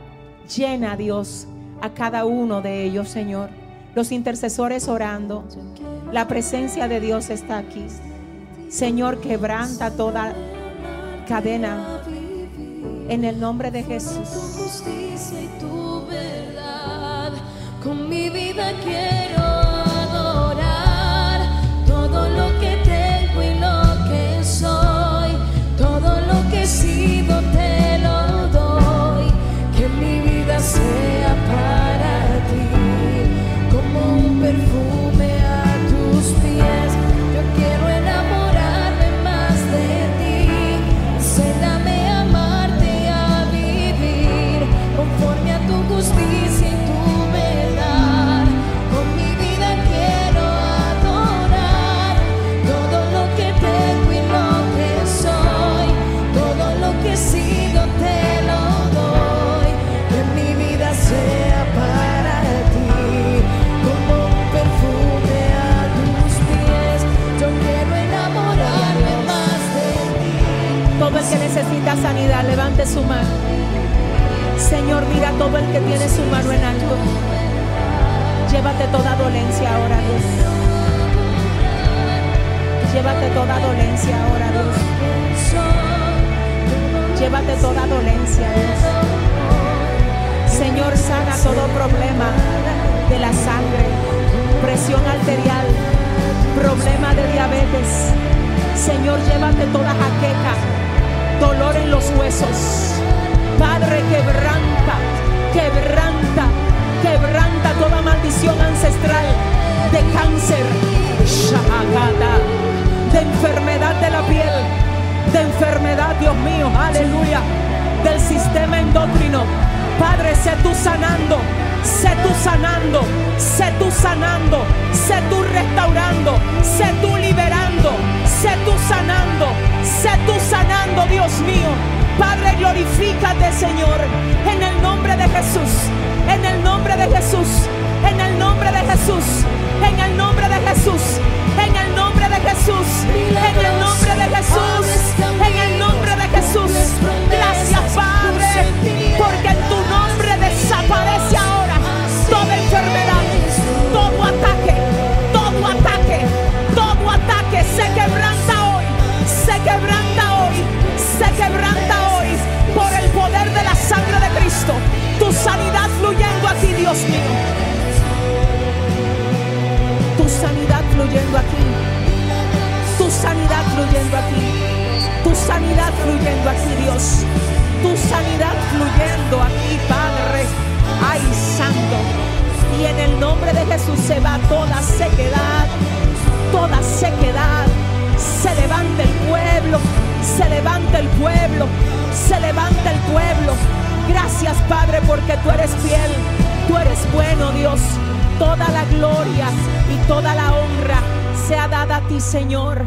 llena Dios a cada uno de ellos, Señor. Los intercesores orando. La presencia de Dios está aquí. Señor, quebranta toda cadena en el nombre de Jesús. Con mi vida quiero necesita sanidad, levante su mano. Señor, mira todo el que tiene su mano en alto. Llévate toda dolencia ahora, Dios. Llévate toda dolencia ahora, Dios. Llévate toda dolencia, Dios. Señor, sana todo problema de la sangre, presión arterial, problema de diabetes. Señor, llévate toda jaqueca, dolor en los huesos. Padre, quebranta, quebranta, quebranta toda maldición ancestral de cáncer, de enfermedad de la piel, de enfermedad, Dios mío, aleluya, del sistema endocrino. Padre, sé tú sanando, sé tú sanando, sé tú sanando, sé tú restaurando, sé tú liberando, sé tú sanando, sé tú sanando, Dios mío. Padre, glorifícate, Señor, en el nombre de Jesús, en el nombre de Jesús, en el nombre de Jesús, en el nombre de Jesús, en el nombre de Jesús, en el nombre de Jesús, en el nombre de Jesús. Gracias, Padre, porque tu nombre desaparece Dios mío. Tu sanidad fluyendo aquí. Tu sanidad fluyendo aquí. Tu sanidad fluyendo aquí, Dios. Tu sanidad fluyendo aquí, Padre. Ay, Santo. Y en el nombre de Jesús se va toda sequedad, toda sequedad. Se levanta el pueblo, se levanta el pueblo, se levanta el pueblo. Gracias, Padre, porque tú eres fiel, tú eres bueno, Dios. Toda la gloria y toda la honra sea dada a ti, Señor.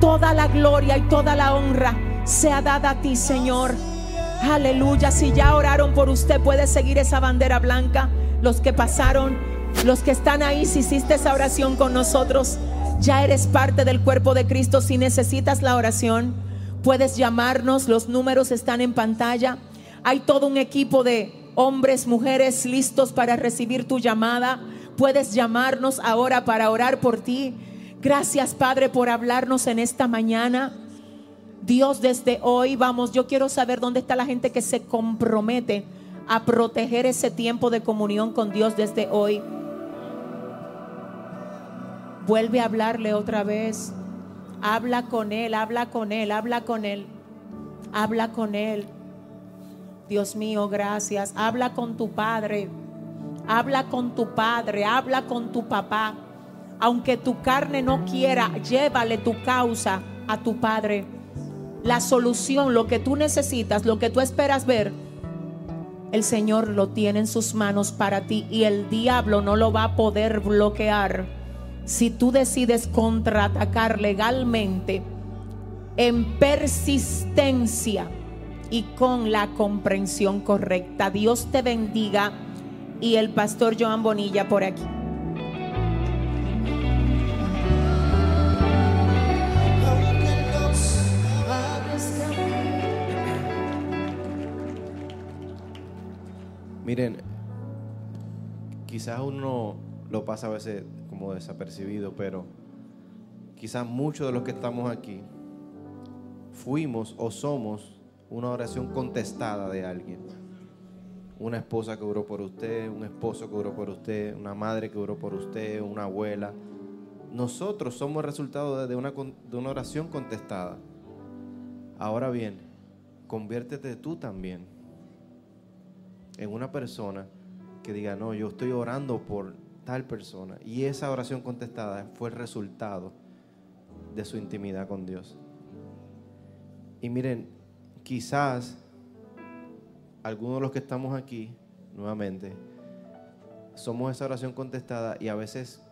toda la gloria y toda la honra sea dada a ti, Señor. Aleluya. Si ya oraron por usted, puede seguir esa bandera blanca. Los que pasaron, los que están ahí, si hiciste esa oración con nosotros, ya eres parte del cuerpo de Cristo. Si necesitas la oración, puedes llamarnos. Los números están en pantalla. Hay todo un equipo de hombres, mujeres listos para recibir tu llamada. Puedes llamarnos ahora para orar por ti. Gracias, Padre, por hablarnos en esta mañana. Dios, desde hoy vamos, yo quiero saber dónde está la gente que se compromete a proteger ese tiempo de comunión con Dios desde hoy. Vuelve a hablarle otra vez. Habla con Él, habla con Él, habla con Él. Habla con Él. Dios mío, gracias. Habla con tu Padre. Habla con tu Padre, habla con tu papá. Aunque tu carne no quiera, llévale tu causa a tu Padre. La solución, lo que tú necesitas, lo que tú esperas ver, el Señor lo tiene en sus manos para ti y el diablo no lo va a poder bloquear si tú decides contraatacar legalmente en persistencia y con la comprensión correcta. Dios te bendiga y el pastor Joan Bonilla por aquí. Miren, quizás uno lo pasa a veces como desapercibido, pero quizás muchos de los que estamos aquí fuimos o somos una oración contestada de alguien. Una esposa que oró por usted, un esposo que oró por usted, una madre que oró por usted, una abuela. Nosotros somos el resultado de una, de una oración contestada. Ahora bien, conviértete tú también en una persona que diga, no, yo estoy orando por tal persona. Y esa oración contestada fue el resultado de su intimidad con Dios. Y miren, quizás algunos de los que estamos aquí, nuevamente, somos esa oración contestada y a veces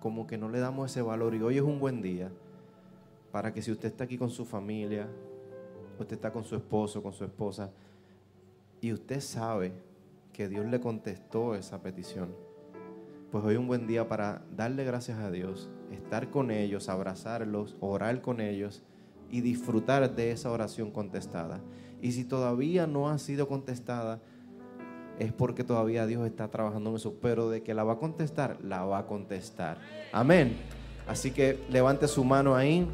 como que no le damos ese valor. Y hoy es un buen día para que si usted está aquí con su familia, usted está con su esposo, con su esposa, y usted sabe que Dios le contestó esa petición, pues hoy es un buen día para darle gracias a Dios, estar con ellos, abrazarlos, orar con ellos y disfrutar de esa oración contestada. Y si todavía no ha sido contestada, es porque todavía Dios está trabajando en eso, pero de que la va a contestar, la va a contestar. Amén. Así que levante su mano ahí.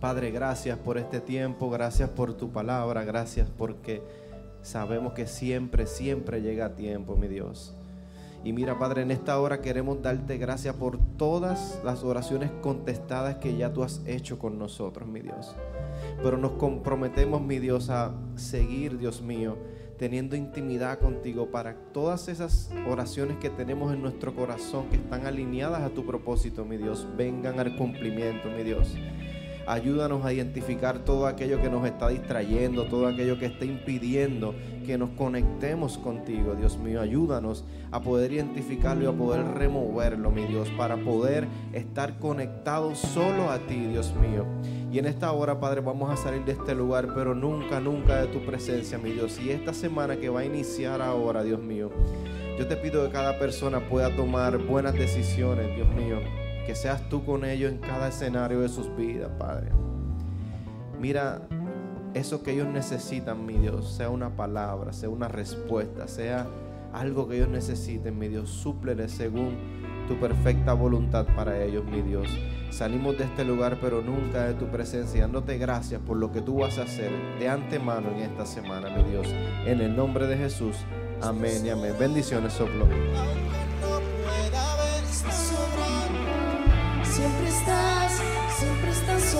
Padre, gracias por este tiempo, gracias por tu palabra, gracias porque sabemos que siempre, siempre llega tiempo, mi Dios. Y mira, Padre, en esta hora queremos darte gracias por todas las oraciones contestadas que ya tú has hecho con nosotros, mi Dios. Pero nos comprometemos, mi Dios, a seguir, Dios mío, teniendo intimidad contigo para todas esas oraciones que tenemos en nuestro corazón, que están alineadas a tu propósito, mi Dios, vengan al cumplimiento, mi Dios. Ayúdanos a identificar todo aquello que nos está distrayendo, todo aquello que está impidiendo que nos conectemos contigo, Dios mío. Ayúdanos a poder identificarlo y a poder removerlo, mi Dios, para poder estar conectados solo a ti, Dios mío. Y en esta hora, Padre, vamos a salir de este lugar, pero nunca, nunca de tu presencia, mi Dios. Y esta semana que va a iniciar ahora, Dios mío, yo te pido que cada persona pueda tomar buenas decisiones, Dios mío. Que seas tú con ellos en cada escenario de sus vidas, Padre. Mira, eso que ellos necesitan, mi Dios, sea una palabra, sea una respuesta, sea algo que ellos necesiten, mi Dios, súpleles según tu perfecta voluntad para ellos, mi Dios. Salimos de este lugar, pero nunca de tu presencia, dándote gracias por lo que tú vas a hacer de antemano en esta semana, mi Dios. En el nombre de Jesús, amén y amén. Bendiciones, soplo. Siempre estás